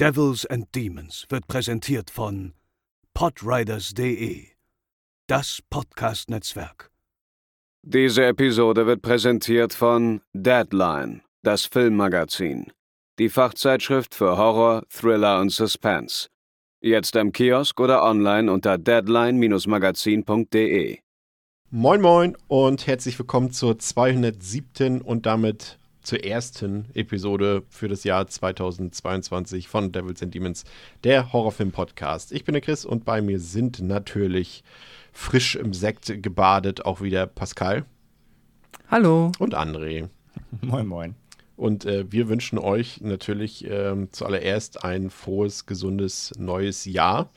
Devils and Demons wird präsentiert von podriders.de, das Podcast-Netzwerk. Diese Episode wird präsentiert von Deadline, das Filmmagazin, die Fachzeitschrift für Horror, Thriller und Suspense. Jetzt im Kiosk oder online unter deadline-magazin.de. Moin Moin und herzlich willkommen zur 207. und damit zur ersten Episode für das Jahr 2022 von Devils and Demons, der Horrorfilm-Podcast. Ich bin der Chris und bei mir sind natürlich frisch im Sekt gebadet auch wieder Pascal. Hallo. Und André. Moin Moin. Und äh, wir wünschen euch natürlich äh, zuallererst ein frohes, gesundes neues Jahr.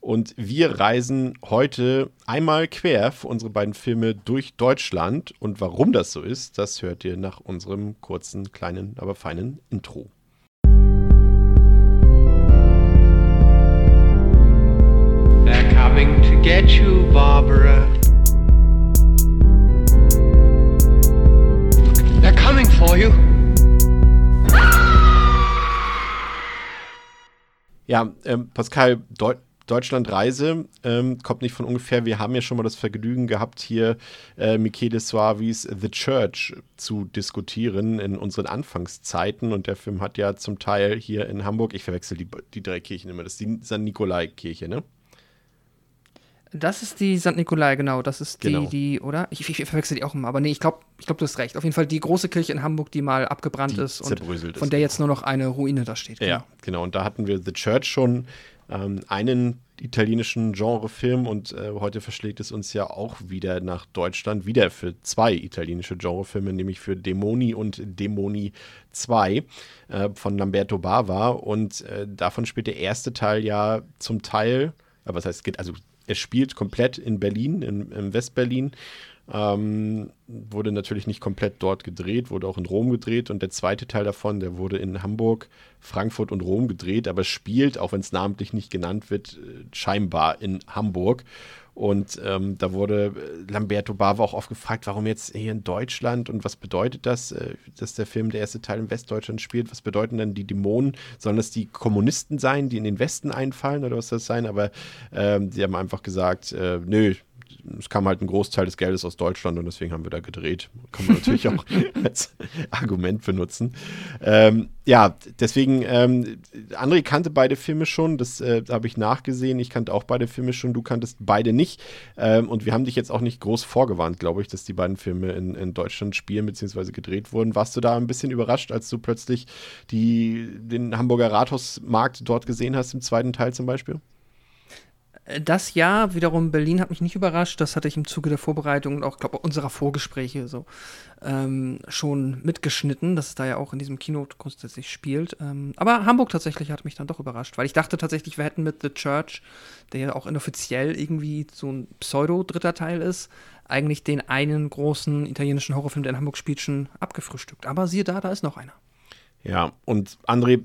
Und wir reisen heute einmal quer für unsere beiden Filme durch Deutschland. Und warum das so ist, das hört ihr nach unserem kurzen, kleinen, aber feinen Intro. They're coming to get you, Barbara. They're coming for you. Ja, ähm, Pascal, Deu Deutschlandreise ähm, kommt nicht von ungefähr. Wir haben ja schon mal das Vergnügen gehabt, hier äh, Michele Suavis The Church zu diskutieren in unseren Anfangszeiten. Und der Film hat ja zum Teil hier in Hamburg, ich verwechsel die, die drei Kirchen immer, das ist die St. Nikolai-Kirche, ne? Das ist die St. Nikolai, genau. Das ist Genau. die, die, oder? Ich, ich, ich verwechsel die auch immer. Aber nee, ich glaube, ich glaub, du hast recht. Auf jeden Fall die große Kirche in Hamburg, die mal abgebrannt Die ist und von der jetzt nur noch eine Ruine da steht. Ja, genau. Und da hatten wir The Church schon ähm, einen italienischen Genrefilm und äh, heute verschlägt es uns ja auch wieder nach Deutschland, wieder für zwei italienische Genrefilme, nämlich für Demoni und Demoni 2 äh, von Lamberto Bava. Und äh, davon spielt der erste Teil ja zum Teil, aber was heißt, also er spielt komplett in Berlin, in, in Westberlin. Ähm, wurde natürlich nicht komplett dort gedreht, wurde auch in Rom gedreht und der zweite Teil davon, der wurde in Hamburg, Frankfurt und Rom gedreht, aber spielt, auch wenn es namentlich nicht genannt wird, äh, scheinbar in Hamburg. Und ähm, da wurde äh, Lamberto Bava auch oft gefragt, warum jetzt hier in Deutschland und was bedeutet das, äh, dass der Film der erste Teil in Westdeutschland spielt? Was bedeuten dann die Dämonen? Sollen das die Kommunisten sein, die in den Westen einfallen oder was soll das sein? Aber ähm, die haben einfach gesagt, äh, nö, es kam halt ein Großteil des Geldes aus Deutschland und deswegen haben wir da gedreht. Kann man natürlich auch als Argument benutzen. Ähm, ja, deswegen, ähm, André kannte beide Filme schon, das äh, habe ich nachgesehen. Ich kannte auch beide Filme schon, du kanntest beide nicht. Ähm, und wir haben dich jetzt auch nicht groß vorgewarnt, glaube ich, dass die beiden Filme in, in Deutschland spielen bzw. gedreht wurden. Warst du da ein bisschen überrascht, als du plötzlich die, den Hamburger Rathausmarkt dort gesehen hast, im zweiten Teil zum Beispiel? Äh, Das Jahr wiederum Berlin hat mich nicht überrascht. Das hatte ich im Zuge der Vorbereitung und auch, glaube unserer Vorgespräche so ähm, schon mitgeschnitten, dass es da ja auch in diesem Kino grundsätzlich spielt. Ähm, aber Hamburg tatsächlich hat mich dann doch überrascht, weil ich dachte tatsächlich, wir hätten mit The Church, der ja auch inoffiziell irgendwie so ein Pseudo-dritter Teil ist, eigentlich den einen großen italienischen Horrorfilm, der in Hamburg spielt, schon abgefrühstückt. Aber siehe da, da ist noch einer. Ja, und André,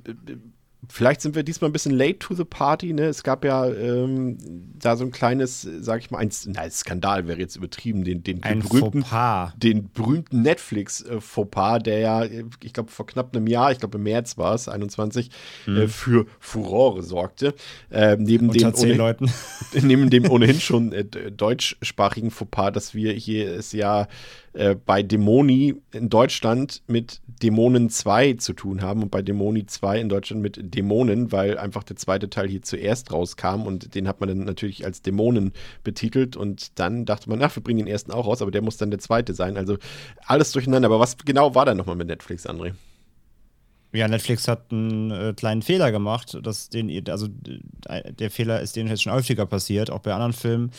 vielleicht sind wir diesmal ein bisschen late to the party. Ne? Es gab ja ähm, da so ein kleines, sag ich mal, ein, nein, Skandal wäre jetzt übertrieben, den, den, den berühmten, Fauxpas. den berühmten Netflix-Fauxpas, der ja, ich glaube, vor knapp einem Jahr, ich glaube im März war es, 21, äh, für Furore sorgte. Äh, neben, dem Unter zehn ohne- Leuten. neben dem ohnehin schon äh, deutschsprachigen Fauxpas, dass wir hier es ja äh, bei Dämoni in Deutschland mit Dämonen 2 zu tun haben und bei Dämoni 2 in Deutschland mit Dämonen, weil einfach der zweite Teil hier zuerst rauskam und den hat man dann natürlich als Dämonen betitelt und dann dachte man, ach, wir bringen den ersten auch raus, aber der muss dann der zweite sein. Also alles durcheinander. Aber was genau war da nochmal mit Netflix, André? Ja, Netflix hat einen äh, kleinen Fehler gemacht. Dass den, also äh, der Fehler ist denen jetzt schon häufiger passiert, auch bei anderen Filmen,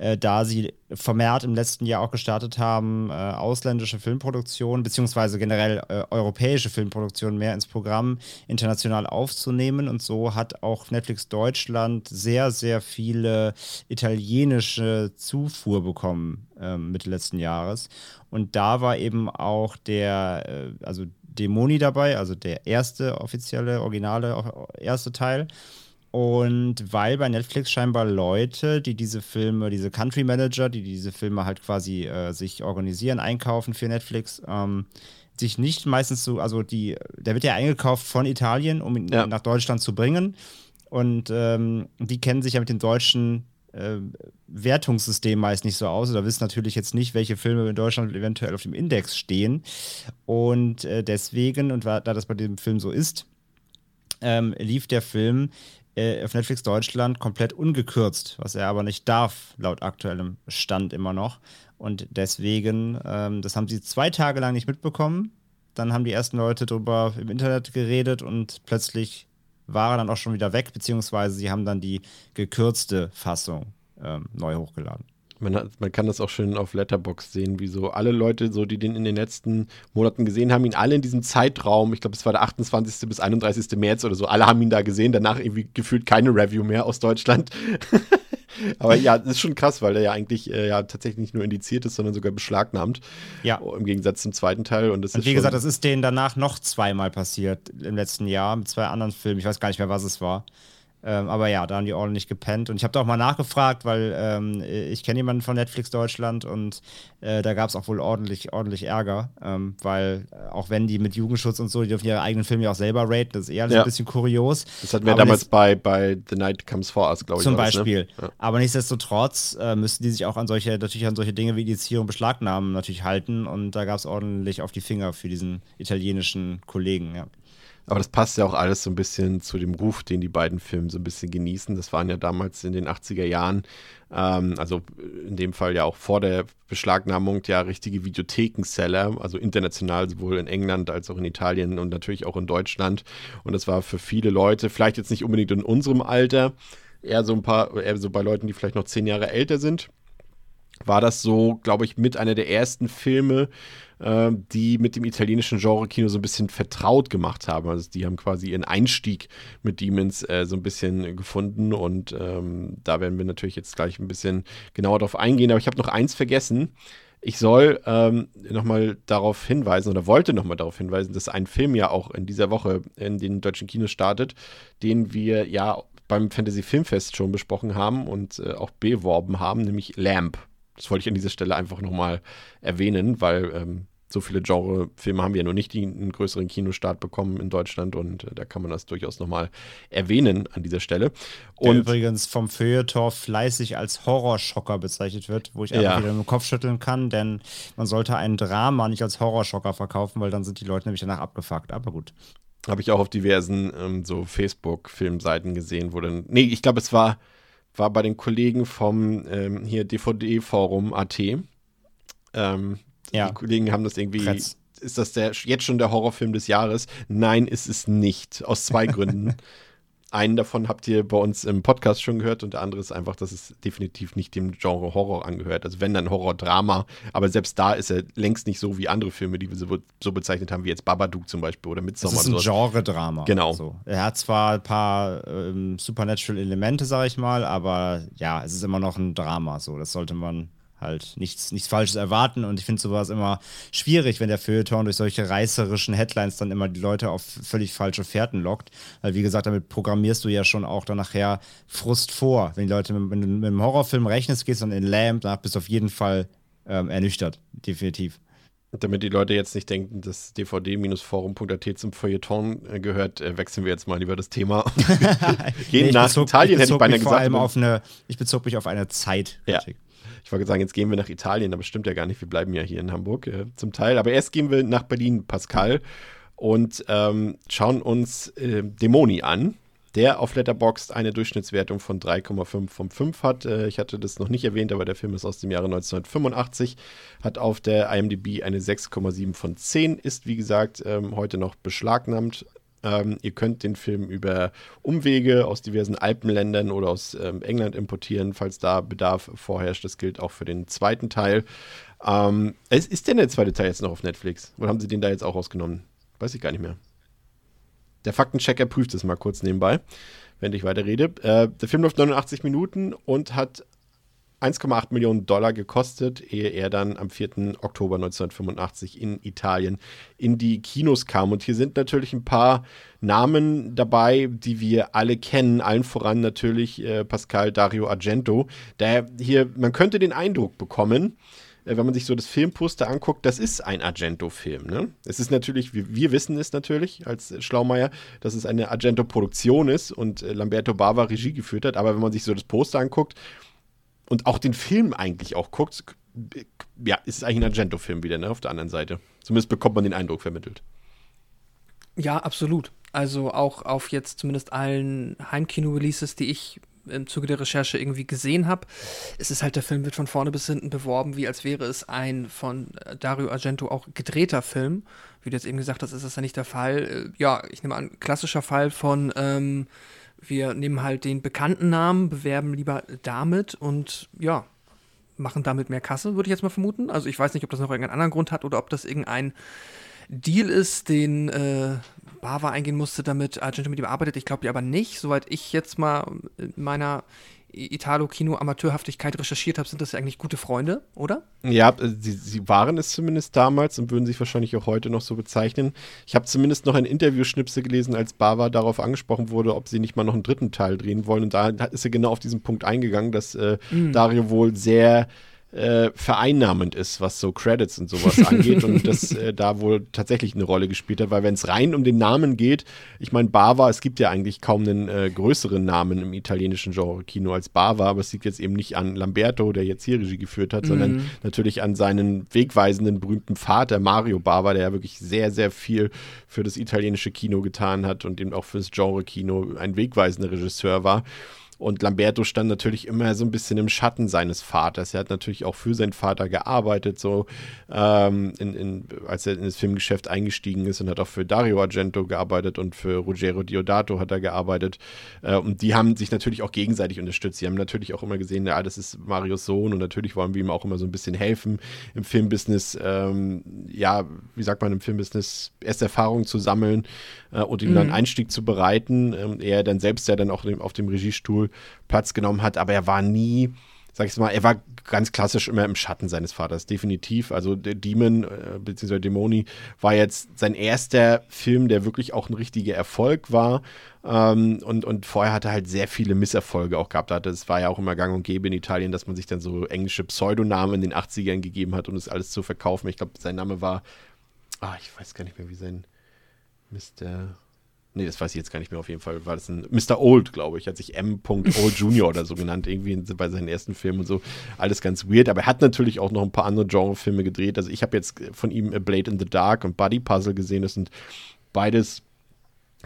äh, da sie vermehrt im letzten Jahr auch gestartet haben, äh, ausländische Filmproduktionen beziehungsweise generell äh, europäische Filmproduktionen mehr ins Programm international aufzunehmen. Und so hat auch Netflix Deutschland sehr, sehr viele italienische Zufuhr bekommen ähm, Mitte letzten Jahres. Und da war eben auch der, äh, also Dämoni dabei, also der erste offizielle, originale o- erste Teil. Und weil bei Netflix scheinbar Leute, die diese Filme, diese Country Manager, die diese Filme halt quasi äh, sich organisieren, einkaufen für Netflix, ähm, sich nicht meistens so, also die, der wird ja eingekauft von Italien, um ihn Ja. nach Deutschland zu bringen. Und ähm, die kennen sich ja mit dem deutschen äh, Wertungssystem meist nicht so aus oder wissen natürlich jetzt nicht, welche Filme in Deutschland eventuell auf dem Index stehen. Und äh, deswegen, und da das bei dem Film so ist, ähm, lief der Film äh, auf Netflix Deutschland komplett ungekürzt, was er aber nicht darf, laut aktuellem Stand immer noch. Und deswegen, ähm, das haben sie zwei Tage lang nicht mitbekommen. Dann haben die ersten Leute darüber im Internet geredet und plötzlich war er dann auch schon wieder weg, beziehungsweise sie haben dann die gekürzte Fassung ähm, neu hochgeladen. Man, hat, man kann das auch schön auf Letterbox sehen, wie so alle Leute, so, die den in den letzten Monaten gesehen haben, ihn alle in diesem Zeitraum, ich glaube, es war der 28. bis 31. März oder so, alle haben ihn da gesehen, danach irgendwie gefühlt keine Review mehr aus Deutschland. Aber ja, das ist schon krass, weil er ja eigentlich äh, ja tatsächlich nicht nur indiziert ist, sondern sogar beschlagnahmt. Ja. Im Gegensatz zum zweiten Teil. Und, das Und ist wie gesagt, das ist denen danach noch zweimal passiert im letzten Jahr mit zwei anderen Filmen. Ich weiß gar nicht mehr, was es war. Ähm, aber ja, da haben die ordentlich gepennt. Und ich habe da auch mal nachgefragt, weil ähm, ich kenne jemanden von Netflix Deutschland und äh, da gab es auch wohl ordentlich, ordentlich Ärger. Ähm, weil äh, auch wenn die mit Jugendschutz und so, die dürfen ihre eigenen Filme ja auch selber raten, das ist eher Ja. ein bisschen kurios. das hatten wir Aber damals bei, bei The Night Comes For Us, glaube ich. zum das, ne? Beispiel. Ja. Aber nichtsdestotrotz äh, müssen die sich auch an solche, natürlich an solche Dinge wie Indizierung, Beschlagnahmen natürlich halten. Und da gab es ordentlich auf die Finger für diesen italienischen Kollegen, ja. Aber das passt ja auch alles so ein bisschen zu dem Ruf, den die beiden Filme so ein bisschen genießen. Das waren ja damals in den 80er Jahren, ähm, also in dem Fall ja auch vor der Beschlagnahmung, ja richtige Videothekenseller, also international sowohl in England als auch in Italien und natürlich auch in Deutschland. Und das war für viele Leute, vielleicht jetzt nicht unbedingt in unserem Alter, eher so ein paar, eher so bei Leuten, die vielleicht noch zehn Jahre älter sind, war das so, glaube ich, mit einer der ersten Filme, äh, die mit dem italienischen Genre-Kino so ein bisschen vertraut gemacht haben. Also die haben quasi ihren Einstieg mit Demons äh, so ein bisschen gefunden und ähm, da werden wir natürlich jetzt gleich ein bisschen genauer drauf eingehen. Aber ich habe noch eins vergessen. Ich soll ähm, nochmal darauf hinweisen oder wollte nochmal darauf hinweisen, dass ein Film ja auch in dieser Woche in den deutschen Kinos startet, den wir ja beim Fantasy Filmfest schon besprochen haben und äh, auch beworben haben, nämlich Lamp. Das wollte ich an dieser Stelle einfach nochmal erwähnen, weil ähm, so viele Genrefilme haben wir ja noch nicht, die einen größeren Kinostart bekommen in Deutschland und äh, da kann man das durchaus nochmal erwähnen an dieser Stelle. Der Und übrigens vom Feuilleton fleißig als Horrorschocker bezeichnet wird, wo ich einfach Ja. wieder mit dem Kopf schütteln kann, denn man sollte ein Drama nicht als Horrorschocker verkaufen, weil dann sind die Leute nämlich danach abgefuckt. Aber gut. habe ich auch auf diversen ähm, so Facebook-Filmseiten gesehen, wo dann, nee, ich glaube, es war, war bei den Kollegen vom ähm, hier DVD-Forum AT. Ähm, Ja. Die Kollegen haben das irgendwie. Kretz. Ist das der, jetzt schon der Horrorfilm des Jahres? Nein, ist es nicht. Aus zwei Gründen. Einen davon habt ihr bei uns im Podcast schon gehört und der andere ist einfach, dass es definitiv nicht dem Genre Horror angehört. Also wenn dann Horror-Drama, aber selbst da ist er längst nicht so wie andere Filme, die wir so, so bezeichnet haben, wie jetzt Babadook zum Beispiel oder Das Midsommar. ist ein. Genre-Drama. Genau. So. Er hat zwar ein paar ähm, Supernatural-Elemente, sag ich mal, aber ja, es ist immer noch ein Drama. So, das sollte man halt nichts, nichts Falsches erwarten. Und ich finde sowas immer schwierig, wenn der Feuilleton durch solche reißerischen Headlines dann immer die Leute auf völlig falsche Fährten lockt. Weil, wie gesagt, damit programmierst du ja schon auch dann nachher Frust vor. Wenn die Leute mit, du mit einem Horrorfilm rechnest, gehst dann in Lamp, danach bist du auf jeden Fall ähm, ernüchtert. Definitiv. Damit die Leute jetzt nicht denken, dass dvd-forum.at zum Feuilleton äh, gehört, äh, wechseln wir jetzt mal lieber das Thema. Gehen Nee, nach bezog- Italien, ich hätte ich bezog beinahe mich vor gesagt. allem auf eine, ich bezog mich auf eine Zeit. Ja. Ich wollte sagen, jetzt gehen wir nach Italien, aber stimmt ja gar nicht. Wir bleiben ja hier in Hamburg äh, zum Teil. Aber erst gehen wir nach Berlin, Pascal, und ähm, schauen uns äh, Dämoni an, der auf Letterboxd eine Durchschnittswertung von 3,5 von 5 hat. Äh, ich hatte das noch nicht erwähnt, aber der Film ist aus dem Jahre 1985, hat auf der IMDb eine 6,7 von 10, ist wie gesagt ähm, heute noch beschlagnahmt. Ähm, ihr könnt den Film über Umwege aus diversen Alpenländern oder aus ähm, England importieren, falls da Bedarf vorherrscht. Das gilt auch für den zweiten Teil. Ähm, ist, ist denn der zweite Teil jetzt noch auf Netflix? Oder haben sie den da jetzt auch rausgenommen? Weiß ich gar nicht mehr. Der Faktenchecker prüft es mal kurz nebenbei, wenn ich weiter rede. Äh, der Film läuft 89 Minuten und hat 1,8 Millionen Dollar gekostet, ehe er dann am 4. Oktober 1985 in Italien in die Kinos kam. Und hier sind natürlich ein paar Namen dabei, die wir alle kennen. Allen voran natürlich äh, Pascal Dario Argento. Der hier, man könnte den Eindruck bekommen, äh, wenn man sich so das Filmposter anguckt, das ist ein Argento-Film. Ne? Es ist natürlich, wir, wir, wissen es natürlich als Schlaumeier, dass es eine Argento-Produktion ist und äh, Lamberto Bava Regie geführt hat. Aber wenn man sich so das Poster anguckt und auch den Film eigentlich auch guckt, ja, ist es eigentlich ein Argento-Film wieder, ne? Auf der anderen Seite. Zumindest bekommt man den Eindruck vermittelt. Ja, absolut. Also auch auf jetzt zumindest allen Heimkino-Releases, die ich im Zuge der Recherche irgendwie gesehen habe. Es ist halt, der Film wird von vorne bis hinten beworben, wie als wäre es ein von Dario Argento auch gedrehter Film. Wie du jetzt eben gesagt hast, ist das ja nicht der Fall. Äh, ja, ich nehme an, klassischer Fall von, ähm, wir nehmen halt den bekannten Namen, bewerben lieber damit und ja, machen damit mehr Kasse, würde ich jetzt mal vermuten. Also ich weiß nicht, ob das noch irgendeinen anderen Grund hat oder ob das irgendein Deal ist, den äh, Bava eingehen musste, damit Argento mit ihm arbeitet. Ich glaube aber nicht. Soweit ich jetzt mal in meiner Italo-Kino-Amateurhaftigkeit recherchiert habe, sind das ja eigentlich gute Freunde, oder? Ja, äh, sie, sie, waren es zumindest damals und würden sich wahrscheinlich auch heute noch so bezeichnen. Ich habe zumindest noch ein Interview-Schnipsel gelesen, als Bava darauf angesprochen wurde, ob sie nicht mal noch einen dritten Teil drehen wollen. Und da ist er genau auf diesen Punkt eingegangen, dass äh, mhm. Dario wohl sehr äh, vereinnahmend ist, was so Credits und sowas angeht und das äh, da wohl tatsächlich eine Rolle gespielt hat, weil wenn es rein um den Namen geht, ich meine Bava, es gibt ja eigentlich kaum einen äh, größeren Namen im italienischen Genre-Kino als Bava, aber es liegt jetzt eben nicht an Lamberto, der jetzt hier Regie geführt hat, mhm. sondern natürlich an seinen wegweisenden berühmten Vater Mario Bava, der ja wirklich sehr, sehr viel für das italienische Kino getan hat und eben auch fürs Genre-Kino ein wegweisender Regisseur war. Und Lamberto stand natürlich immer so ein bisschen im Schatten seines Vaters. Er hat natürlich auch für seinen Vater gearbeitet, so ähm, in, in, als er in das Filmgeschäft eingestiegen ist und hat auch für Dario Argento gearbeitet und für Ruggero Diodato hat er gearbeitet. Äh, und die haben sich natürlich auch gegenseitig unterstützt. Sie haben natürlich auch immer gesehen, ja, das ist Marios Sohn und natürlich wollen wir ihm auch immer so ein bisschen helfen im Filmbusiness. Ähm, ja, wie sagt man im Filmbusiness, erste Erfahrungen zu sammeln äh, und ihm mhm. dann Einstieg zu bereiten. Ähm, er dann selbst ja dann auch auf dem Regiestuhl Platz genommen hat, aber er war nie, sag ich mal, er war ganz klassisch immer im Schatten seines Vaters, definitiv. Also Demon äh, bzw. Dämoni war jetzt sein erster Film, der wirklich auch ein richtiger Erfolg war. Ähm, und, und vorher hat er halt sehr viele Misserfolge auch gehabt. Es war ja auch immer gang und gäbe in Italien, dass man sich dann so englische Pseudonamen in den 80ern gegeben hat, um das alles zu verkaufen. Ich glaube, sein Name war, ah, ich weiß gar nicht mehr, wie sein Mr. Nee, das weiß ich jetzt gar nicht mehr auf jeden Fall. War das ein Mr. Old, glaube ich. Hat sich M. Old Junior oder so genannt, irgendwie bei seinen ersten Filmen und so. Alles ganz weird. Aber er hat natürlich auch noch ein paar andere Genrefilme gedreht. Also ich habe jetzt von ihm A Blade in the Dark und Buddy Puzzle gesehen. Das sind beides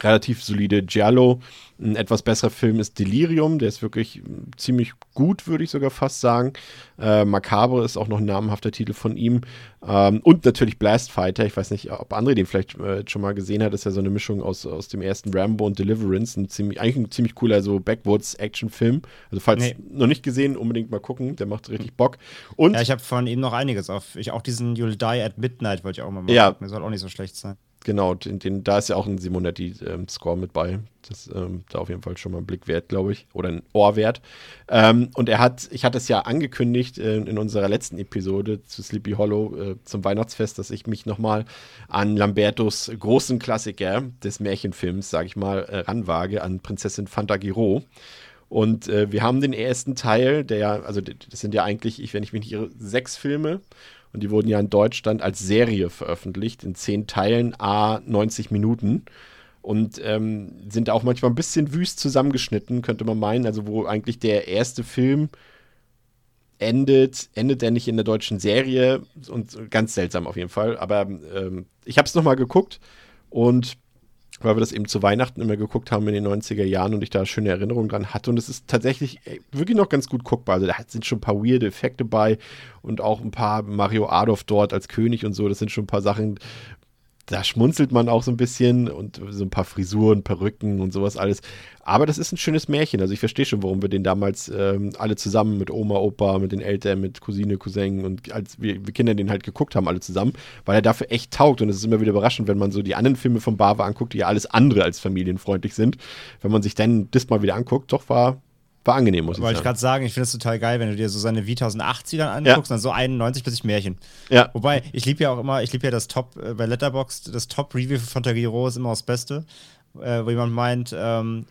relativ solide Giallo. Ein etwas besserer Film ist Delirium, der ist wirklich ziemlich gut, würde ich sogar fast sagen. Äh, Macabre ist auch noch ein namhafter Titel von ihm. Ähm, und natürlich Blast Fighter. Ich weiß nicht, ob André den vielleicht äh, schon mal gesehen hat. Das ist ja so eine Mischung aus, aus dem ersten Rambo und Deliverance. Ein ziemlich, eigentlich ein ziemlich cooler so Backwoods-Action-Film. Also falls nee. noch nicht gesehen, unbedingt mal gucken. Der macht richtig Bock. Und ja, ich habe von ihm noch einiges auf. Ich auch diesen You'll Die at Midnight wollte ich auch mal machen. Ja. Der soll auch nicht so schlecht sein. Genau, den, den, da ist ja auch ein Simonetti-Score ähm, mit bei. Das ähm, da auf jeden Fall schon mal ein Blick wert, glaube ich. Oder ein Ohr wert. Ähm, und er hat, ich hatte es ja angekündigt äh, in unserer letzten Episode zu Sleepy Hollow äh, zum Weihnachtsfest, dass ich mich nochmal an Lambertos großen Klassiker des Märchenfilms, sage ich mal, äh, ranwage, an Prinzessin Fantagiro. Und äh, wir haben den ersten Teil, der ja, also das sind ja eigentlich, ich, wenn ich mich nicht irre, sechs Filme. Und die wurden ja in Deutschland als Serie veröffentlicht, in zehn Teilen, a 90 Minuten. Und ähm, sind auch manchmal ein bisschen wüst zusammengeschnitten, könnte man meinen. Also, wo eigentlich der erste Film endet, endet er nicht in der deutschen Serie. Und ganz seltsam auf jeden Fall. Aber ähm, ich habe es nochmal geguckt und weil wir das eben zu Weihnachten immer geguckt haben in den 90er Jahren und ich da schöne Erinnerungen dran hatte. Und es ist tatsächlich wirklich noch ganz gut guckbar. Also da sind schon ein paar weirde Effekte bei und auch ein paar Mario Adolf dort als König und so. Das sind schon ein paar Sachen, da schmunzelt man auch so ein bisschen und so ein paar Frisuren, Perücken und sowas alles. Aber das ist ein schönes Märchen. Also ich verstehe schon, warum wir den damals ähm, alle zusammen mit Oma, Opa, mit den Eltern, mit Cousine, Cousin und als wir, wir, Kinder den halt geguckt haben, alle zusammen, weil er dafür echt taugt. Und es ist immer wieder überraschend, wenn man so die anderen Filme von Bava anguckt, die ja alles andere als familienfreundlich sind. Wenn man sich dann das mal wieder anguckt, doch war war angenehm, muss ich sagen. Wollte ich gerade sagen, ich finde es total geil, wenn du dir so seine Vita aus den 80ern anguckst, ja. dann so 91 bis ich Märchen. Ja. Wobei, ich liebe ja auch immer, ich liebe ja das Top, äh, bei Letterboxd, das Top-Review von Tagiro ist immer das Beste, äh, wo jemand meint, ähm,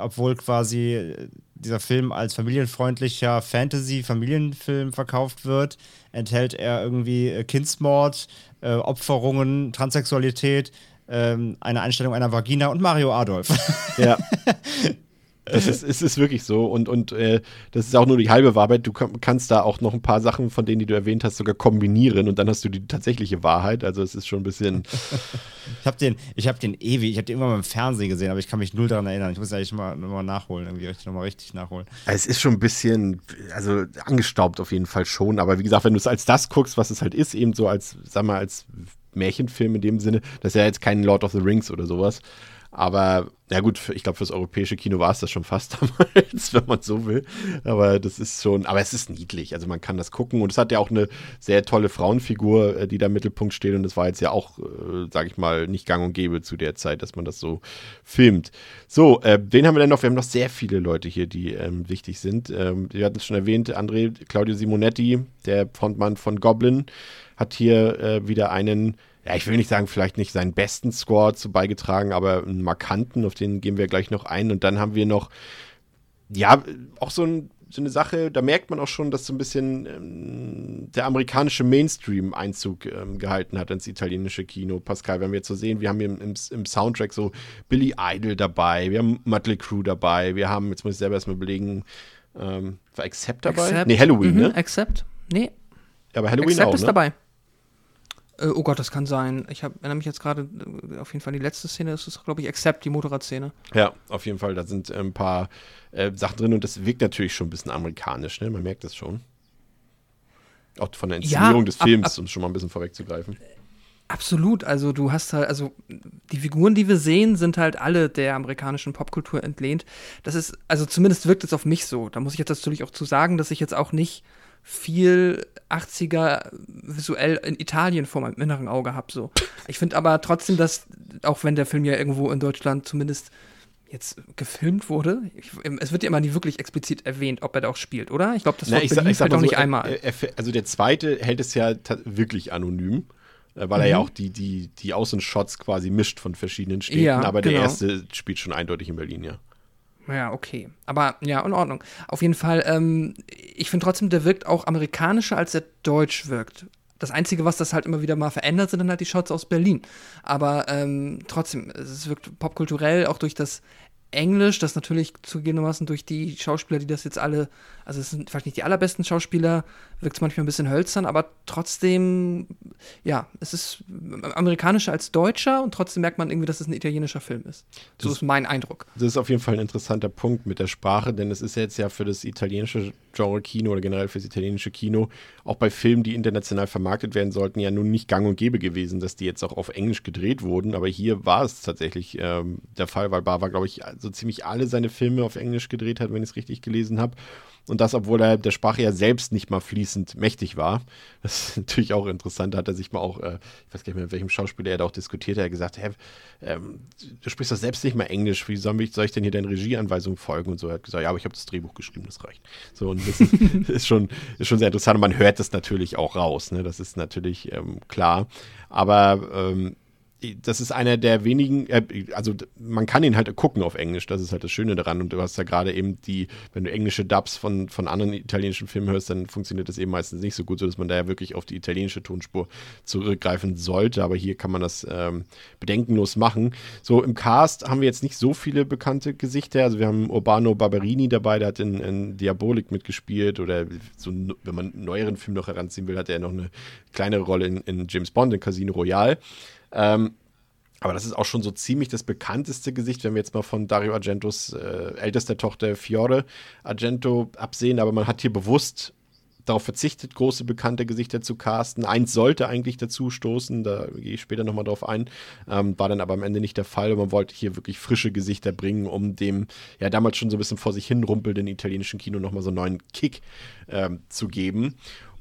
obwohl quasi dieser Film als familienfreundlicher Fantasy-Familienfilm verkauft wird, enthält er irgendwie äh, Kindsmord, äh, Opferungen, Transsexualität, ähm, eine Einstellung einer Vagina und Mario Adolf. Ja. Das ist, es ist wirklich so und, und äh, das ist auch nur die halbe Wahrheit. Du kannst da auch noch ein paar Sachen, von denen die du erwähnt hast, sogar kombinieren und dann hast du die tatsächliche Wahrheit. Also es ist schon ein bisschen. ich habe den, ich habe den ewig, ich habe den irgendwann mal im Fernsehen gesehen, aber ich kann mich null daran erinnern. Ich muss eigentlich mal, mal nachholen, irgendwie richtig, nochmal richtig nachholen. Es ist schon ein bisschen, also angestaubt auf jeden Fall schon, aber wie gesagt, wenn du es als das guckst, was es halt ist, eben so als, sag mal, als Märchenfilm in dem Sinne, das ist ja jetzt kein Lord of the Rings oder sowas. Aber ja gut, ich glaube, fürs europäische Kino war es das schon fast damals, wenn man so will. Aber das ist schon, aber es ist niedlich. Also man kann das gucken. Und es hat ja auch eine sehr tolle Frauenfigur, äh, die da im Mittelpunkt steht. Und das war jetzt ja auch, äh, sage ich mal, nicht gang und gäbe zu der Zeit, dass man das so filmt. So, äh, wen haben wir denn noch? Wir haben noch sehr viele Leute hier, die ähm, wichtig sind. Ähm, wir hatten es schon erwähnt, André, Claudio Simonetti, der Frontmann von Goblin, hat hier äh, wieder einen ja, ich will nicht sagen, vielleicht nicht seinen besten Score zu beigetragen, aber einen markanten, auf den gehen wir gleich noch ein. Und dann haben wir noch, ja, auch so, ein, so eine Sache, da merkt man auch schon, dass so ein bisschen ähm, der amerikanische Mainstream Einzug ähm, gehalten hat ins italienische Kino. Pascal, wir jetzt so sehen, wir haben hier im, im, im Soundtrack so Billy Idol dabei, wir haben Mötley Crew dabei, wir haben, jetzt muss ich selber erstmal überlegen, ähm, war Accept dabei? Accept. Nee, Halloween, mhm, ne? Accept? Nee. Aber Halloween Accept auch, ist ne? dabei. Äh, oh Gott, das kann sein. Ich hab, erinnere mich jetzt gerade, äh, auf jeden Fall die letzte Szene ist es, glaube ich, Accept, die Motorradszene. Ja, auf jeden Fall. Da sind äh, ein paar äh, Sachen drin und das wirkt natürlich schon ein bisschen amerikanisch, ne? Man merkt das schon. Auch von der Inszenierung Ja, des ab- Films, ab- um schon mal ein bisschen vorwegzugreifen. Absolut, also du hast halt, also die Figuren, die wir sehen, sind halt alle der amerikanischen Popkultur entlehnt. Das ist, also zumindest wirkt es auf mich so. Da muss ich jetzt natürlich auch zu sagen, dass ich jetzt auch nicht viel 80er visuell in Italien vor meinem inneren Auge habe. So. Ich finde aber trotzdem, dass, auch wenn der Film ja irgendwo in Deutschland zumindest jetzt gefilmt wurde, ich, es wird ja immer nie wirklich explizit erwähnt, ob er da auch spielt, oder? Ich glaube, das Na, ich sag, ich sag auch so, nicht er- einmal. Er, also der zweite hält es ja wirklich anonym, äh, weil er ja Mhm. auch die, die, die Außenshots quasi mischt von verschiedenen Städten. Ja, aber der genau. erste spielt schon eindeutig in Berlin, ja. Ja, okay. Aber ja, in Ordnung. Auf jeden Fall, ähm, ich finde trotzdem, der wirkt auch amerikanischer, als er deutsch wirkt. Das Einzige, was das halt immer wieder mal verändert, sind dann halt die Shots aus Berlin. Aber ähm, trotzdem, es wirkt popkulturell auch durch das Englisch, das natürlich zugegebenermaßen durch die Schauspieler, die das jetzt alle, also es sind vielleicht nicht die allerbesten Schauspieler, wirkt es manchmal ein bisschen hölzern, aber trotzdem, ja, es ist amerikanischer als deutscher und trotzdem merkt man irgendwie, dass es ein italienischer Film ist. So Das- ist mein Eindruck. Das ist auf jeden Fall ein interessanter Punkt mit der Sprache, denn es ist jetzt ja für das italienische Genre Kino oder generell für das italienische Kino auch bei Filmen, die international vermarktet werden sollten, ja nun nicht gang und gäbe gewesen, dass die jetzt auch auf Englisch gedreht wurden. Aber hier war es tatsächlich ähm, der Fall, weil Bava, glaube ich, so ziemlich alle seine Filme auf Englisch gedreht hat, wenn ich es richtig gelesen habe. Und das, obwohl er der Sprache ja selbst nicht mal fließend mächtig war. Das ist natürlich auch interessant. Da hat er sich mal auch, äh, ich weiß gar nicht mehr, mit welchem Schauspieler er da auch diskutiert hat, er hat gesagt, hä, ähm, du sprichst doch selbst nicht mal Englisch, wie soll ich, soll ich denn hier deinen Regieanweisungen folgen? Und so, er hat gesagt, ja, aber ich habe das Drehbuch geschrieben, das reicht. So, und das ist, ist, schon, ist schon sehr interessant. Und man hört das natürlich auch raus, ne? das ist natürlich ähm, klar. Aber ähm, das ist einer der wenigen, äh, also man kann ihn halt gucken auf Englisch, das ist halt das Schöne daran. Und du hast ja gerade eben die, wenn du englische Dubs von, von anderen italienischen Filmen hörst, dann funktioniert das eben meistens nicht so gut, sodass man da ja wirklich auf die italienische Tonspur zurückgreifen sollte. Aber hier kann man das ähm, bedenkenlos machen. So, im Cast haben wir jetzt nicht so viele bekannte Gesichter. Also wir haben Urbano Barberini dabei, der hat in, in Diabolik mitgespielt oder so, wenn man einen neueren Film noch heranziehen will, hat er noch eine kleinere Rolle in, in James Bond, in Casino Royale. Ähm, aber das ist auch schon so ziemlich das bekannteste Gesicht, wenn wir jetzt mal von Dario Argentos äh, ältester Tochter Fiore Argento absehen. Aber man hat hier bewusst darauf verzichtet, große bekannte Gesichter zu casten. Eins sollte eigentlich dazu stoßen, da gehe ich später nochmal drauf ein, ähm, war dann aber am Ende nicht der Fall. Und man wollte hier wirklich frische Gesichter bringen, um dem ja damals schon so ein bisschen vor sich hin rumpelnden italienischen Kino nochmal so einen neuen Kick ähm, zu geben.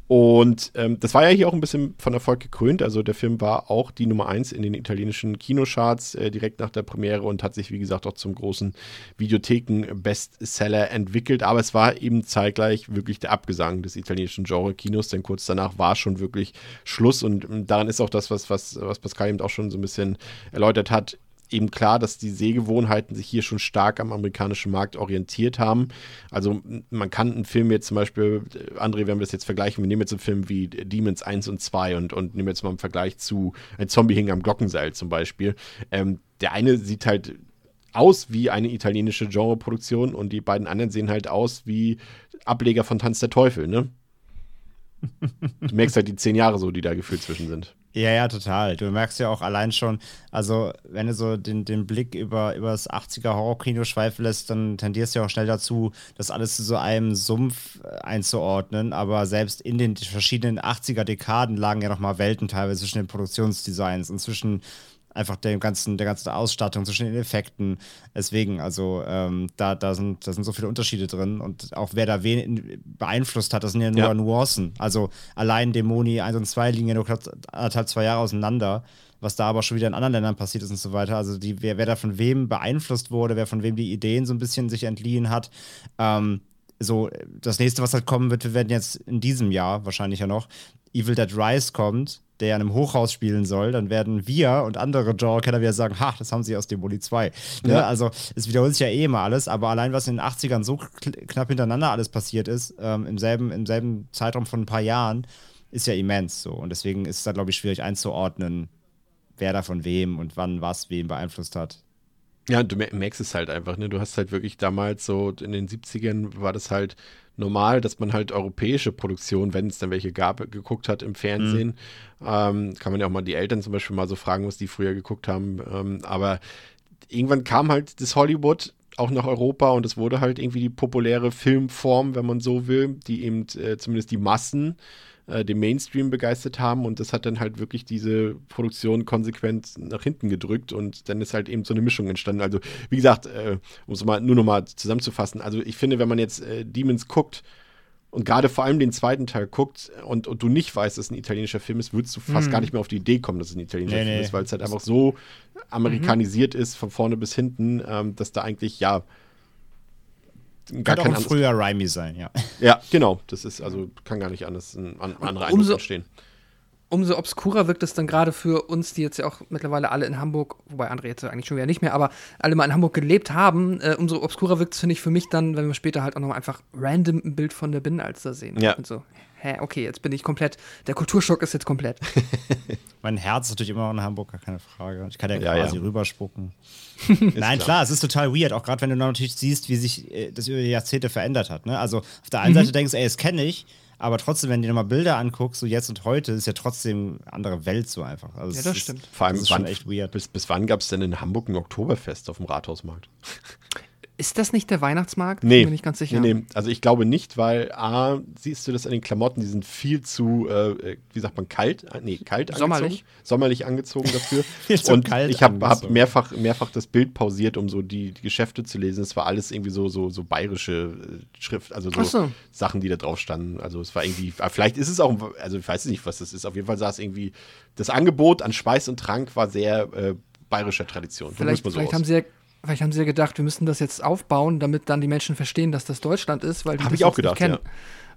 Und ähm, das war ja hier auch ein bisschen von Erfolg gekrönt. Also der Film war auch die Nummer eins in den italienischen Kinocharts äh, direkt nach der Premiere und hat sich, wie gesagt, auch zum großen Videotheken-Bestseller entwickelt. Aber es war eben zeitgleich wirklich der Abgesang des italienischen Genre-Kinos, denn kurz danach war schon wirklich Schluss. Und ähm, daran ist auch das, was, was, was Pascal eben auch schon so ein bisschen erläutert hat eben klar, dass die Sehgewohnheiten sich hier schon stark am amerikanischen Markt orientiert haben. Also man kann einen Film jetzt zum Beispiel, äh, André, wenn wir das jetzt vergleichen, wir nehmen jetzt einen Film wie Demons 1 und 2 und, und nehmen jetzt mal einen Vergleich zu Ein Zombie hing am Glockenseil zum Beispiel. Ähm, der eine sieht halt aus wie eine italienische Genreproduktion und die beiden anderen sehen halt aus wie Ableger von Tanz der Teufel, ne? Du merkst halt die zehn Jahre so, die da gefühlt zwischen sind. Ja, ja, total. Du merkst ja auch allein schon, also wenn du so den, den Blick über, über das 80er Horrorkino schweifen lässt, dann tendierst du ja auch schnell dazu, das alles zu so einem Sumpf äh, einzuordnen. Aber selbst in den verschiedenen 80er Dekaden lagen ja nochmal Welten teilweise zwischen den Produktionsdesigns und zwischen einfach der ganzen, der ganzen Ausstattung, zwischen den Effekten. Deswegen, also ähm, da, da, sind, da sind so viele Unterschiede drin und auch wer da wen beeinflusst hat, das sind ja nur ja. Nuancen. Also allein Dämoni 1 und 2 liegen ja nur anderthalb, zwei Jahre auseinander, was da aber schon wieder in anderen Ländern passiert ist und so weiter. Also die, wer, wer da von wem beeinflusst wurde, wer von wem die Ideen so ein bisschen sich entliehen hat, ähm, so, das nächste, was halt kommen wird, wir werden jetzt in diesem Jahr wahrscheinlich ja noch, Evil Dead Rise kommt, der ja in einem Hochhaus spielen soll, dann werden wir und andere Genre-Kenner wieder sagen, ha, das haben sie aus Demoli 2. Ne? Ja. Also es wiederholt sich ja eh immer alles, aber allein was in den 80ern so knapp hintereinander alles passiert ist, ähm, im, selben, im selben Zeitraum von ein paar Jahren, ist ja immens so. Und deswegen ist es da, glaube ich, schwierig einzuordnen, wer da von wem und wann was wem beeinflusst hat. Ja, du merkst es halt einfach, ne? Du hast halt wirklich damals so in den 70ern war das halt normal, dass man halt europäische Produktionen, wenn es dann welche gab, geguckt hat im Fernsehen. Mhm. Ähm, kann man ja auch mal die Eltern zum Beispiel mal so fragen, was die früher geguckt haben. Ähm, aber irgendwann kam halt das Hollywood auch nach Europa und es wurde halt irgendwie die populäre Filmform, wenn man so will, die eben äh, zumindest die Massen äh, den Mainstream begeistert haben und das hat dann halt wirklich diese Produktion konsequent nach hinten gedrückt und dann ist halt eben so eine Mischung entstanden. Also wie gesagt, äh, um es mal nur nochmal zusammenzufassen, also ich finde, wenn man jetzt äh, Demons guckt, und gerade vor allem den zweiten Teil guckt und, und du nicht weißt, dass es ein italienischer Film ist, würdest du fast mhm. gar nicht mehr auf die Idee kommen, dass es ein italienischer nee, Film nee. ist, weil es halt einfach so amerikanisiert mhm. ist, von vorne bis hinten, ähm, dass da eigentlich, ja, gar kein auch ein früher Rhyme sein, ja. Ja, genau. Das ist also kann gar nicht anders ein an, anderer Eindruck entstehen. Umso obskurer wirkt es dann gerade für uns, die jetzt ja auch mittlerweile alle in Hamburg, wobei andere jetzt eigentlich schon wieder nicht mehr, aber alle mal in Hamburg gelebt haben, äh, umso obskurer wirkt es, finde ich, für mich dann, wenn wir später halt auch noch einfach random ein Bild von der Binnenalster sehen. Ja. Und so, hä, okay, jetzt bin ich komplett, der Kulturschock ist jetzt komplett. mein Herz ist natürlich immer noch in Hamburg, gar keine Frage. Ich kann ja, ja quasi ja. rüberspucken. Nein, klar. klar. es ist total weird, auch gerade wenn du natürlich siehst, wie sich äh, das über die Jahrzehnte verändert hat. Ne? Also auf der einen mhm. Seite denkst du, ey, das kenne ich, aber trotzdem, wenn du dir nochmal Bilder anguckst, so jetzt und heute, ist ja trotzdem eine andere Welt so einfach. Also ja, das stimmt. Ist, Vor allem, das ist wann, schon echt weird. Bis, bis wann gab es denn in Hamburg ein Oktoberfest auf dem Rathausmarkt? Ist das nicht der Weihnachtsmarkt? Nee. Bin mir nicht ganz sicher. Nee, nee, also ich glaube nicht, weil A, siehst du das an den Klamotten, die sind viel zu, äh, wie sagt man, kalt? Äh, nee, kalt Sommerlich. angezogen. Sommerlich angezogen dafür. und ich habe hab mehrfach, mehrfach das Bild pausiert, um so die, die, Geschäfte zu lesen. Es war alles irgendwie so, so, so bayerische äh, Schrift, also so, so, Sachen, die da drauf standen. Also es war irgendwie, ah, vielleicht ist es auch, also ich weiß nicht, was das ist. Auf jeden Fall sah es irgendwie, das Angebot an Speis und Trank war sehr äh, bayerischer Tradition. Vielleicht, so vielleicht haben sie ja Vielleicht haben sie ja gedacht, wir müssen das jetzt aufbauen, damit dann die Menschen verstehen, dass das Deutschland ist, weil die Habe ich auch gedacht, kennen. Ja.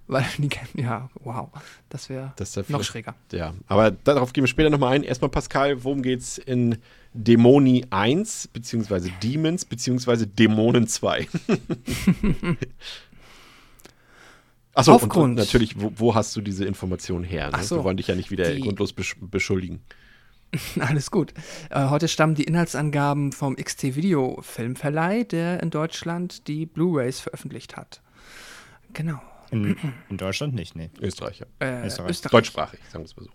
Weil die kennen, ja, wow, das wäre noch schräger. Ja, aber darauf gehen wir später nochmal ein. Erstmal, Pascal, worum geht's in Dämoni 1, beziehungsweise Demons, beziehungsweise Dämonen 2? Achso, Aufgrund. Und, natürlich, wo, wo, hast du diese Information her? Ne? So, wir wollen dich ja nicht wieder grundlos beschuldigen. Alles gut. Äh, heute stammen die Inhaltsangaben vom XT Video Filmverleih, der in Deutschland die Blu-rays veröffentlicht hat. Genau. In, in Deutschland nicht, nee. Österreich, ja. Äh, Österreich. Österreich. Deutschsprachig, sagen wir es mal so.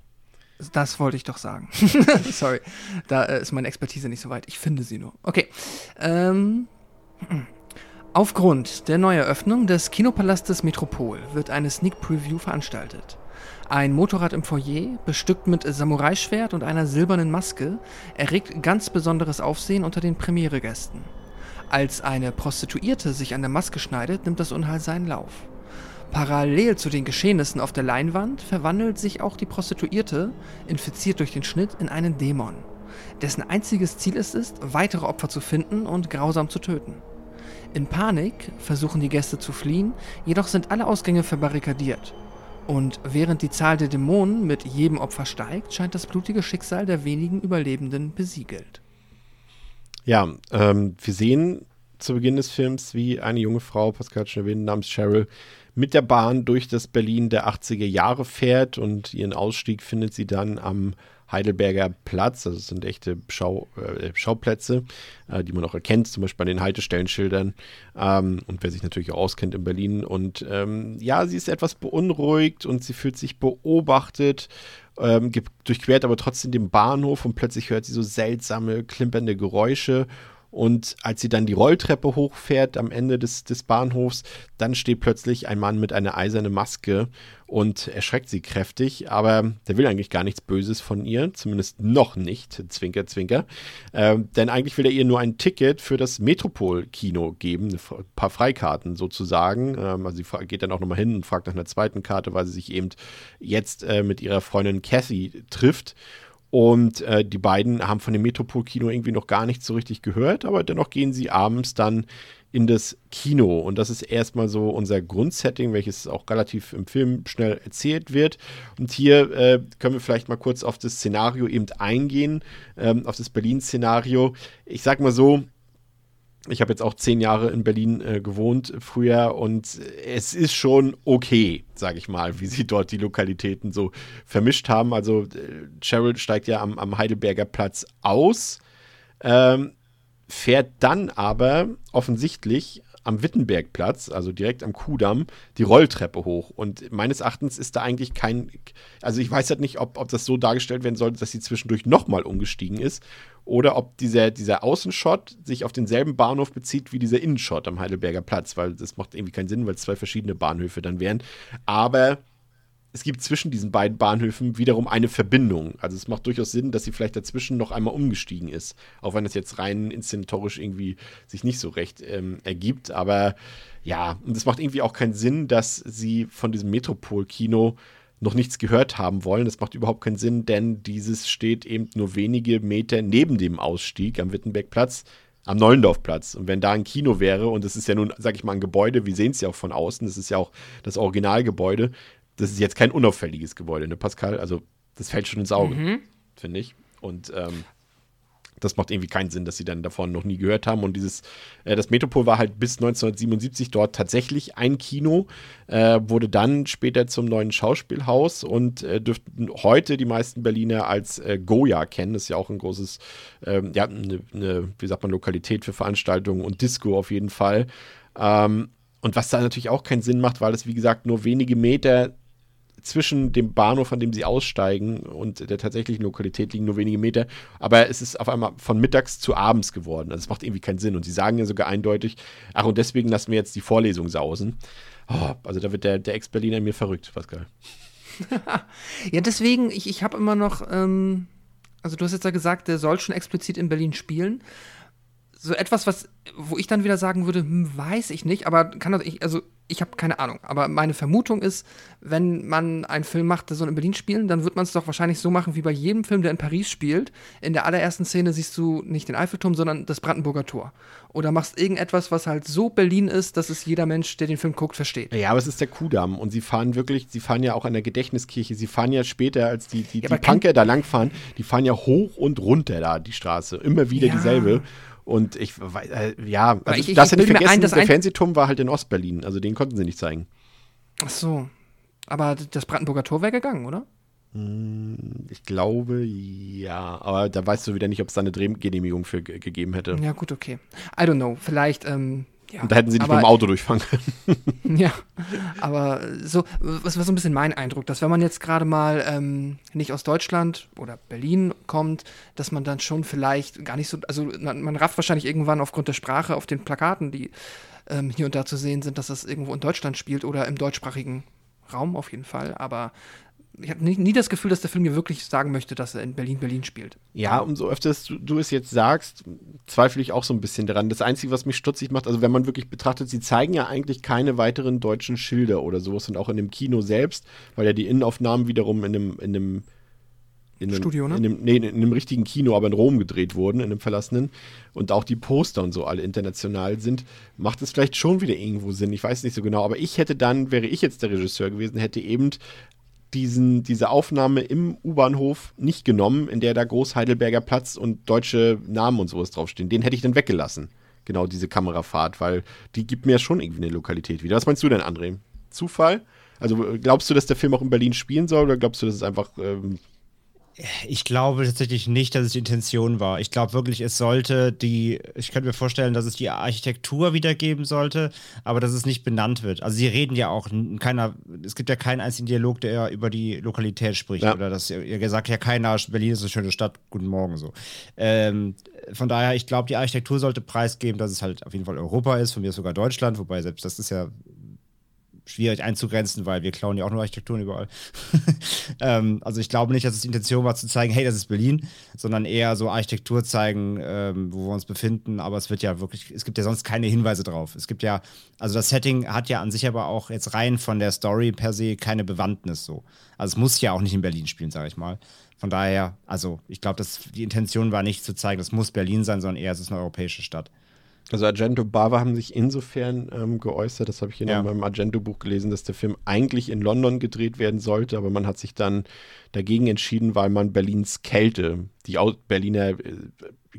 Das wollte ich doch sagen. Sorry, da äh, ist meine Expertise nicht so weit. Ich finde sie nur. Okay. Ähm, aufgrund der Neueröffnung des Kinopalastes Metropol wird eine Sneak Preview veranstaltet. Ein Motorrad im Foyer, bestückt mit Samurai-Schwert und einer silbernen Maske, erregt ganz besonderes Aufsehen unter den Premiere-Gästen. Als eine Prostituierte sich an der Maske schneidet, nimmt das Unheil seinen Lauf. Parallel zu den Geschehnissen auf der Leinwand verwandelt sich auch die Prostituierte, infiziert durch den Schnitt, in einen Dämon, dessen einziges Ziel es ist, weitere Opfer zu finden und grausam zu töten. In Panik versuchen die Gäste zu fliehen, jedoch sind alle Ausgänge verbarrikadiert und während die Zahl der Dämonen mit jedem Opfer steigt, scheint das blutige Schicksal der wenigen Überlebenden besiegelt. Ja, ähm, wir sehen zu Beginn des Films, wie eine junge Frau, Pascal schon namens Cheryl, mit der Bahn durch das Berlin der 80er Jahre fährt und ihren Ausstieg findet sie dann am Heidelberger Platz. Also es sind echte Schau, äh, Schauplätze, äh, die man auch erkennt, zum Beispiel an den Haltestellenschildern. Ähm, und wer sich natürlich auch auskennt in Berlin. Und ähm, ja, sie ist etwas beunruhigt und sie fühlt sich beobachtet. Ähm, durchquert aber trotzdem den Bahnhof und plötzlich hört sie so seltsame, klimpernde Geräusche und als sie dann die Rolltreppe hochfährt am Ende des, des Bahnhofs, dann steht plötzlich ein Mann mit einer eisernen Maske und erschreckt sie kräftig. Aber der will eigentlich gar nichts Böses von ihr, zumindest noch nicht. Zwinker, zwinker. Ähm, denn eigentlich will er ihr nur ein Ticket für das Metropol-Kino geben, ein paar Freikarten sozusagen. Ähm, also sie geht dann auch nochmal hin und fragt nach einer zweiten Karte, weil sie sich eben jetzt äh, mit ihrer Freundin Cathy trifft. Und äh, die beiden haben von dem Metropol-Kino irgendwie noch gar nichts so richtig gehört, aber dennoch gehen sie abends dann in das Kino. Und das ist erstmal so unser Grundsetting, welches auch relativ im Film schnell erzählt wird. Und hier äh, können wir vielleicht mal kurz auf das Szenario eben eingehen, ähm, auf das Berlin-Szenario. Ich sag mal so, ich habe jetzt auch zehn Jahre in Berlin äh, gewohnt früher und es ist schon okay, sage ich mal, wie sie dort die Lokalitäten so vermischt haben. Also äh, Cheryl steigt ja am, am Heidelberger Platz aus, ähm, fährt dann aber offensichtlich am Wittenbergplatz, also direkt am Kudamm, die Rolltreppe hoch. Und meines Erachtens ist da eigentlich kein, also ich weiß halt nicht, ob, ob das so dargestellt werden soll, dass sie zwischendurch nochmal umgestiegen ist oder ob dieser, dieser Außenshot sich auf denselben Bahnhof bezieht wie dieser Innenshot am Heidelberger Platz, weil das macht irgendwie keinen Sinn, weil es zwei verschiedene Bahnhöfe dann wären. Aber es gibt zwischen diesen beiden Bahnhöfen wiederum eine Verbindung. Also es macht durchaus Sinn, dass sie vielleicht dazwischen noch einmal umgestiegen ist. Auch wenn das jetzt rein inszenatorisch irgendwie sich nicht so recht ähm, ergibt. Aber ja, und es macht irgendwie auch keinen Sinn, dass sie von diesem Metropol-Kino noch nichts gehört haben wollen. Das macht überhaupt keinen Sinn, denn dieses steht eben nur wenige Meter neben dem Ausstieg am Wittenbergplatz am Neulendorfplatz. Und wenn da ein Kino wäre, und das ist ja nun, sag ich mal, ein Gebäude, wir sehen es ja auch von außen, das ist ja auch das Originalgebäude, das ist jetzt kein unauffälliges Gebäude, ne, Pascal? Also, das fällt schon ins Auge, mhm. finde ich. Und ähm, das macht irgendwie keinen Sinn, dass sie dann davon noch nie gehört haben. Und dieses, äh, das Metropol war halt bis 1977 dort tatsächlich ein Kino, äh, wurde dann später zum neuen Schauspielhaus und äh, dürften heute die meisten Berliner als äh, Goya kennen. Das ist ja auch ein großes, ähm, ja, eine, ne, wie sagt man, Lokalität für Veranstaltungen und Disco auf jeden Fall. Ähm, und was da natürlich auch keinen Sinn macht, weil es, wie gesagt, nur wenige Meter zwischen dem Bahnhof, an dem sie aussteigen, und der tatsächlichen Lokalität liegen nur wenige Meter. Aber es ist auf einmal von mittags zu abends geworden. Also es macht irgendwie keinen Sinn. Und sie sagen ja sogar eindeutig, ach, und deswegen lassen wir jetzt die Vorlesung sausen. Oh, also da wird der, der Ex-Berliner mir verrückt, Pascal. ja, deswegen, ich, ich habe immer noch, ähm, also du hast jetzt ja gesagt, der soll schon explizit in Berlin spielen. So etwas, was, wo ich dann wieder sagen würde, hm, weiß ich nicht, aber kann das, ich, also ich habe keine Ahnung, aber meine Vermutung ist, wenn man einen Film macht, der soll in Berlin spielen, dann wird man es doch wahrscheinlich so machen wie bei jedem Film, der in Paris spielt. In der allerersten Szene siehst du nicht den Eiffelturm, sondern das Brandenburger Tor. Oder machst irgendetwas, was halt so Berlin ist, dass es jeder Mensch, der den Film guckt, versteht. Ja, aber es ist der Kudamm und sie fahren wirklich, sie fahren ja auch an der Gedächtniskirche, sie fahren ja später, als die, die, ja, die Punker da langfahren, die fahren ja hoch und runter da die Straße. Immer wieder ja. dieselbe. Und ich, äh, ja, also ich, ich, das ich nicht vergessen, ein, der Fernsehturm war halt in Ostberlin, also den konnten sie nicht zeigen. Ach so. Aber das Brandenburger Tor wäre gegangen, oder? Hm, ich glaube, ja. Aber da weißt du wieder nicht, ob es da eine Drehgenehmigung für gegeben hätte. Ja, gut, okay. I don't know. Vielleicht, ähm, ja, und da hätten sie nicht aber, mit dem Auto durchfahren können. ja, aber so, was war so ein bisschen mein Eindruck, dass wenn man jetzt gerade mal ähm, nicht aus Deutschland oder Berlin kommt, dass man dann schon vielleicht gar nicht so, also man, man rafft wahrscheinlich irgendwann aufgrund der Sprache auf den Plakaten, die ähm, hier und da zu sehen sind, dass das irgendwo in Deutschland spielt oder im deutschsprachigen Raum auf jeden Fall, aber ich habe nie, nie, das Gefühl, dass der Film mir wirklich sagen möchte, dass er in Berlin Berlin spielt. Ja, umso öfter du, du, es jetzt sagst, zweifle ich auch so ein bisschen daran. Das Einzige, was mich stutzig macht, also wenn man wirklich betrachtet, sie zeigen ja eigentlich keine weiteren deutschen Schilder oder sowas und auch in dem Kino selbst, weil ja die Innenaufnahmen wiederum in einem, in einem in einem, Studio, ne? In einem, nee, in einem richtigen Kino, aber in Rom gedreht wurden, in einem verlassenen. Und auch die Poster und so alle international sind, macht es vielleicht schon wieder irgendwo Sinn. Ich weiß nicht so genau. Aber ich hätte dann, wäre ich jetzt der Regisseur gewesen, hätte eben diesen, diese Aufnahme im U-Bahnhof nicht genommen, in der da Groß Heidelberger Platz und deutsche Namen und sowas draufstehen. Den hätte ich dann weggelassen. Genau diese Kamerafahrt, weil die gibt mir schon irgendwie eine Lokalität wieder. Was meinst du denn, André? Zufall? Also glaubst du, dass der Film auch in Berlin spielen soll oder glaubst du, dass es einfach ähm, ich glaube tatsächlich nicht, dass es die Intention war. Ich glaube wirklich, es sollte die, ich könnte mir vorstellen, dass es die Architektur wiedergeben sollte, aber dass es nicht benannt wird. Also sie reden ja auch keiner, es gibt ja keinen einzigen Dialog, der über die Lokalität spricht. Ja. Oder dass ihr sagt ja keiner, Berlin ist eine schöne Stadt, guten Morgen so. Ähm, von daher, ich glaube, die Architektur sollte preisgeben, dass es halt auf jeden Fall Europa ist, von mir sogar Deutschland, wobei selbst das ist ja schwierig einzugrenzen, weil wir klauen ja auch nur Architekturen überall. ähm, also ich glaube nicht, dass es die Intention war zu zeigen, hey, das ist Berlin, sondern eher so Architektur zeigen, ähm, wo wir uns befinden. Aber es wird ja wirklich, es gibt ja sonst keine Hinweise drauf. Es gibt ja, also das Setting hat ja an sich aber auch jetzt rein von der Story per se keine Bewandtnis so. Also es muss ja auch nicht in Berlin spielen, sage ich mal. Von daher, also ich glaube, die Intention war nicht zu zeigen, das muss Berlin sein, sondern eher, es ist eine europäische Stadt. Also Argento Bava haben sich insofern ähm, geäußert, das habe ich in ja. meinem Argento-Buch gelesen, dass der Film eigentlich in London gedreht werden sollte, aber man hat sich dann dagegen entschieden, weil man Berlins Kälte, die Au Berliner äh,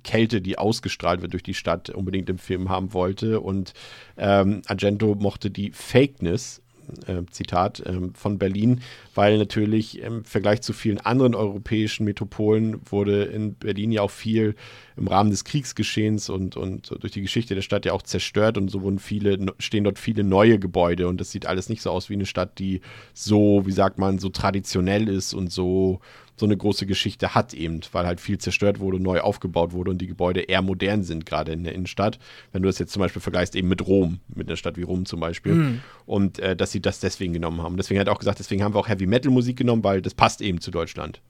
Kälte, die ausgestrahlt wird durch die Stadt, unbedingt im Film haben wollte. Und ähm, Argento mochte die Fakeness äh, Zitat äh, von Berlin, weil natürlich im Vergleich zu vielen anderen europäischen Metropolen wurde in Berlin ja auch viel im Rahmen des Kriegsgeschehens und, und durch die Geschichte der Stadt ja auch zerstört und so wurden viele, stehen dort viele neue Gebäude und das sieht alles nicht so aus wie eine Stadt, die so, wie sagt man, so traditionell ist und so so eine große Geschichte hat eben, weil halt viel zerstört wurde, neu aufgebaut wurde und die Gebäude eher modern sind, gerade in der Innenstadt. Wenn du das jetzt zum Beispiel vergleichst eben mit Rom, mit einer Stadt wie Rom zum Beispiel. Mhm. Und äh, dass sie das deswegen genommen haben. Deswegen hat er auch gesagt, deswegen haben wir auch Heavy Metal Musik genommen, weil das passt eben zu Deutschland.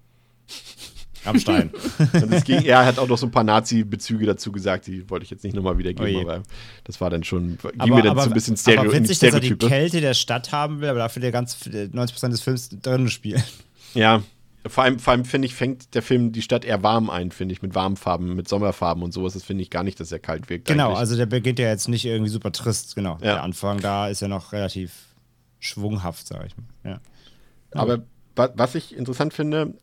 Am Stein. ging, er hat auch noch so ein paar Nazi-Bezüge dazu gesagt, die wollte ich jetzt nicht nochmal wiedergeben, oh aber das war dann schon, ging aber, mir dann aber, so ein bisschen Stereo aber witzig, dass er die Kälte der Stadt haben will, aber dafür der ganz 90% des Films drin spielt. Ja, vor allem, vor allem finde ich, fängt der Film die Stadt eher warm ein, finde ich, mit warmen Farben, mit Sommerfarben und sowas. Das finde ich gar nicht, dass er kalt wirkt. Genau, eigentlich. also der beginnt ja jetzt nicht irgendwie super trist, genau. Ja. Der Anfang da ist ja noch relativ schwunghaft, sage ich mal. Ja. Aber was ich interessant finde,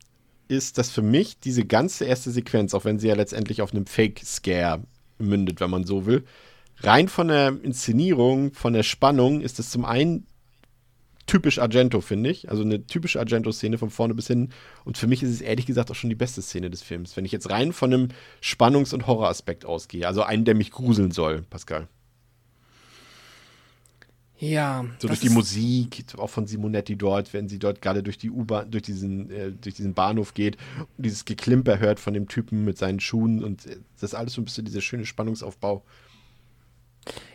ist, dass für mich diese ganze erste Sequenz, auch wenn sie ja letztendlich auf einem Fake-Scare mündet, wenn man so will, rein von der Inszenierung, von der Spannung ist es zum einen typisch Argento, finde ich. Also eine typische Argento-Szene von vorne bis hin. Und für mich ist es ehrlich gesagt auch schon die beste Szene des Films. Wenn ich jetzt rein von einem Spannungs- und Horroraspekt ausgehe. Also einen, der mich gruseln soll, Pascal. Ja. So durch die Musik, auch von Simonetti dort, wenn sie dort gerade durch die U-Bahn, durch diesen, äh, durch diesen Bahnhof geht und dieses Geklimper hört von dem Typen mit seinen Schuhen und äh, das ist alles so ein bisschen dieser schöne Spannungsaufbau.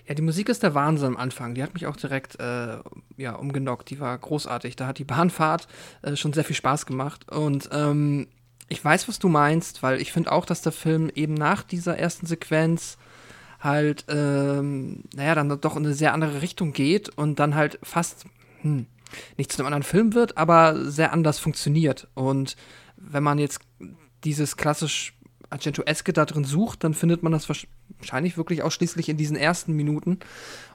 Ja, die Musik ist der Wahnsinn am Anfang. Die hat mich auch direkt äh, ja, umgenockt. Die war großartig. Da hat die Bahnfahrt äh, schon sehr viel Spaß gemacht. Und ähm, ich weiß, was du meinst, weil ich finde auch, dass der Film eben nach dieser ersten Sequenz halt, ähm, naja, dann doch in eine sehr andere Richtung geht und dann halt fast, hm, nicht zu einem anderen Film wird, aber sehr anders funktioniert. Und wenn man jetzt dieses klassisch Argento-eske da drin sucht, dann findet man das wahrscheinlich wirklich ausschließlich in diesen ersten Minuten.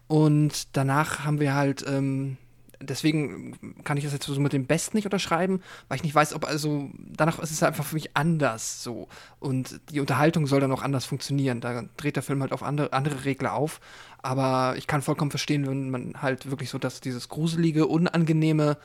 Und danach haben wir halt, ähm, deswegen kann ich das jetzt so mit dem Best nicht unterschreiben, weil ich nicht weiß, ob also, danach ist es einfach für mich anders so. Und die Unterhaltung soll dann auch anders funktionieren. Da dreht der Film halt auf andere, andere Regler auf. Aber ich kann vollkommen verstehen, wenn man halt wirklich so dass dieses gruselige, unangenehme,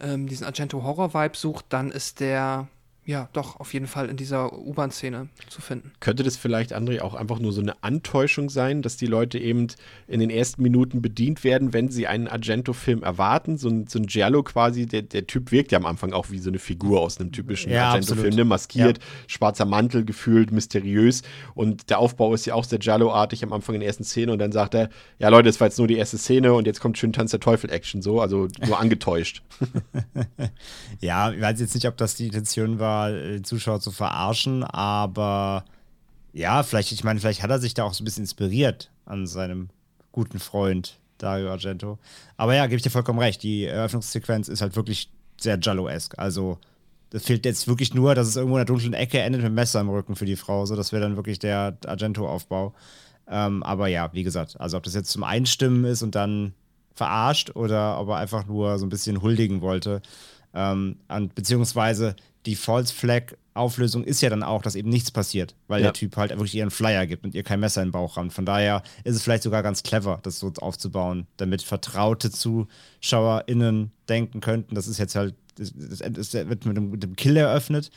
ähm, diesen Argento-Horror-Vibe sucht, dann ist der ja, doch, auf jeden Fall in dieser U-Bahn-Szene zu finden. Könnte das vielleicht, André, auch einfach nur so eine Antäuschung sein, dass die Leute eben in den ersten Minuten bedient werden, wenn sie einen Argento-Film erwarten? So ein, so ein Giallo quasi, der, der Typ wirkt ja am Anfang auch wie so eine Figur aus einem typischen ja, Argento-Film, ne? maskiert, ja. schwarzer Mantel gefühlt, mysteriös. Und der Aufbau ist ja auch sehr Giallo-artig am Anfang in der ersten Szene. Und dann sagt er, ja Leute, das war jetzt nur die erste Szene und jetzt kommt schön Tanz der Teufel-Action so, also nur angetäuscht. ja, ich weiß jetzt nicht, ob das die Intention war, die äh, Zuschauer zu verarschen, aber ja, vielleicht, ich meine, vielleicht hat er sich da auch so ein bisschen inspiriert an seinem guten Freund Dario Argento. Aber ja, gebe ich dir vollkommen recht. Die Eröffnungssequenz ist halt wirklich sehr Jallo-esque. Also, das fehlt jetzt wirklich nur, dass es irgendwo in der dunklen Ecke endet mit Messer im Rücken für die Frau. So, das wäre dann wirklich der Argento-Aufbau. Ähm, aber ja, wie gesagt, also ob das jetzt zum Einstimmen ist und dann verarscht oder ob er einfach nur so ein bisschen huldigen wollte, Ähm, und beziehungsweise die False Flag Auflösung ist ja dann auch, dass eben nichts passiert, weil Ja. der Typ halt wirklich ihr einen Flyer gibt und ihr kein Messer in den Bauch rammt. Von daher ist es vielleicht sogar ganz clever, das so aufzubauen, damit vertraute ZuschauerInnen denken könnten, das ist jetzt halt, das wird mit dem, mit dem Kill eröffnet.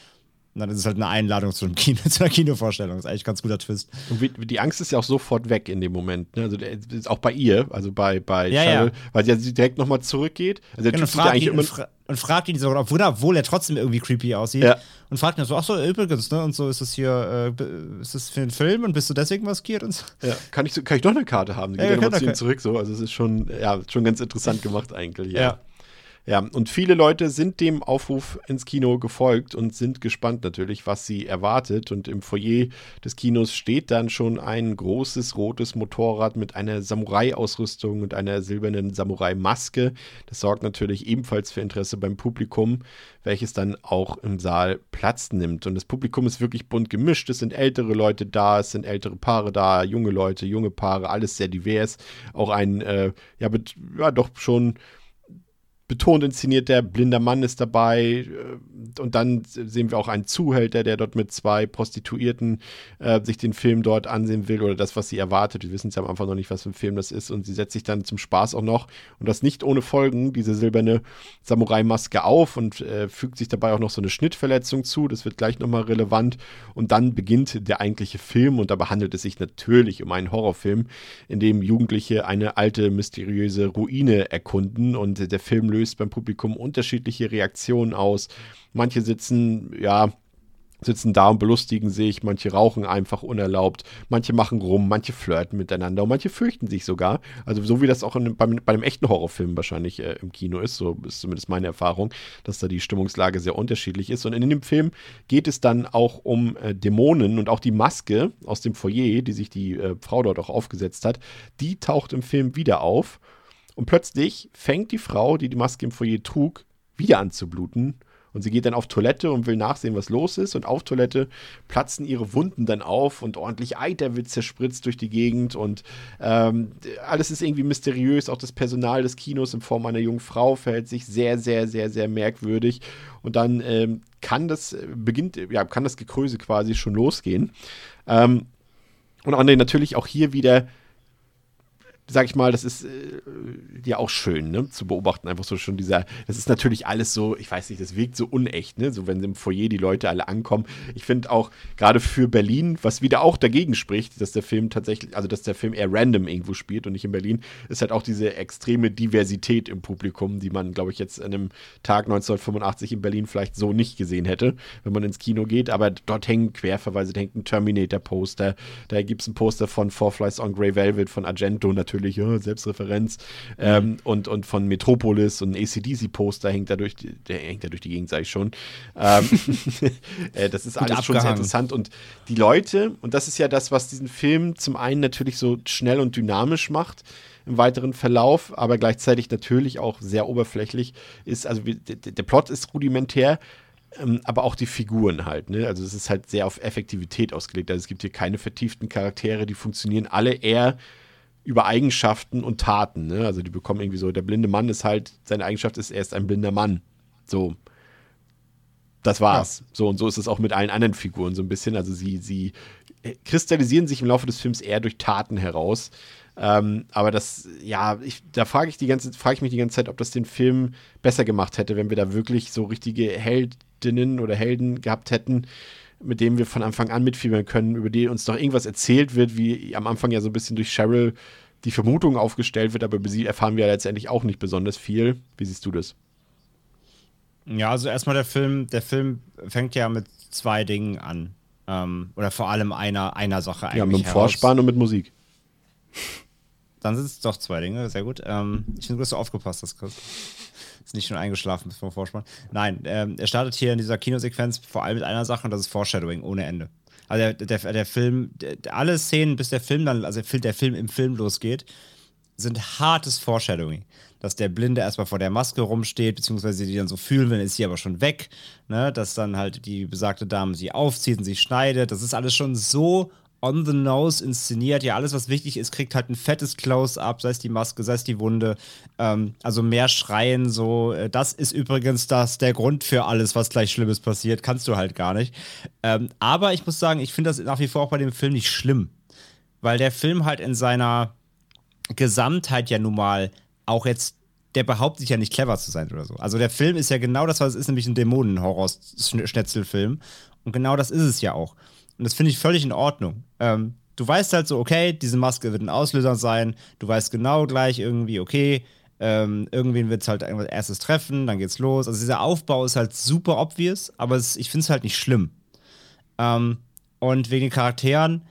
Und dann ist es halt eine Einladung zu, einem Kino, zu einer Kinovorstellung. Das ist eigentlich ein ganz guter Twist. Und wie, die Angst ist ja auch sofort weg in dem Moment. Ne? Also der, ist auch bei ihr, also bei, bei Ja, Cheryl, ja. weil sie direkt nochmal zurückgeht. Also der Genau, Typ ja fragt eigentlich ihn, immer. und, fra und fragt ihn sogar, obwohl, obwohl er trotzdem irgendwie creepy aussieht. Ja. Und fragt ihn so, ach so, übrigens, ne? Und so ist das hier, äh, ist das für einen Film und bist du deswegen maskiert und so. Ja, kann, ich, so- kann ich doch eine Karte haben? Die Ja, geht ja, nochmal können zu ihm zurück. So. Also es ist schon, ja, schon ganz interessant gemacht eigentlich. Ja. Ja. Und viele Leute sind dem Aufruf ins Kino gefolgt und sind gespannt natürlich, was sie erwartet. Und im Foyer des Kinos steht dann schon ein großes rotes Motorrad mit einer Samurai-Ausrüstung und einer silbernen Samurai-Maske. Das sorgt natürlich ebenfalls für Interesse beim Publikum, welches dann auch im Saal Platz nimmt. Und das Publikum ist wirklich bunt gemischt. Es sind ältere Leute da, es sind ältere Paare da, junge Leute, junge Paare, alles sehr divers. Auch ein, äh, ja, ja, doch schon betont inszeniert, der blinder Mann ist dabei äh, und dann sehen wir auch einen Zuhälter, der dort mit zwei Prostituierten äh, sich den Film dort ansehen will oder das, was sie erwartet. Wir wissen es ja am Anfang noch nicht, was für ein Film das ist und sie setzt sich dann zum Spaß auch noch und das nicht ohne Folgen, diese silberne Samurai-Maske auf und äh, fügt sich dabei auch noch so eine Schnittverletzung zu, das wird gleich nochmal relevant und dann beginnt der eigentliche Film und dabei handelt es sich natürlich um einen Horrorfilm, in dem Jugendliche eine alte, mysteriöse Ruine erkunden und der Film löst beim Publikum unterschiedliche Reaktionen aus. Manche sitzen, ja, sitzen da und belustigen sich, manche rauchen einfach unerlaubt, manche machen rum, manche flirten miteinander und manche fürchten sich sogar. Also so wie das auch in, beim, bei einem echten Horrorfilm wahrscheinlich äh, im Kino ist, so ist zumindest meine Erfahrung, dass da die Stimmungslage sehr unterschiedlich ist. Und in dem Film geht es dann auch um äh, Dämonen und auch die Maske aus dem Foyer, die sich die äh, Frau dort auch aufgesetzt hat, die taucht im Film wieder auf. Und plötzlich fängt die Frau, die die Maske im Foyer trug, wieder an zu bluten. Und sie geht dann auf Toilette und will nachsehen, was los ist. Und auf Toilette platzen ihre Wunden dann auf und ordentlich Eiter wird zerspritzt durch die Gegend. Und ähm, alles ist irgendwie mysteriös. Auch das Personal des Kinos in Form einer jungen Frau verhält sich sehr, sehr, sehr, sehr merkwürdig. Und dann ähm, kann das, äh, beginnt, ja, kann das Gekröse quasi schon losgehen. Ähm, und André, natürlich auch hier wieder sag ich mal, das ist äh, ja auch schön, ne, zu beobachten. Einfach so schon dieser, das ist natürlich alles so, ich weiß nicht, das wirkt so unecht, ne, so wenn im Foyer die Leute alle ankommen. Ich finde auch gerade für Berlin, was wieder auch dagegen spricht, dass der Film tatsächlich, also dass der Film eher random irgendwo spielt und nicht in Berlin, ist halt auch diese extreme Diversität im Publikum, die man, glaube ich, jetzt an einem Tag 1985 in Berlin vielleicht so nicht gesehen hätte, wenn man ins Kino geht. Aber dort hängen Querverweise, da hängt ein Terminator-Poster, da gibt es ein Poster von Four Flies on Grey Velvet von Argento natürlich, ja, Selbstreferenz. Ähm, und, und von Metropolis und ACDC-Poster hängt da durch, die- der hängt da durch die Gegend, sage ich schon. Ähm, äh, das ist alles schon sehr abgehangen. interessant. Und die Leute, und das ist ja das, was diesen Film zum einen natürlich so schnell und dynamisch macht, im weiteren Verlauf, aber gleichzeitig natürlich auch sehr oberflächlich ist. Also der Plot ist rudimentär, ähm, aber auch die Figuren halt. Ne? Also es ist halt sehr auf Effektivität ausgelegt. Also es gibt hier keine vertieften Charaktere, die funktionieren alle eher über Eigenschaften und Taten. Ne? Also die bekommen irgendwie so, der blinde Mann ist halt, seine Eigenschaft ist, er ist ein blinder Mann. So. Das war's. So und so ist es auch mit allen anderen Figuren so ein bisschen. Also sie, sie äh, kristallisieren sich im Laufe des Films eher durch Taten heraus. Ähm, aber das, ja, ich, da frage ich die ganze, frage ich mich die ganze Zeit, ob das den Film besser gemacht hätte, wenn wir da wirklich so richtige Heldinnen oder Helden gehabt hätten, mit denen wir von Anfang an mitfiebern können, über die uns noch irgendwas erzählt wird, wie am Anfang ja so ein bisschen durch Cheryl die Vermutung aufgestellt wird, aber über sie erfahren wir ja letztendlich auch nicht besonders viel. Wie siehst du das? Ja, also erstmal der Film, der Film fängt ja mit zwei Dingen an. Ähm, oder vor allem einer, einer Sache eigentlich. Ja, mit dem. Vorspann und mit Musik. Dann sind es doch zwei Dinge, sehr gut. Ähm, ich finde, du hast aufgepasst, das Chris. Ist nicht schon eingeschlafen vom Vorspann. Nein, ähm, er startet hier in dieser Kinosequenz vor allem mit einer Sache und das ist Foreshadowing ohne Ende. Also der, der, der Film, der, alle Szenen, bis der Film dann, also der Film im Film losgeht, sind hartes Foreshadowing. Dass der Blinde erstmal vor der Maske rumsteht, beziehungsweise die dann so fühlen, wenn ist sie aber schon weg. Ne? Dass dann halt die besagte Dame sie aufzieht und sie schneidet. Das ist alles schon so on the nose inszeniert. Ja, alles, was wichtig ist, kriegt halt ein fettes Close-up, sei es die Maske, sei es die Wunde. Ähm, also mehr Schreien, so. Äh, das ist übrigens das, der Grund für alles, was gleich Schlimmes passiert. Kannst du halt gar nicht. Ähm, aber ich muss sagen, ich finde das nach wie vor auch bei dem Film nicht schlimm. Weil der Film halt in seiner Gesamtheit ja nun mal auch jetzt der behauptet sich ja nicht clever zu sein oder so. Also der Film ist ja genau das, was es ist, nämlich ein Dämonen-Horror-Schnetzelfilm. Und genau das ist es ja auch. Und das finde ich völlig in Ordnung. Ähm, du weißt halt so, okay, diese Maske wird ein Auslöser sein. Du weißt genau gleich irgendwie, okay, ähm, irgendwen wird es halt erstes treffen, dann geht's los. Also dieser Aufbau ist halt super obvious, aber es, ich finde es halt nicht schlimm. Ähm, und wegen den Charakteren,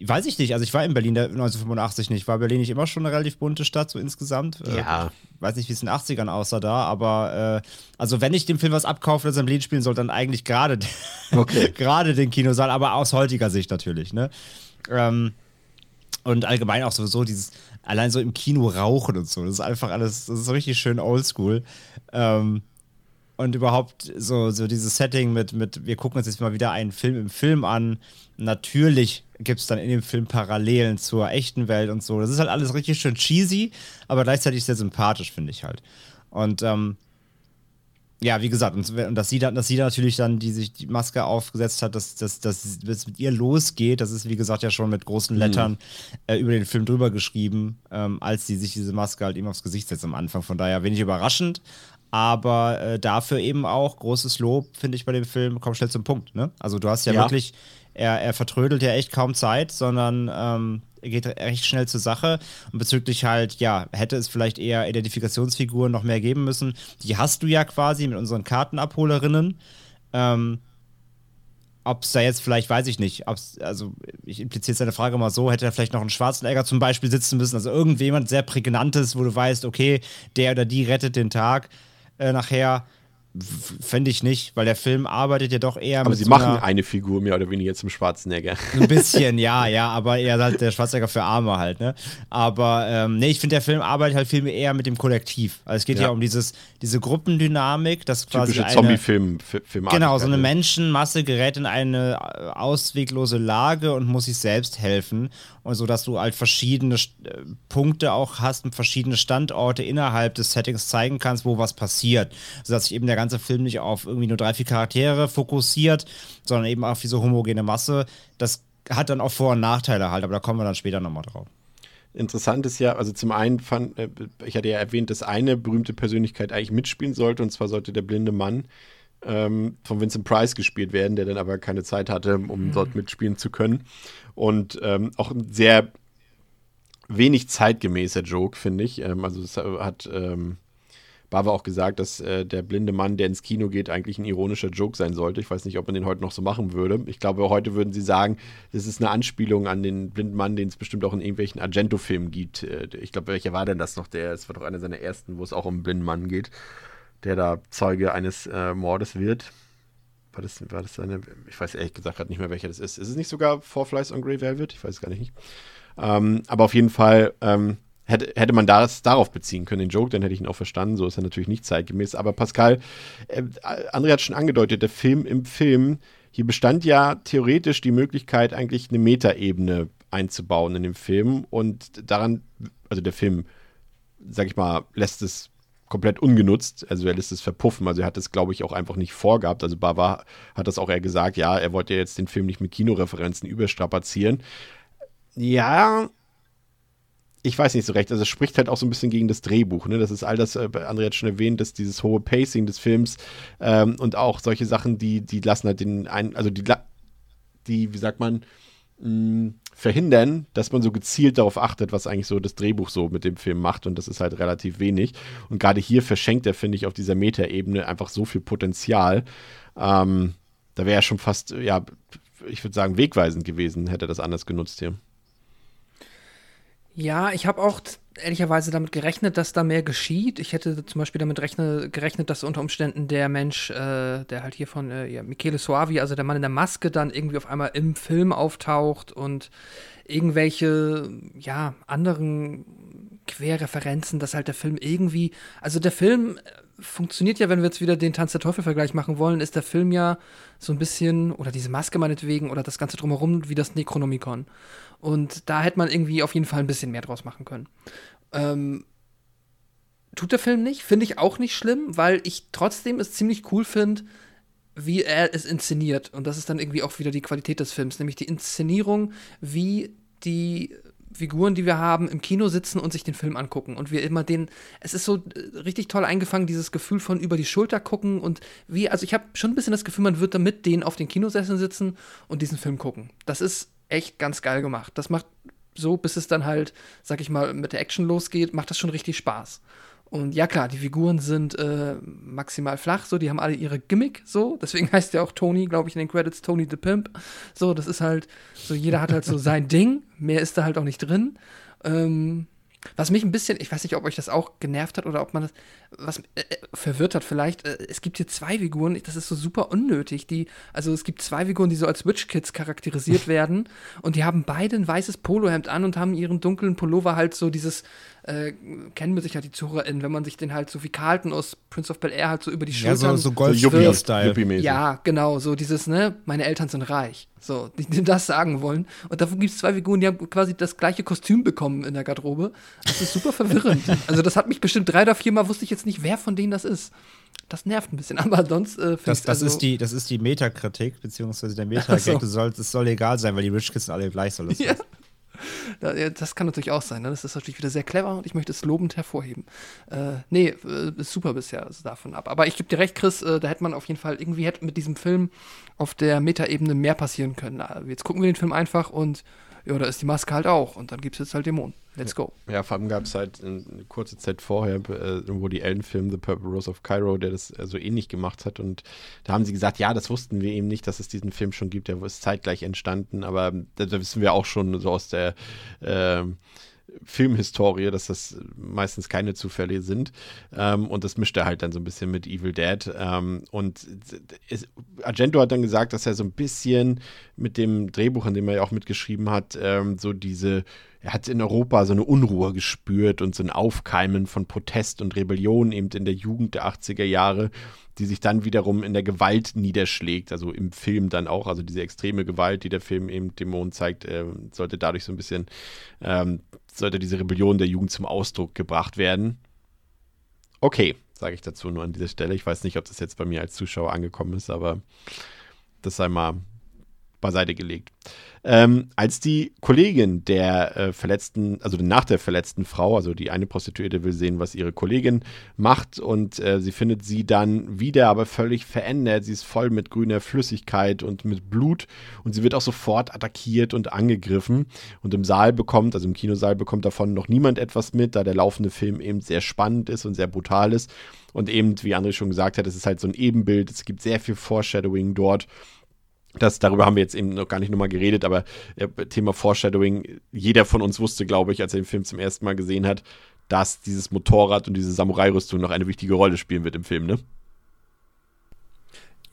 Weiß ich nicht. Also ich war in Berlin 1985 nicht. War Berlin nicht immer schon eine relativ bunte Stadt, so insgesamt? Äh, ja. Äh, weiß nicht, wie es in den 80ern aussah da, aber äh, also wenn ich dem Film was abkaufe, dass er in Berlin spielen soll, dann eigentlich gerade okay. gerade den Kinosaal, aber aus heutiger Sicht natürlich, ne? Ähm, und allgemein auch sowieso dieses, allein so im Kino rauchen und so. Das ist einfach alles, das ist so richtig schön oldschool. Ähm, und überhaupt so, so dieses Setting mit, mit, wir gucken uns jetzt mal wieder einen Film im Film an. Natürlich gibt es dann in dem Film Parallelen zur echten Welt und so. Das ist halt alles richtig schön cheesy, aber gleichzeitig sehr sympathisch, finde ich halt. Und ähm, ja, wie gesagt, und, und dass, sie dann, dass sie natürlich dann, die sich die Maske aufgesetzt hat, dass, dass, dass es mit ihr losgeht, das ist, wie gesagt, ja schon mit großen mhm. Lettern mhm. äh, über den Film drüber geschrieben, ähm, als sie sich diese Maske halt eben aufs Gesicht setzt am Anfang. Von daher wenig überraschend, aber äh, dafür eben auch großes Lob, finde ich, bei dem Film. Komm schnell zum Punkt. Ne? Also, du hast ja, ja. wirklich, er, er vertrödelt ja echt kaum Zeit, sondern ähm, er geht recht schnell zur Sache. Und bezüglich halt, ja, hätte es vielleicht eher Identifikationsfiguren noch mehr geben müssen. Die hast du ja quasi mit unseren Kartenabholerinnen. Ähm, ob es da jetzt vielleicht, weiß ich nicht, ob's, also ich impliziere seine Frage mal so, hätte er vielleicht noch einen Schwarzenegger zum Beispiel sitzen müssen, also irgendjemand sehr prägnantes, wo du weißt, okay, der oder die rettet den Tag äh, nachher. Fände ich nicht, weil der Film arbeitet ja doch eher aber mit. Aber sie so machen eine Figur mehr oder weniger zum Schwarzenegger. Ein bisschen, ja, ja, aber eher halt der Schwarzenegger für Arme halt, ne? Aber ähm, nee, ich finde, der Film arbeitet halt viel mehr eher mit dem Kollektiv. Also es geht ja, ja um dieses, diese Gruppendynamik, das quasi. Typische Zombie-Film, Genau, so eine Menschenmasse gerät in eine äh, ausweglose Lage und muss sich selbst helfen und so dass du halt verschiedene äh, Punkte auch hast und verschiedene Standorte innerhalb des Settings zeigen kannst, wo was passiert, sodass sich eben der ganze Film nicht auf irgendwie nur drei, vier Charaktere fokussiert, sondern eben auf diese homogene Masse. Das hat dann auch Vor- und Nachteile halt, aber da kommen wir dann später nochmal drauf. Interessant ist ja, also zum einen fand, äh, ich hatte ja erwähnt, dass eine berühmte Persönlichkeit eigentlich mitspielen sollte, und zwar sollte der blinde Mann ähm, von Vincent Price gespielt werden, der dann aber keine Zeit hatte, um mhm. dort mitspielen zu können. Und ähm, auch ein sehr wenig zeitgemäßer Joke, finde ich. Ähm, also es hat ähm, Bava auch gesagt, dass äh, der blinde Mann, der ins Kino geht, eigentlich ein ironischer Joke sein sollte. Ich weiß nicht, ob man den heute noch so machen würde. Ich glaube, heute würden sie sagen, das ist eine Anspielung an den blinden Mann, den es bestimmt auch in irgendwelchen Argento-Filmen gibt. Äh, ich glaube, welcher war denn das noch? Der, es war doch einer seiner ersten, wo es auch um einen blinden Mann geht der da Zeuge eines äh, Mordes wird. War das, war das seine, ich weiß ehrlich gesagt gerade nicht mehr, welcher das ist. Ist es nicht sogar Four Flies on Grey Velvet? Ich weiß es gar nicht. Ähm, aber auf jeden Fall ähm, hätte, hätte man das darauf beziehen können, den Joke, dann hätte ich ihn auch verstanden. So ist er natürlich nicht zeitgemäß. Aber Pascal, äh, André hat schon angedeutet, der Film im Film, hier bestand ja theoretisch die Möglichkeit, eigentlich eine Metaebene einzubauen in dem Film. Und daran, also der Film, sag ich mal, lässt es komplett ungenutzt. Also er lässt es verpuffen. Also er hat es, glaube ich, auch einfach nicht vorgehabt. Also Bava hat das auch eher gesagt, ja, er wollte jetzt den Film nicht mit Kinoreferenzen überstrapazieren. Ja, ich weiß nicht so recht. Also es spricht halt auch so ein bisschen gegen das Drehbuch. Ne? Das ist all das, äh, André hat schon erwähnt, dass dieses hohe Pacing des Films ähm, und auch solche Sachen, die, die lassen halt den einen, also die, die, wie sagt man, mh, verhindern, dass man so gezielt darauf achtet, was eigentlich so das Drehbuch so mit dem Film macht. Und das ist halt relativ wenig. Und gerade hier verschenkt er, finde ich, auf dieser Metaebene einfach so viel Potenzial. Ähm, da wäre er schon fast, ja, ich würde sagen, wegweisend gewesen, hätte er das anders genutzt hier. Ja, ich habe auch ehrlicherweise damit gerechnet, dass da mehr geschieht. Ich hätte zum Beispiel damit rechne, gerechnet, dass unter Umständen der Mensch, äh, der halt hier von äh, ja, Michele Soavi, also der Mann in der Maske, dann irgendwie auf einmal im Film auftaucht und irgendwelche, ja, anderen Querreferenzen, dass halt der Film irgendwie, also der Film funktioniert ja, wenn wir jetzt wieder den Tanz der Teufel-Vergleich machen wollen, ist der Film ja so ein bisschen, oder diese Maske meinetwegen, oder das Ganze drumherum, wie das Necronomicon. Und da hätte man irgendwie auf jeden Fall ein bisschen mehr draus machen können. Ähm, tut der Film nicht, finde ich auch nicht schlimm, weil ich trotzdem es ziemlich cool finde, wie er es inszeniert. Und das ist dann irgendwie auch wieder die Qualität des Films, nämlich die Inszenierung, wie die Figuren, die wir haben, im Kino sitzen und sich den Film angucken. Und wir immer den, es ist so äh, richtig toll eingefangen, dieses Gefühl von über die Schulter gucken und wie, also ich habe schon ein bisschen das Gefühl, man wird da mit denen auf den Kinosesseln sitzen und diesen Film gucken. Das ist echt ganz geil gemacht. Das macht so, bis es dann halt, sag ich mal, mit der Action losgeht, macht das schon richtig Spaß. Und ja klar, die Figuren sind äh, maximal flach, so, die haben alle ihre Gimmick, so. Deswegen heißt ja auch Tony, glaube ich, in den Credits Tony the Pimp. So, das ist halt, so jeder hat halt so sein Ding, mehr ist da halt auch nicht drin. Ähm, was mich ein bisschen, ich weiß nicht, ob euch das auch genervt hat oder ob man das, was äh, äh verwirrt hat vielleicht, äh, es gibt hier zwei Figuren, das ist so super unnötig, die, also es gibt zwei Figuren, die so als Witch Kids charakterisiert werden und die haben beide ein weißes Polohemd an und haben ihren dunklen Pullover halt so dieses, äh, kennen wir sicher die ZuhörerInnen, wenn man sich den halt so wie Carlton aus Prince of Bel Air halt so über die Schultern. Ja, so, so Goldstyle. So ja, genau, so dieses, ne, meine Eltern sind reich. So, die, die das sagen wollen. Und davon gibt es zwei Figuren, die haben quasi das gleiche Kostüm bekommen in der Garderobe. Das ist super verwirrend. also, das hat mich bestimmt drei oder vier Mal, wusste ich jetzt nicht, wer von denen das ist. Das nervt ein bisschen, aber sonst äh, das, das also ist die Das ist die Metakritik, beziehungsweise der Metagag. So. Es soll egal sein, weil die Rich Kids alle gleich sollen. Ja. Das kann natürlich auch sein. Ne? Das ist natürlich wieder sehr clever und ich möchte es lobend hervorheben. Äh, nee, äh, ist super bisher also davon ab. Aber ich gebe dir recht, Chris, äh, da hätte man auf jeden Fall, irgendwie hätte mit diesem Film auf der Metaebene mehr passieren können. Jetzt gucken wir den Film einfach und ja, da ist die Maske halt auch und dann gibt es jetzt halt Dämonen. Let's go. Ja, vor allem gab es halt eine kurze Zeit vorher, äh, wo die Ellen-Film The Purple Rose of Cairo, der das äh, so ähnlich gemacht hat. Und da haben sie gesagt, ja, das wussten wir eben nicht, dass es diesen Film schon gibt. Der ist zeitgleich entstanden, aber da, da wissen wir auch schon so aus der äh, Filmhistorie, dass das meistens keine Zufälle sind. Ähm, und das mischt er halt dann so ein bisschen mit Evil Dead. Ähm, und es, Argento hat dann gesagt, dass er so ein bisschen mit dem Drehbuch, an dem er ja auch mitgeschrieben hat, ähm, so diese er hat in Europa so eine Unruhe gespürt und so ein Aufkeimen von Protest und Rebellion eben in der Jugend der 80er Jahre, die sich dann wiederum in der Gewalt niederschlägt, also im Film dann auch, also diese extreme Gewalt, die der Film eben Dämonen zeigt, äh, sollte dadurch so ein bisschen, ähm, sollte diese Rebellion der Jugend zum Ausdruck gebracht werden. Okay, sage ich dazu nur an dieser Stelle. Ich weiß nicht, ob das jetzt bei mir als Zuschauer angekommen ist, aber das sei mal beiseite gelegt. Ähm, als die Kollegin der äh, verletzten, also nach der verletzten Frau, also die eine Prostituierte will sehen, was ihre Kollegin macht und äh, sie findet sie dann wieder, aber völlig verändert. Sie ist voll mit grüner Flüssigkeit und mit Blut und sie wird auch sofort attackiert und angegriffen. Und im Saal bekommt, also im Kinosaal bekommt davon noch niemand etwas mit, da der laufende Film eben sehr spannend ist und sehr brutal ist. Und eben, wie André schon gesagt hat, es ist halt so ein Ebenbild. Es gibt sehr viel Foreshadowing dort. Das, darüber haben wir jetzt eben noch gar nicht nochmal geredet, aber äh, Thema Foreshadowing, jeder von uns wusste, glaube ich, als er den Film zum ersten Mal gesehen hat, dass dieses Motorrad und diese Samurai-Rüstung noch eine wichtige Rolle spielen wird im Film, ne?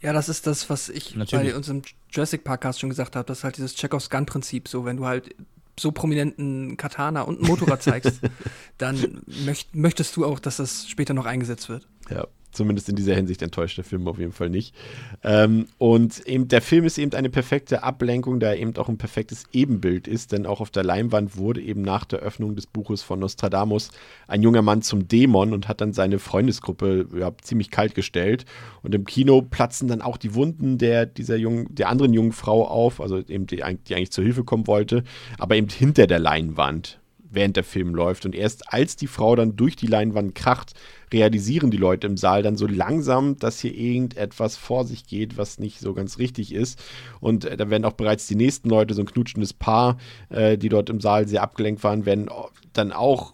Ja, das ist das, was ich Natürlich. bei unserem Jurassic Park-Cast schon gesagt habe. Das ist halt dieses Chekhovs Gun-Prinzip. So, wenn du halt so prominenten Katana und ein Motorrad zeigst, dann möcht, möchtest du auch, dass das später noch eingesetzt wird. Ja, zumindest in dieser Hinsicht enttäuscht der Film auf jeden Fall nicht. Ähm, und eben der Film ist eben eine perfekte Ablenkung, da er eben auch ein perfektes Ebenbild ist, denn auch auf der Leinwand wurde eben nach der Öffnung des Buches von Nostradamus ein junger Mann zum Dämon und hat dann seine Freundesgruppe ja, ziemlich kalt gestellt. Und im Kino platzen dann auch die Wunden der, dieser jungen, der anderen jungen Frau auf, also eben die, die eigentlich zur Hilfe kommen wollte, aber eben hinter der Leinwand während der Film läuft. Und erst als die Frau dann durch die Leinwand kracht, realisieren die Leute im Saal dann so langsam, dass hier irgendetwas vor sich geht, was nicht so ganz richtig ist. Und äh, da werden auch bereits die nächsten Leute, so ein knutschendes Paar, äh, die dort im Saal sehr abgelenkt waren, werden dann auch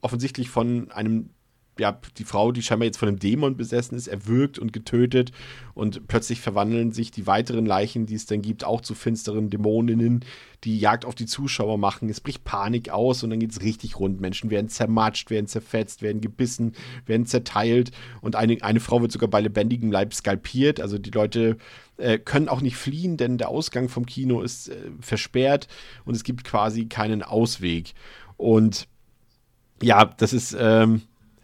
offensichtlich von einem ja, die Frau, die scheinbar jetzt von einem Dämon besessen ist, erwürgt und getötet. Und plötzlich verwandeln sich die weiteren Leichen, die es dann gibt, auch zu finsteren Dämoninnen, die Jagd auf die Zuschauer machen. Es bricht Panik aus und dann geht es richtig rund. Menschen werden zermatscht, werden zerfetzt, werden gebissen, werden zerteilt. Und eine, eine Frau wird sogar bei lebendigem Leib skalpiert. Also die Leute äh, können auch nicht fliehen, denn der Ausgang vom Kino ist äh, versperrt und es gibt quasi keinen Ausweg. Und ja, das ist. Ähm,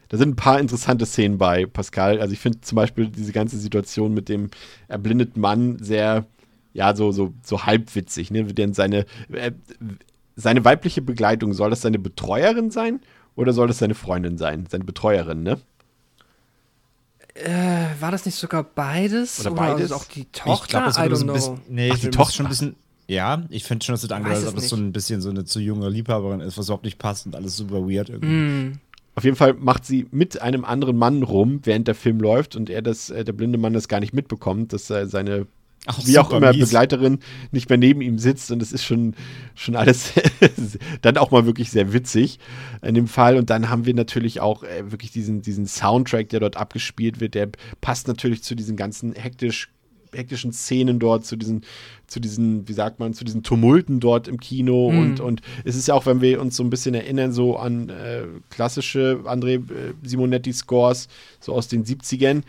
da sind ein paar interessante Szenen bei, Pascal. Also ich finde zum Beispiel diese ganze Situation mit dem erblindeten Mann sehr, ja, so, so, so halbwitzig, ne? Denn seine, äh, seine weibliche Begleitung, soll das seine Betreuerin sein oder soll das seine Freundin sein? Seine Betreuerin, ne? Äh, war das nicht sogar beides? Oder beides? Also auch die Tochter? Ich glaube, das I wird don't so ein know. bisschen. Nee, Ach, ich die finde Tochter. schon ein bisschen. Ja, ich finde schon, dass das angehört, als es ob das so ein bisschen so eine zu junge Liebhaberin ist, was überhaupt nicht passt und alles super weird irgendwie. Hm. Auf jeden Fall macht sie mit einem anderen Mann rum, während der Film läuft und er das, äh, der blinde Mann das gar nicht mitbekommt, dass äh, seine Ach, wie auch immer mies. Begleiterin nicht mehr neben ihm sitzt und es ist schon, schon alles dann auch mal wirklich sehr witzig in dem Fall. Und dann haben wir natürlich auch äh, wirklich diesen, diesen Soundtrack, der dort abgespielt wird, der passt natürlich zu diesen ganzen hektisch hektischen Szenen dort, zu diesen, zu diesen, wie sagt man, zu diesen Tumulten dort im Kino. Mhm. Und, und es ist ja auch, wenn wir uns so ein bisschen erinnern, so an äh, klassische André äh, Simonetti-Scores, so aus den 70ern,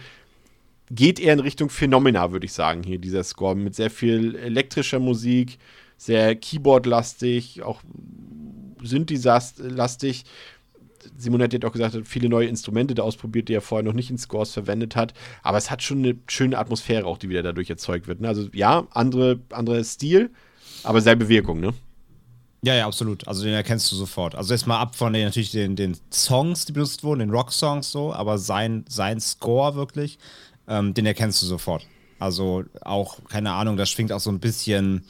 geht eher in Richtung Phenomena, würde ich sagen, hier dieser Score, mit sehr viel elektrischer Musik, sehr Keyboard-lastig, auch Synthi-lastig. Simonetti hat auch gesagt, hat viele neue Instrumente da ausprobiert, die er vorher noch nicht in Scores verwendet hat. Aber es hat schon eine schöne Atmosphäre auch, die wieder dadurch erzeugt wird. Ne? Also ja, andere, anderer Stil, aber selbe Wirkung, ne? Ja, ja, absolut. Also den erkennst du sofort. Also jetzt mal ab von den natürlich den, den Songs, die benutzt wurden, den Rock-Songs so, aber sein, sein Score wirklich, ähm, den erkennst du sofort. Also auch, keine Ahnung, da schwingt auch so ein bisschen,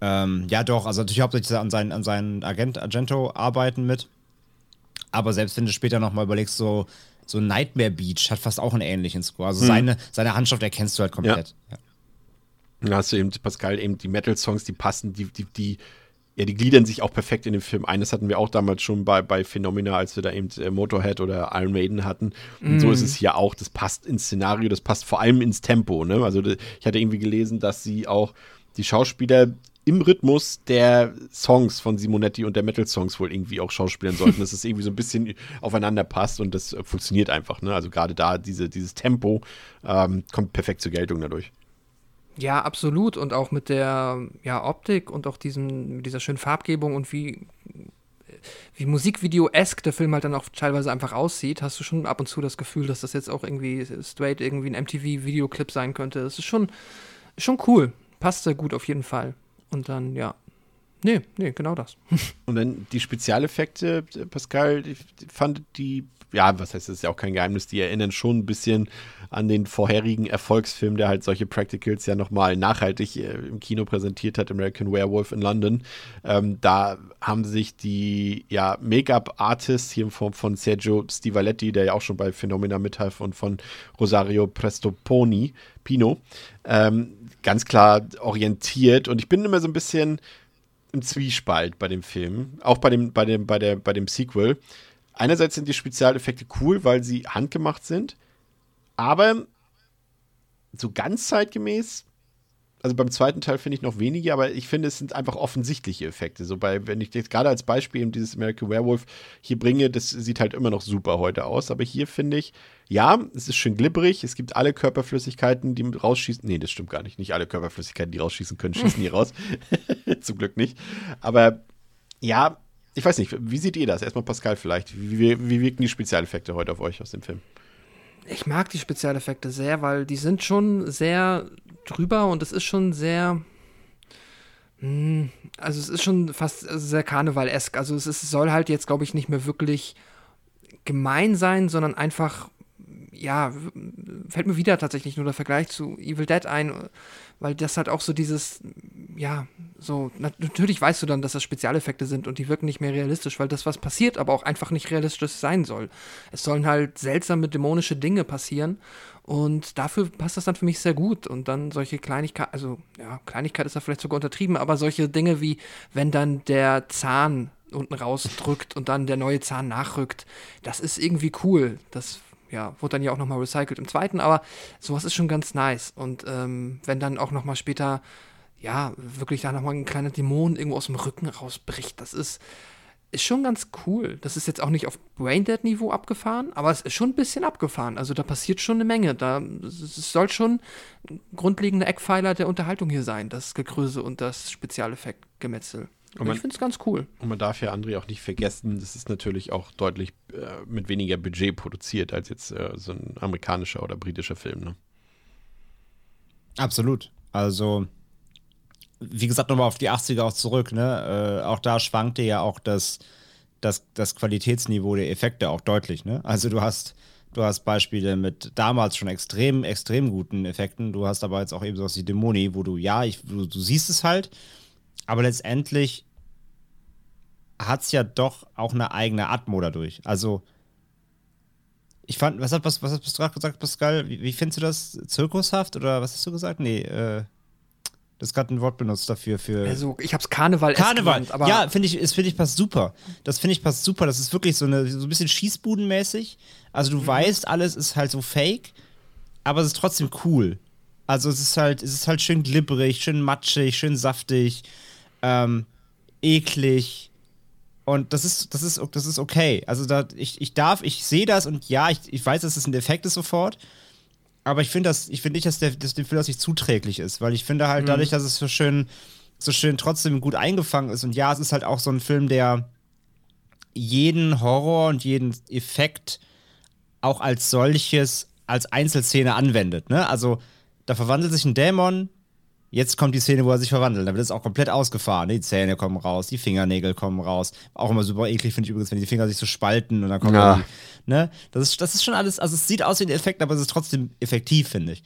ähm, ja doch, also natürlich hauptsächlich an seinen, an seinen Agent, Argento-Arbeiten mit. Aber selbst wenn du später nochmal überlegst, so, so Nightmare Beach hat fast auch einen ähnlichen Score. Also seine, seine Handschrift erkennst du halt komplett. Ja. Da hast du eben, Pascal, eben die Metal-Songs, die passen, die, die, die, ja, die gliedern sich auch perfekt in den Film ein. Das hatten wir auch damals schon bei, bei Phenomena, als wir da eben äh, Motorhead oder Iron Maiden hatten. Und so ist es hier auch. Das passt ins Szenario, das passt vor allem ins Tempo. Ne? Also ich hatte irgendwie gelesen, dass sie auch die Schauspieler im Rhythmus der Songs von Simonetti und der Metal-Songs wohl irgendwie auch schauspielern sollten, dass es irgendwie so ein bisschen aufeinander passt und das äh, funktioniert einfach. Ne? Also gerade da, diese, dieses Tempo ähm, kommt perfekt zur Geltung dadurch. Ja, absolut. Und auch mit der ja, Optik und auch diesen, mit dieser schönen Farbgebung und wie, wie Musikvideo-esk der Film halt dann auch teilweise einfach aussieht, hast du schon ab und zu das Gefühl, dass das jetzt auch irgendwie straight irgendwie ein MTV-Videoclip sein könnte. Das ist schon, schon cool. Passt sehr gut auf jeden Fall. Und dann, ja. Nee, nee, genau das. Und dann die Spezialeffekte, Pascal, ich fand die, ja, was heißt, das ist ja auch kein Geheimnis, die erinnern schon ein bisschen an den vorherigen Erfolgsfilm, der halt solche Practicals ja nochmal nachhaltig äh, im Kino präsentiert hat, American Werewolf in London. Ähm, da haben sich die ja, Make-up-Artists hier in Form von Sergio Stivaletti, der ja auch schon bei Phenomena mithalf, und von Rosario Prestoponi, Pino, ähm, ganz klar orientiert. Und ich bin immer so ein bisschen im Zwiespalt bei dem Film, auch bei dem, bei dem, bei der, bei dem Sequel. Einerseits sind die Spezialeffekte cool, weil sie handgemacht sind, aber so ganz zeitgemäß, also beim zweiten Teil finde ich noch weniger, aber ich finde, es sind einfach offensichtliche Effekte. So bei, wenn ich jetzt gerade als Beispiel eben dieses American Werewolf hier bringe, das sieht halt immer noch super heute aus, aber hier finde ich, ja, es ist schön glibberig, es gibt alle Körperflüssigkeiten, die rausschießen. Nee, das stimmt gar nicht. Nicht alle Körperflüssigkeiten, die rausschießen können, schießen hier raus. Zum Glück nicht. Aber ja, ich weiß nicht, wie seht ihr das? Erstmal Pascal vielleicht. Wie, wie, wie wirken die Spezialeffekte heute auf euch aus dem Film? Ich mag die Spezialeffekte sehr, weil die sind schon sehr drüber und es ist schon sehr. hm, Also es ist schon fast sehr karnevalesk. Also es ist, soll halt jetzt, glaube ich, nicht mehr wirklich gemein sein, sondern einfach, ja, fällt mir wieder tatsächlich nur der Vergleich zu Evil Dead ein, weil das halt auch so dieses, ja, so, na, natürlich weißt du dann, dass das Spezialeffekte sind und die wirken nicht mehr realistisch, weil das, was passiert, aber auch einfach nicht realistisch sein soll. Es sollen halt seltsame, dämonische Dinge passieren und dafür passt das dann für mich sehr gut. Und dann solche Kleinigkeiten, also ja, Kleinigkeit ist da vielleicht sogar untertrieben, aber solche Dinge wie, wenn dann der Zahn unten rausdrückt und dann der neue Zahn nachrückt, das ist irgendwie cool. Das ja, wurde dann ja auch nochmal recycelt im zweiten, aber sowas ist schon ganz nice. Und ähm, wenn dann auch nochmal später, ja, wirklich da nochmal ein kleiner Dämon irgendwo aus dem Rücken rausbricht, das ist, ist schon ganz cool. Das ist jetzt auch nicht auf Braindead-Niveau abgefahren, aber es ist schon ein bisschen abgefahren. Also da passiert schon eine Menge. Da es soll schon ein grundlegender Eckpfeiler der Unterhaltung hier sein, das Gegröße und das Spezialeffektgemetzel. Und man- ich finde es ganz cool. Und man darf ja, André, auch nicht vergessen, das ist natürlich auch deutlich äh, mit weniger Budget produziert als jetzt äh, so ein amerikanischer oder britischer Film. Ne? Absolut. Also, wie gesagt, nochmal auf die 80er auch zurück, ne? Äh, auch da schwankte ja auch das, das, das Qualitätsniveau der Effekte auch deutlich, ne? Also du hast, du hast Beispiele mit damals schon extrem, extrem guten Effekten. Du hast aber jetzt auch eben sowas wie Dämoni, wo du, ja, ich, du, du siehst es halt, aber letztendlich hat es ja doch auch eine eigene Atmo dadurch. Also, ich fand, was, hat, was, was hast du gerade gesagt, Pascal? Wie, wie findest du das? Zirkushaft oder was hast du gesagt? Nee, äh, das ist gerade ein Wort benutzt dafür. Für Also, ich habe es Karneval Karneval. genannt, aber ja, finde ich, finde ich passt super. Das finde ich passt super. Das ist wirklich so, eine, so ein bisschen Schießbudenmäßig. Also, du weißt, alles ist halt so fake, aber es ist trotzdem cool. Also, es ist halt, es ist halt schön glibberig, schön matschig, schön saftig, ähm, eklig. Und das ist, das ist, das ist okay. Also, da, ich, ich darf, ich sehe das und ja, ich, ich weiß, dass es ein Effekt ist sofort. Aber ich finde das, ich finde nicht, dass der, dass dem Film das nicht zuträglich ist, weil ich finde halt dadurch, dass es so schön, so schön trotzdem gut eingefangen ist. Und ja, es ist halt auch so ein Film, der jeden Horror und jeden Effekt auch als solches, als Einzelszene anwendet. Ne? Also, da verwandelt sich ein Dämon, jetzt kommt die Szene, wo er sich verwandelt. Da wird es auch komplett ausgefahren. Die Zähne kommen raus, die Fingernägel kommen raus. Auch immer super eklig, finde ich übrigens, wenn die Finger sich so spalten und dann kommen Ja. die, ne? Das ist, das ist schon alles, also es sieht aus wie ein Effekt, aber es ist trotzdem effektiv, finde ich.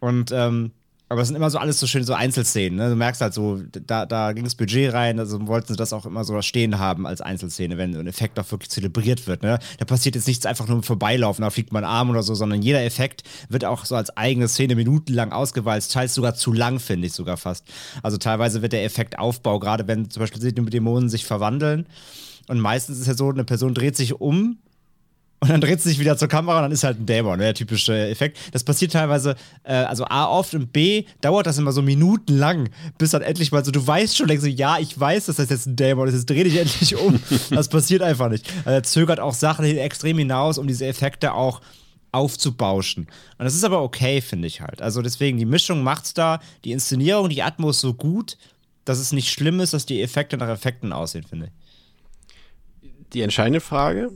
Und, ähm, aber es sind immer so alles so schön so Einzelszenen. Ne? Du merkst halt so, da, da ging das Budget rein, also wollten sie das auch immer so stehen haben als Einzelszene, wenn so ein Effekt auch wirklich zelebriert wird. Ne? Da passiert jetzt nichts einfach nur im Vorbeilaufen, da fliegt man Arm oder so, sondern jeder Effekt wird auch so als eigene Szene minutenlang ausgewalzt, teils sogar zu lang, finde ich sogar fast. Also teilweise wird der Effektaufbau, gerade wenn zum Beispiel die Dämonen sich verwandeln. Und meistens ist ja so, eine Person dreht sich um und dann dreht sie sich wieder zur Kamera und dann ist halt ein Dämon, ne, der typische Effekt. Das passiert teilweise, äh, also A oft und B dauert das immer so minutenlang, bis dann endlich mal so, du weißt schon, denkst so, ja, ich weiß, dass das jetzt ein Dämon ist, jetzt dreh dich endlich um. Das passiert einfach nicht. Also er zögert auch Sachen hin- extrem hinaus, um diese Effekte auch aufzubauschen. Und das ist aber okay, finde ich halt. Also deswegen, die Mischung macht's da, die Inszenierung, die Atmos so gut, dass es nicht schlimm ist, dass die Effekte nach Effekten aussehen, finde ich. Die entscheidende Frage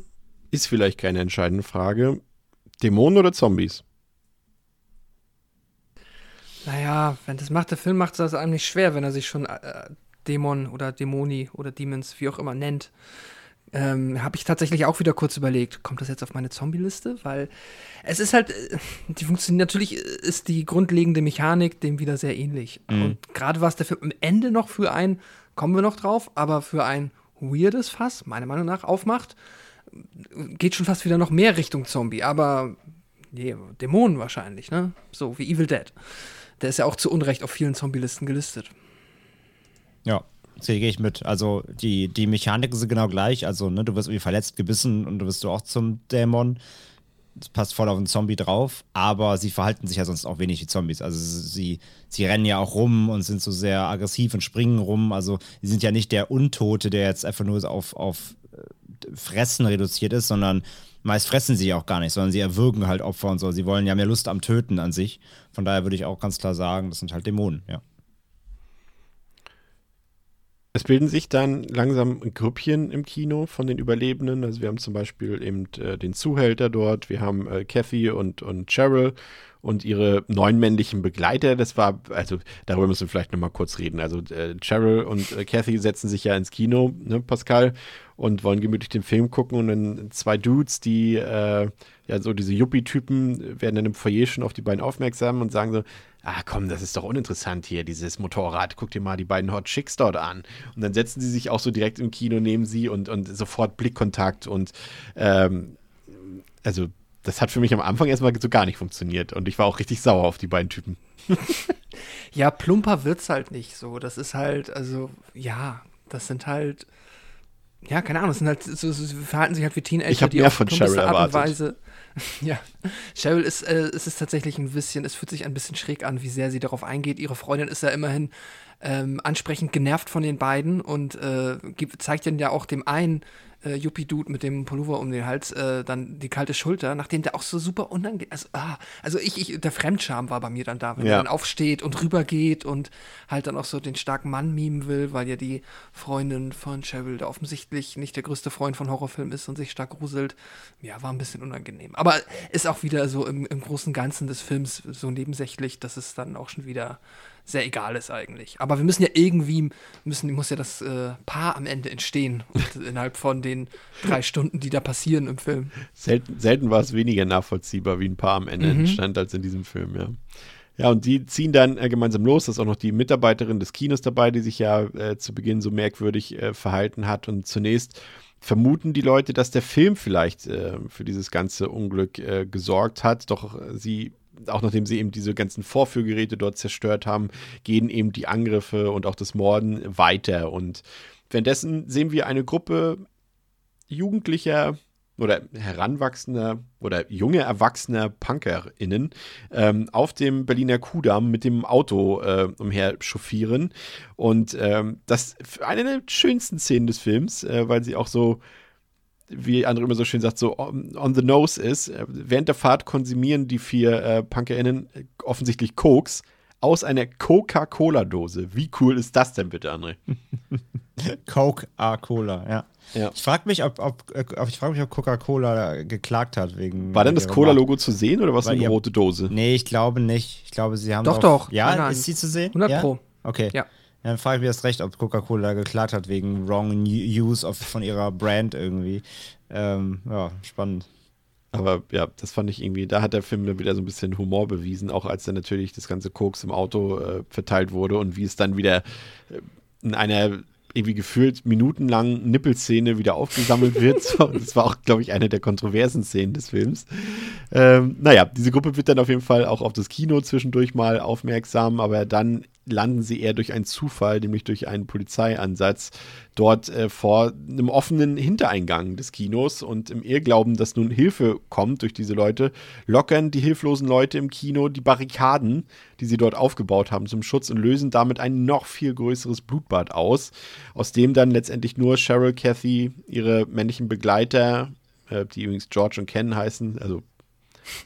ist vielleicht keine entscheidende Frage. Dämonen oder Zombies? naja, wenn das macht, der Film macht das einem nicht schwer, wenn er sich schon äh, Dämon oder Dämoni oder Demons, wie auch immer nennt. Ähm, habe ich tatsächlich auch wieder kurz überlegt, kommt das jetzt auf meine Zombie-Liste? Weil es ist halt, äh, die funktioniert, natürlich ist die grundlegende Mechanik dem wieder sehr ähnlich. Und gerade was der Film am Ende noch für ein, kommen wir noch drauf, aber für ein weirdes Fass, meiner Meinung nach, aufmacht, geht schon fast wieder noch mehr Richtung Zombie, aber nee, Dämonen wahrscheinlich, ne? So wie Evil Dead. Der ist ja auch zu Unrecht auf vielen Zombie-Listen gelistet. Ja, sehe gehe ich mit. Also die, die Mechaniken sind genau gleich. Also, ne, du wirst irgendwie verletzt, gebissen und du wirst du auch zum Dämon. Das passt voll auf einen Zombie drauf, aber sie verhalten sich ja sonst auch wenig wie Zombies. Also sie, sie rennen ja auch rum und sind so sehr aggressiv und springen rum. Also sie sind ja nicht der Untote, der jetzt einfach nur auf, auf Fressen reduziert ist, sondern meist fressen sie auch gar nicht, sondern sie erwürgen halt Opfer und so. Sie wollen ja mehr Lust am Töten an sich. Von daher würde ich auch ganz klar sagen, das sind halt Dämonen, ja. Es bilden sich dann langsam Grüppchen im Kino von den Überlebenden. Also wir haben zum Beispiel eben äh, den Zuhälter dort, wir haben äh, Kathy und, und Cheryl und ihre neun männlichen Begleiter. Das war, also darüber müssen wir vielleicht nochmal kurz reden. Also äh, Cheryl und äh, Kathy setzen sich ja ins Kino, ne, Pascal, und wollen gemütlich den Film gucken und dann zwei Dudes, die äh, ja so diese Yuppie-Typen, werden dann im Foyer schon auf die beiden aufmerksam und sagen so, ah komm, das ist doch uninteressant hier, dieses Motorrad, guck dir mal die beiden Hot Chicks dort an. Und dann setzen sie sich auch so direkt im Kino neben sie und, und sofort Blickkontakt und ähm, also das hat für mich am Anfang erstmal so gar nicht funktioniert und ich war auch richtig sauer auf die beiden Typen. Ja, plumper wird's halt nicht so. Das ist halt, also, ja, das sind halt, ja, keine Ahnung, das sind halt, so, so, sie verhalten sich halt wie Teenager, Ich hab die mehr von Cheryl Art und erwartet. Weise. ja, Cheryl ist, äh, es ist tatsächlich ein bisschen, es fühlt sich ein bisschen schräg an, wie sehr sie darauf eingeht. Ihre Freundin ist ja immerhin ähm, ansprechend genervt von den beiden und äh, gibt, zeigt dann ja auch dem einen äh, Yuppie-Dude mit dem Pullover um den Hals äh, dann die kalte Schulter, nachdem der auch so super unangenehm, also, ah, also ich, ich, der Fremdscham war bei mir dann da, wenn Ja. er dann aufsteht und rübergeht und halt dann auch so den starken Mann mimen will, weil ja die Freundin von Cheryl da offensichtlich nicht der größte Freund von Horrorfilmen ist und sich stark gruselt. Ja, war ein bisschen unangenehm. Aber ist auch wieder so im, im großen Ganzen des Films so nebensächlich, dass es dann auch schon wieder sehr egal ist eigentlich. Aber wir müssen ja irgendwie, müssen, muss ja das äh, Paar am Ende entstehen. Und innerhalb von den drei Stunden, die da passieren im Film. Selten, selten war es weniger nachvollziehbar, wie ein Paar am Ende Mhm. entstand, als in diesem Film, ja. Ja, und die ziehen dann äh, gemeinsam los. Da ist auch noch die Mitarbeiterin des Kinos dabei, die sich ja äh, zu Beginn so merkwürdig äh, verhalten hat. Und zunächst vermuten die Leute, dass der Film vielleicht äh, für dieses ganze Unglück äh, gesorgt hat. Doch äh, sie, auch nachdem sie eben diese ganzen Vorführgeräte dort zerstört haben, gehen eben die Angriffe und auch das Morden weiter. Und währenddessen sehen wir eine Gruppe jugendlicher oder heranwachsender oder junge erwachsener PunkerInnen ähm, auf dem Berliner Kudamm mit dem Auto äh, umher chauffieren. Und ähm, das ist eine der schönsten Szenen des Films, äh, weil sie auch so, wie André immer so schön sagt, so on, on the nose ist. Äh, während der Fahrt konsumieren die vier äh, PunkerInnen äh, offensichtlich Koks aus einer Coca-Cola-Dose. Wie cool ist das denn bitte, André? Coca-Cola, ja. Ja. Ich frage mich, ob, ob, äh, ob, ich frag mich, ob Coca-Cola geklagt hat wegen. War denn das Cola-Logo zu sehen oder was Weil eine rote Dose? Nee, ich glaube nicht. Ich glaube, sie haben Doch, doch. Ja, Nein, nein. ist sie zu sehen? 100 ja? Pro. Okay. Ja. Dann frage ich mich erst recht, ob Coca-Cola geklagt hat wegen wrong use of, von ihrer Brand irgendwie. Ähm, ja, spannend. Aber ja, das fand ich irgendwie, da hat der Film dann wieder so ein bisschen Humor bewiesen, auch als dann natürlich das ganze Koks im Auto äh, verteilt wurde und wie es dann wieder äh, in einer irgendwie gefühlt minutenlangen Nippelszene wieder aufgesammelt wird. Das war auch, glaube ich, eine der kontroversen Szenen des Films. Ähm, naja, diese Gruppe wird dann auf jeden Fall auch auf das Kino zwischendurch mal aufmerksam, aber dann landen sie eher durch einen Zufall, nämlich durch einen Polizeieinsatz dort äh, vor einem offenen Hintereingang des Kinos und im Irrglauben, dass nun Hilfe kommt durch diese Leute, lockern die hilflosen Leute im Kino die Barrikaden, die sie dort aufgebaut haben zum Schutz und lösen damit ein noch viel größeres Blutbad aus, aus dem dann letztendlich nur Cheryl, Cathy, ihre männlichen Begleiter, äh, die übrigens George und Ken heißen, also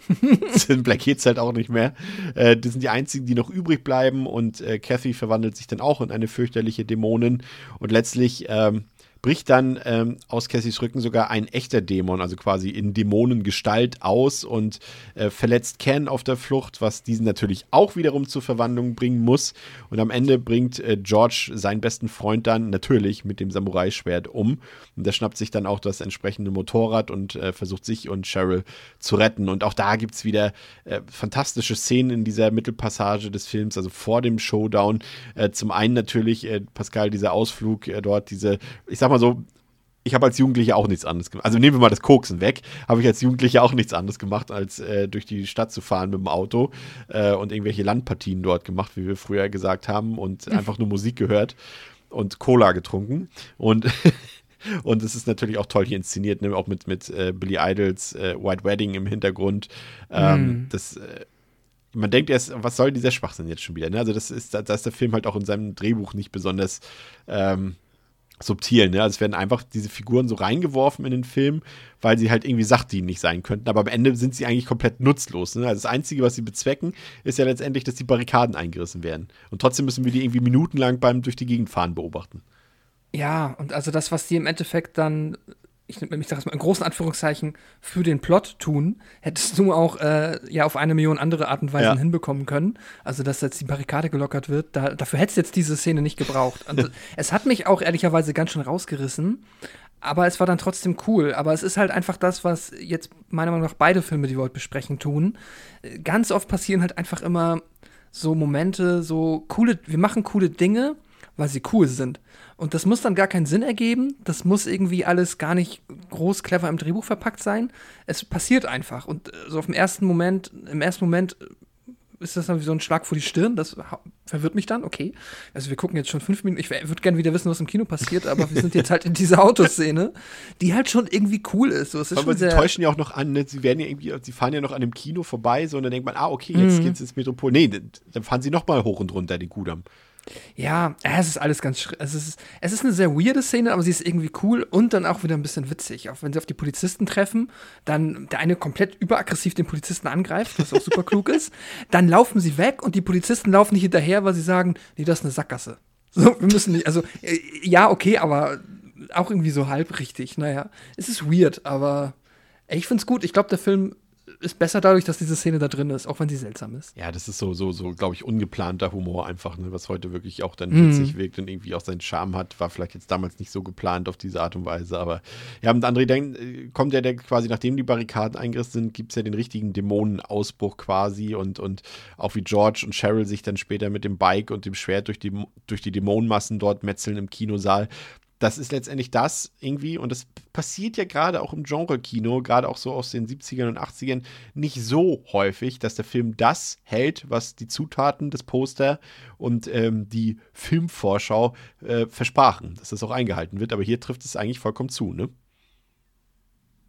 sind Black Kids halt auch nicht mehr. Äh, das sind die einzigen, die noch übrig bleiben und äh, Kathy verwandelt sich dann auch in eine fürchterliche Dämonin und letztlich ähm, bricht dann ähm, aus Cassys Rücken sogar ein echter Dämon, also quasi in Dämonengestalt aus und äh, verletzt Ken auf der Flucht, was diesen natürlich auch wiederum zur Verwandlung bringen muss. Und am Ende bringt äh, George seinen besten Freund dann natürlich mit dem Samurai-Schwert um. Und der schnappt sich dann auch das entsprechende Motorrad und äh, versucht sich und Cheryl zu retten. Und auch da gibt es wieder äh, fantastische Szenen in dieser Mittelpassage des Films, also vor dem Showdown. Äh, zum einen natürlich, äh, Pascal, dieser Ausflug dort, diese, ich sag mal so, ich habe als Jugendlicher auch nichts anderes gemacht. Also nehmen wir mal das Koksen weg, habe ich als Jugendlicher auch nichts anderes gemacht, als äh, durch die Stadt zu fahren mit dem Auto äh, und irgendwelche Landpartien dort gemacht, wie wir früher gesagt haben, und einfach nur Musik gehört und Cola getrunken. Und Und es ist natürlich auch toll hier inszeniert, ne? auch mit, mit äh, Billy Idols äh, White Wedding im Hintergrund. Ähm, Das, äh, man denkt erst, was soll dieser Schwachsinn jetzt schon wieder? Ne? Also, das ist, da, da ist der Film halt auch in seinem Drehbuch nicht besonders ähm, subtil. Ne? Also, es werden einfach diese Figuren so reingeworfen in den Film, weil sie halt irgendwie sachdienlich sein könnten. Aber am Ende sind sie eigentlich komplett nutzlos. Ne? Also, das Einzige, was sie bezwecken, ist ja letztendlich, dass die Barrikaden eingerissen werden. Und trotzdem müssen wir die irgendwie minutenlang beim durch die Gegend fahren beobachten. Ja, und also das, was die im Endeffekt dann, ich, ich sage es mal in großen Anführungszeichen, für den Plot tun, hättest du auch äh, ja auf eine Million andere Art und Weisen Ja. hinbekommen können. Also, dass jetzt die Barrikade gelockert wird, da, dafür hättest du jetzt diese Szene nicht gebraucht. Also, es hat mich auch ehrlicherweise ganz schön rausgerissen. Aber es war dann trotzdem cool. Aber es ist halt einfach das, was jetzt meiner Meinung nach beide Filme, die wir heute besprechen, tun. Ganz oft passieren halt einfach immer so Momente, so coole, wir machen coole Dinge, weil sie cool sind. Und das muss dann gar keinen Sinn ergeben. Das muss irgendwie alles gar nicht groß clever im Drehbuch verpackt sein. Es passiert einfach. Und äh, so auf dem ersten Moment, im ersten Moment äh, ist das dann wie so ein Schlag vor die Stirn. Das verwirrt mich dann, okay. Also wir gucken jetzt schon fünf Minuten. Ich würde gerne wieder wissen, was im Kino passiert, aber wir sind jetzt halt in dieser Autoszene, die halt schon irgendwie cool ist. So, es ist Aber sie täuschen ja auch noch an, ne? sie werden ja irgendwie, sie fahren ja noch an dem Kino vorbei, so und dann denkt man, ah, okay, jetzt geht's ins Metropol. Nee, dann fahren sie noch mal hoch und runter, den Kudamm. Ja, es ist alles ganz es ist es ist eine sehr weirde Szene, aber sie ist irgendwie cool und dann auch wieder ein bisschen witzig. Auch wenn sie auf die Polizisten treffen, dann der eine komplett überaggressiv den Polizisten angreift, was auch super klug ist. Dann laufen sie weg und die Polizisten laufen nicht hinterher, weil sie sagen, nee, das ist eine Sackgasse. So, wir müssen nicht, also äh, ja, okay, aber auch irgendwie so halb richtig. Naja, es ist weird, aber ich find's gut. Ich glaube, der Film ist besser dadurch, dass diese Szene da drin ist, auch wenn sie seltsam ist. Ja, das ist so, so, so, glaube ich, ungeplanter Humor einfach, ne, was heute wirklich auch dann mhm. witzig wirkt und irgendwie auch seinen Charme hat. War vielleicht jetzt damals nicht so geplant auf diese Art und Weise, aber ja, und André denkt, äh, kommt ja der quasi, nachdem die Barrikaden eingerissen sind, gibt es ja den richtigen Dämonenausbruch quasi und, und auch wie George und Cheryl sich dann später mit dem Bike und dem Schwert durch die, durch die Dämonenmassen dort metzeln im Kinosaal das ist letztendlich das irgendwie, und das passiert ja gerade auch im Genre-Kino, gerade auch so aus den 70ern und 80ern, nicht so häufig, dass der Film das hält, was die Zutaten des Poster und ähm, die Filmvorschau äh, versprachen, dass das auch eingehalten wird. Aber hier trifft es eigentlich vollkommen zu, ne?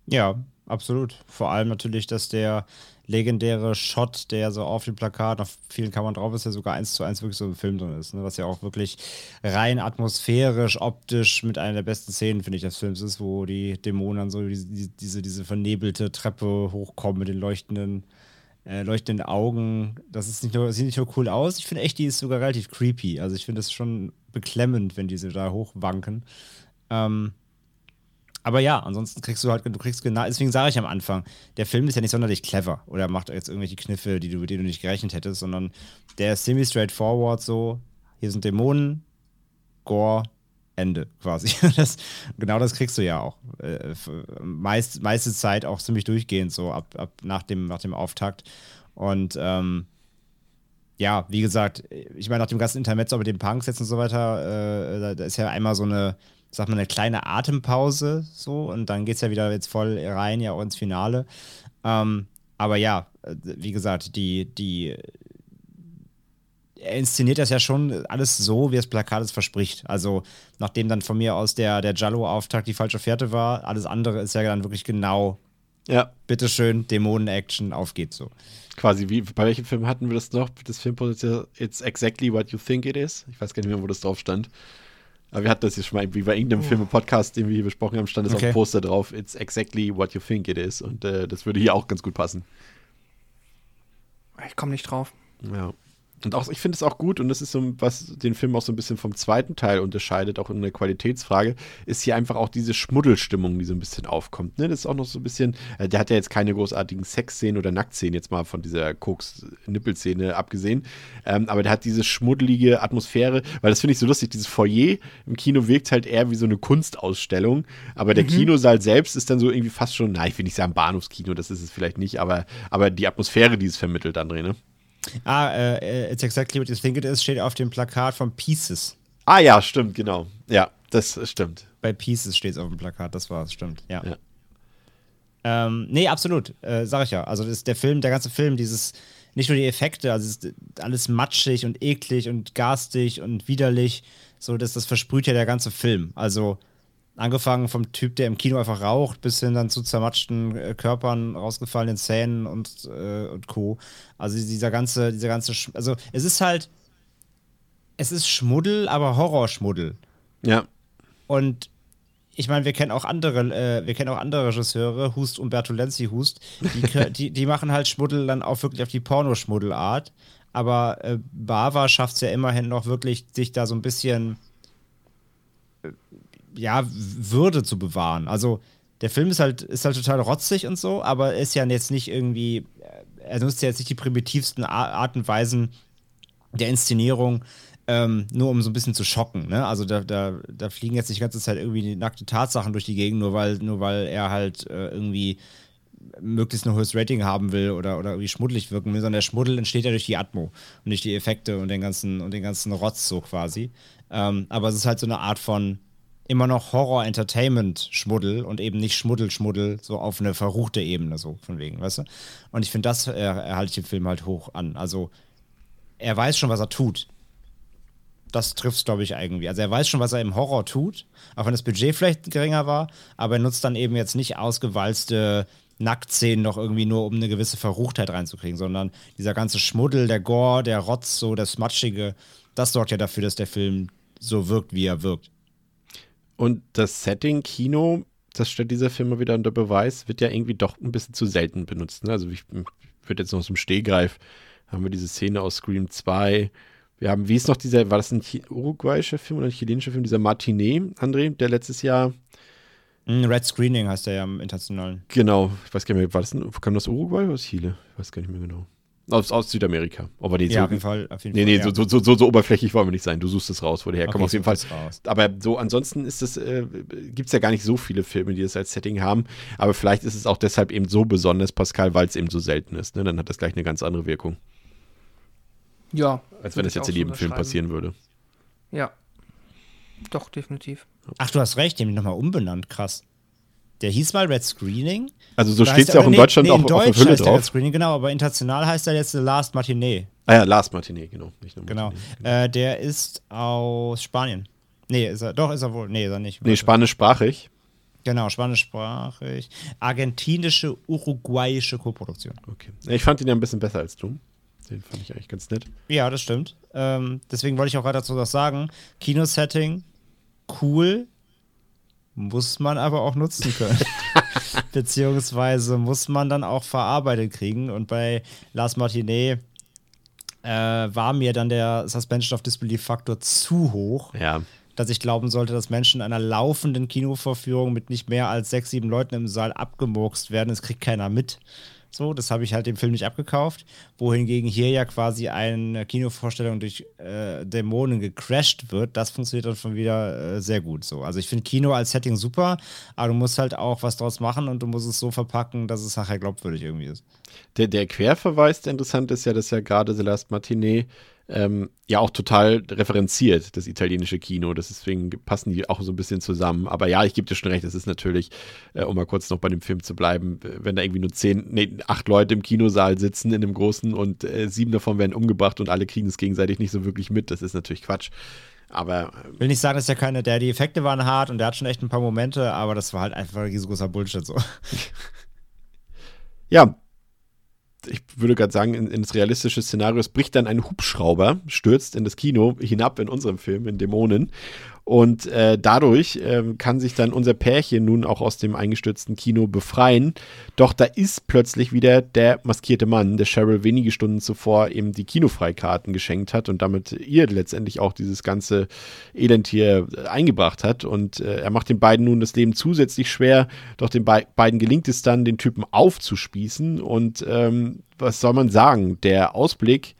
Ja, absolut. Vor allem natürlich, dass der legendäre Shot, der so auf dem Plakat, auf vielen Kameran drauf ist, ja sogar eins zu eins wirklich so im Film drin ist. Ne? Was ja auch wirklich rein atmosphärisch, optisch mit einer der besten Szenen, finde ich, des Films ist, wo die Dämonen so diese, diese, diese vernebelte Treppe hochkommen mit den leuchtenden, äh, leuchtenden Augen. Das ist nicht nur, sieht nicht nur cool aus, ich finde echt, die ist sogar relativ creepy. Also ich finde es schon beklemmend, wenn diese da hochwanken. Ähm, aber ja, ansonsten kriegst du halt, du kriegst genau, deswegen sage ich am Anfang, der Film ist ja nicht sonderlich clever oder macht jetzt irgendwelche Kniffe, die du, die du nicht gerechnet hättest, sondern der ist semi straightforward so, hier sind Dämonen, Gore, Ende quasi. Das, genau das kriegst du ja auch. Äh, meist, meiste Zeit auch ziemlich durchgehend, so ab, ab nach, dem, nach dem Auftakt. Und ähm, ja, wie gesagt, ich meine, nach dem ganzen Intermezzo mit den Punks jetzt und so weiter, äh, da ist ja einmal so eine sag mal, eine kleine Atempause so und dann geht es ja wieder jetzt voll rein, ja, auch ins Finale. Ähm, aber ja, äh, wie gesagt, die, die, er inszeniert das ja schon alles so, wie das Plakat es verspricht. Also, nachdem dann von mir aus der, der Jallo-Auftakt die falsche Fährte war, alles andere ist ja dann wirklich genau, ja. bitteschön, Dämonen-Action, auf geht's so. Quasi, wie, bei welchem Film hatten wir das noch? Das Filmposition, It's exactly what you think it is. Ich weiß gar nicht mehr, wo das drauf stand. Aber wir hatten das jetzt schon mal irgendwie bei irgendeinem oh. Film-Podcast, den wir hier besprochen haben, stand es okay. auf dem Poster drauf, it's exactly what you think it is. Und äh, das würde hier auch ganz gut passen. Ich komme nicht drauf. Ja. Und auch, ich finde es auch gut, und das ist so, was den Film auch so ein bisschen vom zweiten Teil unterscheidet, auch in der Qualitätsfrage, ist hier einfach auch diese Schmuddelstimmung, die so ein bisschen aufkommt. Ne? Das ist auch noch so ein bisschen, äh, der hat ja jetzt keine großartigen Sexszenen oder Nacktszenen, jetzt mal von dieser Koks-Nippelszene abgesehen, ähm, aber der hat diese schmuddelige Atmosphäre, weil das finde ich so lustig, dieses Foyer im Kino wirkt halt eher wie so eine Kunstausstellung, aber der mhm. Kinosaal selbst ist dann so irgendwie fast schon, na, ich will nicht sagen Bahnhofskino, das ist es vielleicht nicht, aber, aber die Atmosphäre, die es vermittelt, André, ne? Ah, äh, It's Exactly What You Think It Is steht auf dem Plakat von Pieces. Ah ja, stimmt, genau. Ja, das stimmt. Bei Pieces steht es auf dem Plakat, das war es, stimmt, ja. ja. Ähm, nee, absolut, äh, sag ich ja. Also das ist der Film, der ganze Film, dieses, nicht nur die Effekte, also alles matschig und eklig und garstig und widerlich, so dass das versprüht ja der ganze Film. Also Angefangen vom Typ, der im Kino einfach raucht, bis hin dann zu zermatschten äh, Körpern, rausgefallenen Zähnen und, äh, und Co. Also dieser ganze, dieser ganze, Sch also es ist halt, es ist Schmuddel, aber Horrorschmuddel. Ja. Und ich meine, wir kennen auch andere, äh, wir kennen auch andere Regisseure, Hust Umberto Lenzi Hust, die, die, die machen halt Schmuddel dann auch wirklich auf die Pornoschmuddelart. Aber äh, Bava schafft es ja immerhin noch wirklich, sich da so ein bisschen äh, ja, Würde zu bewahren. Also der Film ist halt, ist halt total rotzig und so, aber ist ja jetzt nicht irgendwie, äh, er nutzt ja jetzt nicht die primitivsten Art und Weisen der Inszenierung, ähm, nur um so ein bisschen zu schocken. Ne? Also da, da, da fliegen jetzt nicht die ganze Zeit irgendwie nackte Tatsachen durch die Gegend, nur weil, nur weil er halt äh, irgendwie möglichst ein hohes Rating haben will oder, oder irgendwie schmuddelig wirken will, sondern der Schmuddel entsteht ja durch die Atmo und nicht die Effekte und den ganzen, und den ganzen Rotz so quasi. Ähm, aber es ist halt so eine Art von, immer noch Horror-Entertainment-Schmuddel und eben nicht Schmuddel-Schmuddel, so auf eine verruchte Ebene, so von wegen, weißt du? Und ich finde, das äh, erhalte ich dem Film halt hoch an. Also, er weiß schon, was er tut. Das trifft es, glaube ich, irgendwie. Also, er weiß schon, was er im Horror tut, auch wenn das Budget vielleicht geringer war, aber er nutzt dann eben jetzt nicht ausgewalzte Nacktszenen noch irgendwie nur, um eine gewisse Verruchtheit reinzukriegen, sondern dieser ganze Schmuddel, der Gore, der Rotz, so das Matschige, das sorgt ja dafür, dass der Film so wirkt, wie er wirkt. Und das Setting Kino, das stellt dieser Film mal wieder unter Beweis, wird ja irgendwie doch ein bisschen zu selten benutzt. Ne? Also ich würde jetzt noch zum Stehgreif, haben wir diese Szene aus Scream 2. Wir haben, wie ist noch dieser, war das ein uruguayischer Film oder ein chilenischer Film, dieser Martinet, André, der letztes Jahr Red Screening heißt der ja im internationalen. Genau, ich weiß gar nicht mehr, war das ein, kam das Uruguay oder aus Chile? Ich weiß gar nicht mehr genau. Aus, aus Südamerika. Aber nee, ja, so, auf jeden Fall. Auf jeden nee, nee, Fall, so, so, so, so, oberflächlich wollen wir nicht sein. Du suchst es raus, wo der herkommt, okay, auf jeden Fall. Raus. Aber so, ansonsten ist es, äh, gibt es ja gar nicht so viele Filme, die das als Setting haben. Aber vielleicht ist es auch deshalb eben so besonders, Pascal, weil es eben so selten ist. Ne? Dann hat das gleich eine ganz andere Wirkung. Ja. Als wenn das jetzt in jedem Film passieren würde. Ja. Doch, definitiv. Ach, du hast recht, den nochmal umbenannt, krass. Der hieß mal Red Screening. Also so steht es ja auch in nee, Deutschland nee, auch in Deutsch auf der Hülle heißt drauf. Red Screening, genau, aber international heißt er jetzt The Last Matinee. Ah ja, Last Matinee, genau. genau. genau. Äh, der ist aus Spanien. Nee, ist er, doch, ist er wohl. Nee, ist er nicht. Nee, spanischsprachig. Genau, spanischsprachig. Argentinische, uruguayische Koproduktion. Okay. Ich fand ihn ja ein bisschen besser als du. Den fand ich eigentlich ganz nett. Ja, das stimmt. Ähm, deswegen wollte ich auch gerade dazu was sagen. Kinosetting, cool, muss man aber auch nutzen können. Beziehungsweise muss man dann auch verarbeitet kriegen. Und bei Lars Martinet äh, war mir dann der Suspension of Disbelief-Faktor zu hoch. Ja. Dass ich glauben sollte, dass Menschen in einer laufenden Kinovorführung mit nicht mehr als sechs, sieben Leuten im Saal abgemurkst werden. Das kriegt keiner mit. So, das habe ich halt dem Film nicht abgekauft. Wohingegen hier ja quasi eine Kinovorstellung durch äh, Dämonen gecrashed wird. Das funktioniert dann schon wieder äh, sehr gut. So. Also ich finde Kino als Setting super, aber du musst halt auch was draus machen und du musst es so verpacken, dass es nachher glaubwürdig irgendwie ist. Der, der Querverweis, der interessant ist ja, dass ja gerade The Last Matinee ähm, ja auch total referenziert, das italienische Kino. Deswegen passen die auch so ein bisschen zusammen. Aber ja, ich gebe dir schon recht, es ist natürlich, äh, um mal kurz noch bei dem Film zu bleiben, wenn da irgendwie nur zehn, nee, acht Leute im Kinosaal sitzen in dem großen und äh, sieben davon werden umgebracht und alle kriegen es gegenseitig nicht so wirklich mit, das ist natürlich Quatsch. Aber. Ich will nicht sagen, dass der keine, der, die Effekte waren hart und der hat schon echt ein paar Momente, aber das war halt einfach ein riesengroßer Bullshit so. ja, ich würde gerade sagen, in, ins realistische Szenario, es bricht dann ein Hubschrauber, stürzt in das Kino hinab in unserem Film, in Dämonen. Und äh, dadurch äh, kann sich dann unser Pärchen nun auch aus dem eingestürzten Kino befreien. Doch da ist plötzlich wieder der maskierte Mann, der Cheryl wenige Stunden zuvor eben die Kinofreikarten geschenkt hat und damit ihr letztendlich auch dieses ganze Elend hier äh, eingebracht hat. Und äh, er macht den beiden nun das Leben zusätzlich schwer. Doch den Be beiden gelingt es dann, den Typen aufzuspießen. Und ähm, was soll man sagen? Der Ausblick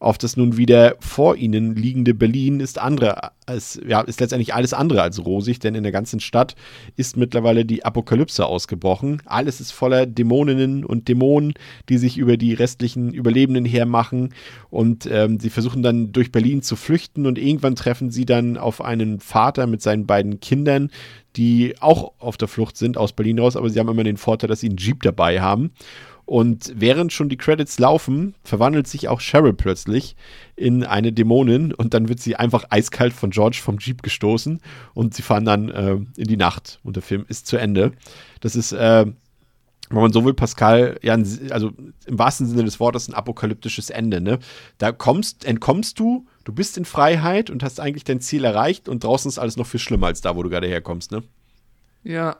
auf das nun wieder vor ihnen liegende Berlin ist andere als, ja, ist letztendlich alles andere als rosig, denn in der ganzen Stadt ist mittlerweile die Apokalypse ausgebrochen. Alles ist voller Dämoninnen und Dämonen, die sich über die restlichen Überlebenden hermachen und ähm, sie versuchen dann durch Berlin zu flüchten und irgendwann treffen sie dann auf einen Vater mit seinen beiden Kindern, die auch auf der Flucht sind aus Berlin raus, aber sie haben immer den Vorteil, dass sie einen Jeep dabei haben. Und während schon die Credits laufen, verwandelt sich auch Cheryl plötzlich in eine Dämonin und dann wird sie einfach eiskalt von George vom Jeep gestoßen und sie fahren dann äh, in die Nacht und der Film ist zu Ende. Das ist, äh, wenn man so will, Pascal, ja, also im wahrsten Sinne des Wortes ein apokalyptisches Ende. Ne? Da kommst, entkommst du, du bist in Freiheit und hast eigentlich dein Ziel erreicht und draußen ist alles noch viel schlimmer als da, wo du gerade herkommst. Ne? Ja,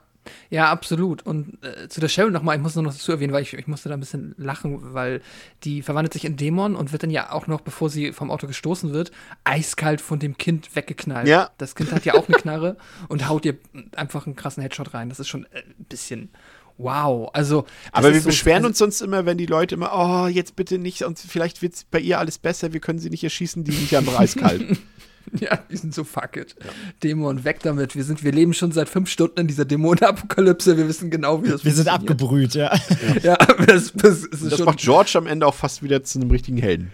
ja, absolut. Und äh, zu der Cheryl nochmal, ich muss nur noch dazu erwähnen, weil ich, ich musste da ein bisschen lachen, weil die verwandelt sich in Dämon und wird dann ja auch noch, bevor sie vom Auto gestoßen wird, eiskalt von dem Kind weggeknallt. Ja. Das Kind hat ja auch eine Knarre und haut ihr einfach einen krassen Headshot rein. Das ist schon äh, ein bisschen wow. Also, aber wir so, beschweren also, uns sonst immer, wenn die Leute immer, oh, jetzt bitte nicht und vielleicht wird bei ihr alles besser, wir können sie nicht erschießen, die sind ja einfach eiskalt. Ja, die sind so fuck it. Ja. Dämon, weg damit. Wir, sind, wir leben schon seit fünf Stunden in dieser Dämonenapokalypse. Wir wissen genau, wie das Wir sind abgebrüht, ja. Ja, das, das, das, das macht George am Ende auch fast wieder zu einem richtigen Helden.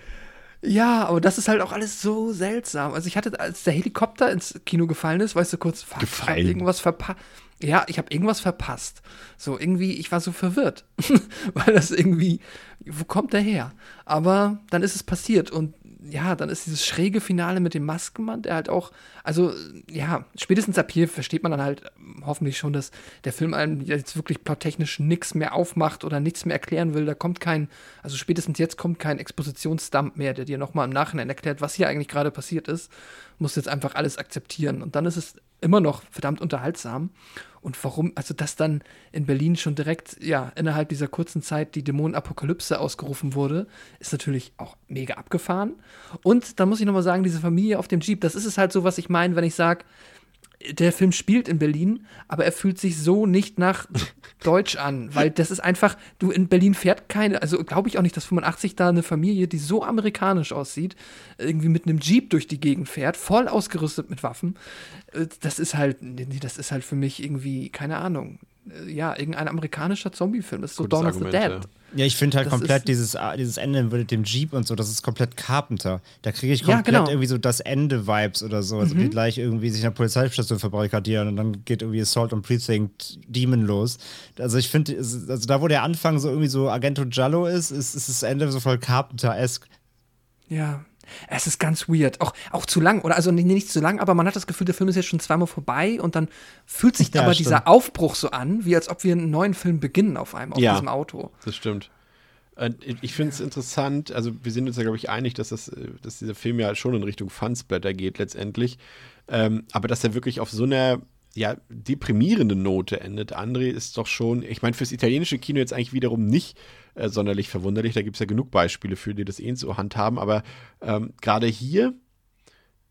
Ja, aber das ist halt auch alles so seltsam. Also ich hatte, als der Helikopter ins Kino gefallen ist, weißt du kurz, fuck, gefallen. ich irgendwas verpasst. Ja, ich habe irgendwas verpasst. So irgendwie, ich war so verwirrt, weil das irgendwie, wo kommt der her? Aber dann ist es passiert und ja, dann ist dieses schräge Finale mit dem Maskenmann, der halt auch, also ja, spätestens ab hier versteht man dann halt hoffentlich schon, dass der Film einem jetzt wirklich plottechnisch nichts mehr aufmacht oder nichts mehr erklären will. Da kommt kein, also spätestens jetzt kommt kein Expositionsdump mehr, der dir nochmal im Nachhinein erklärt, was hier eigentlich gerade passiert ist. Muss jetzt einfach alles akzeptieren. Und dann ist es immer noch verdammt unterhaltsam. Und warum, also dass dann in Berlin schon direkt, ja, innerhalb dieser kurzen Zeit die Dämonenapokalypse ausgerufen wurde, ist natürlich auch mega abgefahren. Und dann muss ich nochmal sagen, diese Familie auf dem Jeep, das ist es halt so, was ich meine, wenn ich sage, der Film spielt in Berlin, aber er fühlt sich so nicht nach Deutsch an, weil das ist einfach, du in Berlin fährt keine, also glaube ich auch nicht, dass 85 da eine Familie, die so amerikanisch aussieht, irgendwie mit einem Jeep durch die Gegend fährt, voll ausgerüstet mit Waffen. Äh, das ist halt, das ist halt für mich irgendwie, keine Ahnung, ja, irgendein amerikanischer Zombie-Film. Das ist so Gutes Dawn of the Argument, Dead. Ja, ich finde halt Das komplett dieses, ah, dieses Ende mit dem Jeep und so, das ist komplett Carpenter. Da kriege ich Ja, komplett genau. Mhm. irgendwie so das Ende-Vibes oder so. Also die gleich irgendwie sich in der Polizeistation verbarrikadieren und dann geht irgendwie Assault on Precinct Demon los. Also ich finde, also da wo der Anfang so irgendwie so Agento Giallo ist, ist, ist das Ende so voll Carpenter-esque. Ja. Es ist ganz weird. Auch, auch zu lang, oder also nicht, nicht zu lang, aber man hat das Gefühl, der Film ist jetzt schon zweimal vorbei und dann fühlt sich Ja, aber stimmt. dieser Aufbruch so an, wie als ob wir einen neuen Film beginnen auf einem, auf Ja. diesem Auto. Das stimmt. Äh, Ich finde es interessant, also wir sind uns ja, glaube ich, einig, dass, das, äh, dass dieser Film ja schon in Richtung Fansblätter geht letztendlich. Ähm, aber dass er wirklich auf so einer ja, deprimierenden Note endet, André, ist doch schon, ich meine, fürs italienische Kino jetzt eigentlich wiederum nicht äh, sonderlich verwunderlich. Da gibt es ja genug Beispiele für, die das eh so handhaben. Aber ähm, gerade hier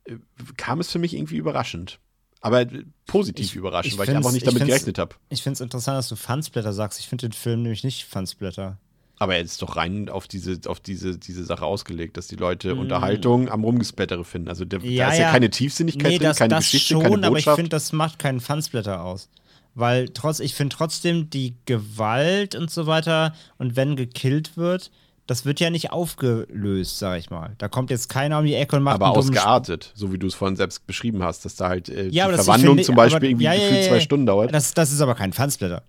äh, kam es für mich irgendwie überraschend. Aber äh, positiv Ich- überraschend, ich weil ich einfach nicht ich damit gerechnet habe. Ich finde es interessant, dass du Fansblätter sagst. Ich finde den Film nämlich nicht Fansblätter. Aber er ist doch rein auf diese, auf diese, diese Sache ausgelegt, dass die Leute Mm. Unterhaltung am Rumgesplättere finden. Also der, Ja, da ist ja, ja. keine Tiefsinnigkeit Nee, drin, das, keine das Geschichte, schon, keine aber ich Botschaft. finde, das macht keinen Fansblätter aus. Weil trotz, ich finde trotzdem die Gewalt und so weiter und wenn gekillt wird, das wird ja nicht aufgelöst, sag ich mal. Da kommt jetzt keiner um die Ecke und macht aber ausgeartet, so wie du es vorhin selbst beschrieben hast, dass da halt äh, Ja, die Verwandlung finde zum Beispiel aber- irgendwie ja, ja, ja, zwei. Stunden dauert. Das, das ist aber kein Fansblätter.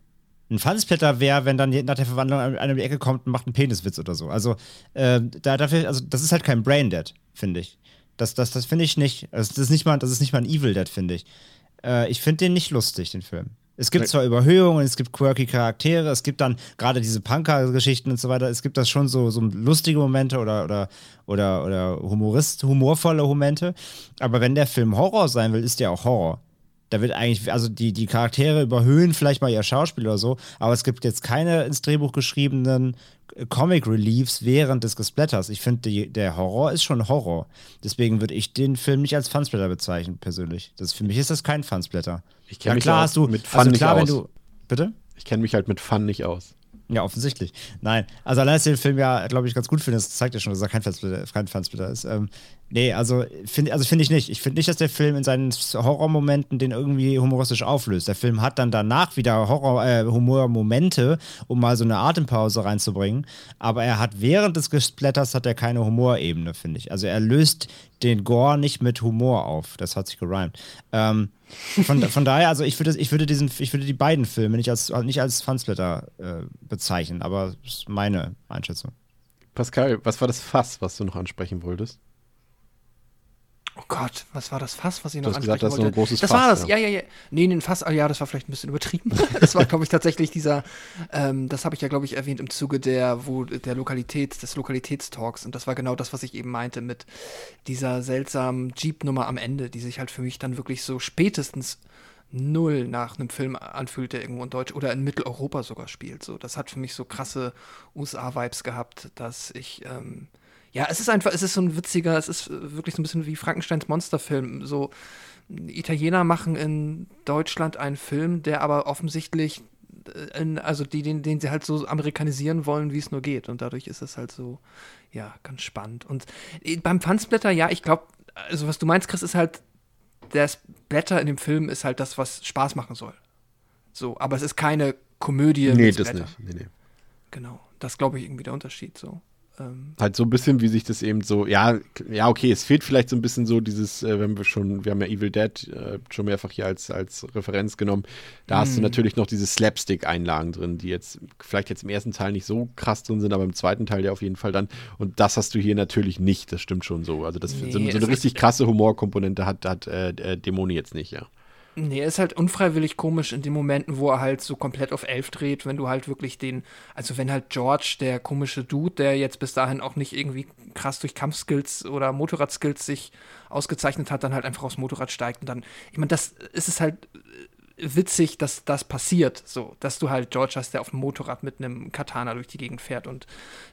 Ein Fansblätter wäre, wenn dann nach der Verwandlung einer um die Ecke kommt und macht einen Peniswitz oder so. Also, äh, da, dafür, also das ist halt kein Braindead, finde ich. Das, das, das finde ich nicht. Also, das, ist nicht mal, das ist nicht mal ein Evil Dead, finde ich. Äh, ich finde den nicht lustig, den Film. Es gibt zwar Überhöhungen, es gibt quirky Charaktere, es gibt dann gerade diese Punker-Geschichten und so weiter, es gibt das schon so, so lustige Momente oder, oder, oder, oder Humorist, humorvolle Momente. Aber wenn der Film Horror sein will, ist der auch Horror. Da wird eigentlich, also die, die Charaktere überhöhen vielleicht mal ihr Schauspiel oder so, aber es gibt jetzt keine ins Drehbuch geschriebenen Comic Reliefs während des Gesplatters. Ich finde, der Horror ist schon Horror. Deswegen würde ich den Film nicht als Fansplatter bezeichnen, persönlich. Das, für mich ist das kein Fansplatter. Ich kenne Ja, mich klar hast du, mit Fun also nicht klar, wenn aus. du, bitte? Ich kenne mich halt mit Fun nicht aus. Ja, offensichtlich. Nein, also allein, dass ich den Film ja, glaube ich, ganz gut finde, das zeigt ja schon, dass er kein Fansplitter, kein Fansplitter ist. Ähm, nee, also finde also find ich nicht. Ich finde nicht, dass der Film in seinen Horrormomenten den irgendwie humoristisch auflöst. Der Film hat dann danach wieder Horror, äh, Humormomente, um mal so eine Atempause reinzubringen. Aber er hat während des Gesplatters hat er keine Humorebene, finde ich. Also er löst den Gore nicht mit Humor auf. Das hat sich gereimt. Ähm, von, von daher, also ich würde, ich würde diesen, ich würde die beiden Filme nicht als, nicht als Fansplitter äh, bezeichnen, aber das ist meine Einschätzung. Pascal, was war das Fass, was du noch ansprechen wolltest? Oh Gott, was war das Fass, was ich Du noch hast gesagt, das ist so ein wollte? großes das Fass, war das, ja. ja, ja, ja. Nee, ein Fass, ah, ja, das war vielleicht ein bisschen übertrieben. das war, glaube ich, tatsächlich dieser, ähm, das habe ich ja, glaube ich, erwähnt im Zuge der, wo, der Lokalität, des Lokalitätstalks. Und das war genau das, was ich eben meinte mit dieser seltsamen Jeep-Nummer am Ende, die sich halt für mich dann wirklich so spätestens null nach einem Film anfühlt, der irgendwo in Deutsch oder in Mitteleuropa sogar spielt. So, das hat für mich so krasse USA-Vibes gehabt, dass ich, ähm, ja, es ist einfach, es ist so ein witziger, es ist äh, wirklich so ein bisschen wie Frankensteins Monsterfilm. So, Italiener machen in Deutschland einen Film, der aber offensichtlich, äh, in, also die, den, den sie halt so amerikanisieren wollen, wie es nur geht. Und dadurch ist es halt so, ja, ganz spannend. Und äh, beim Fansblätter, ja, ich glaube, also was du meinst, Chris, ist halt, das Blätter in dem Film ist halt das, was Spaß machen soll. So, aber es ist keine Komödie. nee, mit das Splatter. nicht. Nee, nee. Genau. Das glaube ich irgendwie der Unterschied so. Ähm, halt so ein bisschen, wie sich das eben so, ja, ja, okay, es fehlt vielleicht so ein bisschen so dieses, äh, wenn wir schon, wir haben ja Evil Dead äh, schon mehrfach hier als, als Referenz genommen, da hast du Mhm. natürlich noch diese Slapstick-Einlagen drin, die jetzt vielleicht jetzt im ersten Teil nicht so krass drin sind, aber im zweiten Teil ja auf jeden Fall dann. Und das hast du hier natürlich nicht, das stimmt schon so. Also, das Nee, so, so eine richtig krasse Humorkomponente hat, hat äh, Dämoni jetzt nicht, ja. Nee, er ist halt unfreiwillig komisch in den Momenten, wo er halt so komplett auf elf dreht, wenn du halt wirklich den, also wenn halt George, der komische Dude, der jetzt bis dahin auch nicht irgendwie krass durch Kampfskills oder Motorradskills sich ausgezeichnet hat, dann halt einfach aufs Motorrad steigt und dann, ich meine, das ist es halt äh, witzig, dass das passiert, so, dass du halt George hast, der auf dem Motorrad mit einem Katana durch die Gegend fährt und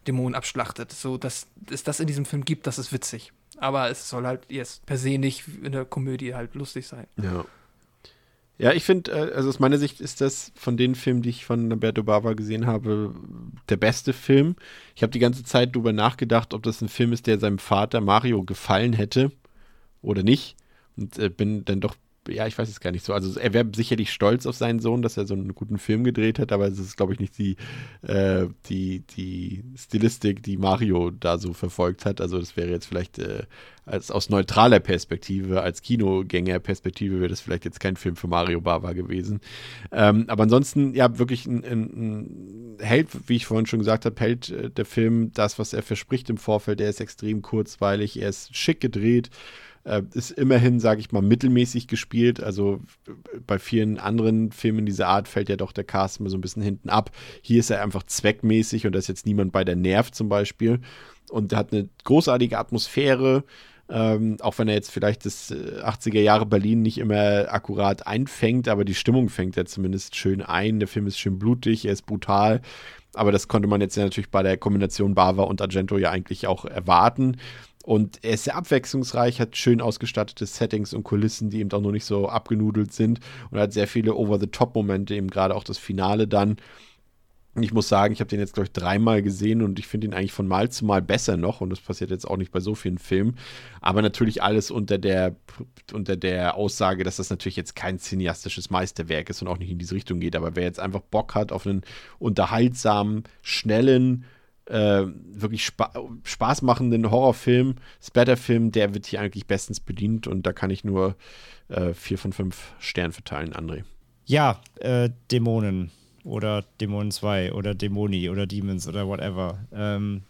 Dämonen abschlachtet. So, dass es das in diesem Film gibt, das ist witzig. Aber es soll halt jetzt per se nicht in der Komödie halt lustig sein. Ja. Ja, ich finde, äh, also aus meiner Sicht ist das von den Filmen, die ich von Lamberto Bava gesehen habe, der beste Film. Ich habe die ganze Zeit darüber nachgedacht, ob das ein Film ist, der seinem Vater Mario gefallen hätte oder nicht. Und äh, bin dann doch, ja, ich weiß es gar nicht so. Also er wäre sicherlich stolz auf seinen Sohn, dass er so einen guten Film gedreht hat, aber es ist, glaube ich, nicht die, äh, die, die Stilistik, die Mario da so verfolgt hat. Also das wäre jetzt vielleicht äh, als aus neutraler Perspektive, als Kinogängerperspektive wäre das vielleicht jetzt kein Film für Mario Bava gewesen. Ähm, aber ansonsten, ja, wirklich ein, ein, ein Held, wie ich vorhin schon gesagt habe, hält äh, der Film das, was er verspricht im Vorfeld. Er ist extrem kurzweilig, er ist schick gedreht. Äh, ist immerhin, sage ich mal, mittelmäßig gespielt. Also äh, bei vielen anderen Filmen dieser Art fällt ja doch der Cast immer so ein bisschen hinten ab. Hier ist er einfach zweckmäßig und da ist jetzt niemand bei, der nervt zum Beispiel. Und er hat eine großartige Atmosphäre. Ähm, auch wenn er jetzt vielleicht das äh, 80er Jahre Berlin nicht immer akkurat einfängt, aber die Stimmung fängt er zumindest schön ein. Der Film ist schön blutig, er ist brutal. Aber das konnte man jetzt ja natürlich bei der Kombination Bava und Argento ja eigentlich auch erwarten. Und er ist sehr abwechslungsreich, hat schön ausgestattete Settings und Kulissen, die eben auch noch nicht so abgenudelt sind und hat sehr viele Over-the-Top-Momente, eben gerade auch das Finale dann. Ich muss sagen, ich habe den jetzt, glaube ich, dreimal gesehen und ich finde ihn eigentlich von Mal zu Mal besser noch. Und das passiert jetzt auch nicht bei so vielen Filmen. Aber natürlich alles unter der, unter der Aussage, dass das natürlich jetzt kein cineastisches Meisterwerk ist und auch nicht in diese Richtung geht. Aber wer jetzt einfach Bock hat auf einen unterhaltsamen, schnellen, äh, wirklich spa spaßmachenden Horrorfilm, Splatterfilm, der wird hier eigentlich bestens bedient. Und da kann ich nur äh, vier von fünf Sternen verteilen, André. Ja, äh, Dämonen oder Dämonen 2 oder Dämoni oder Demons oder whatever. Ähm,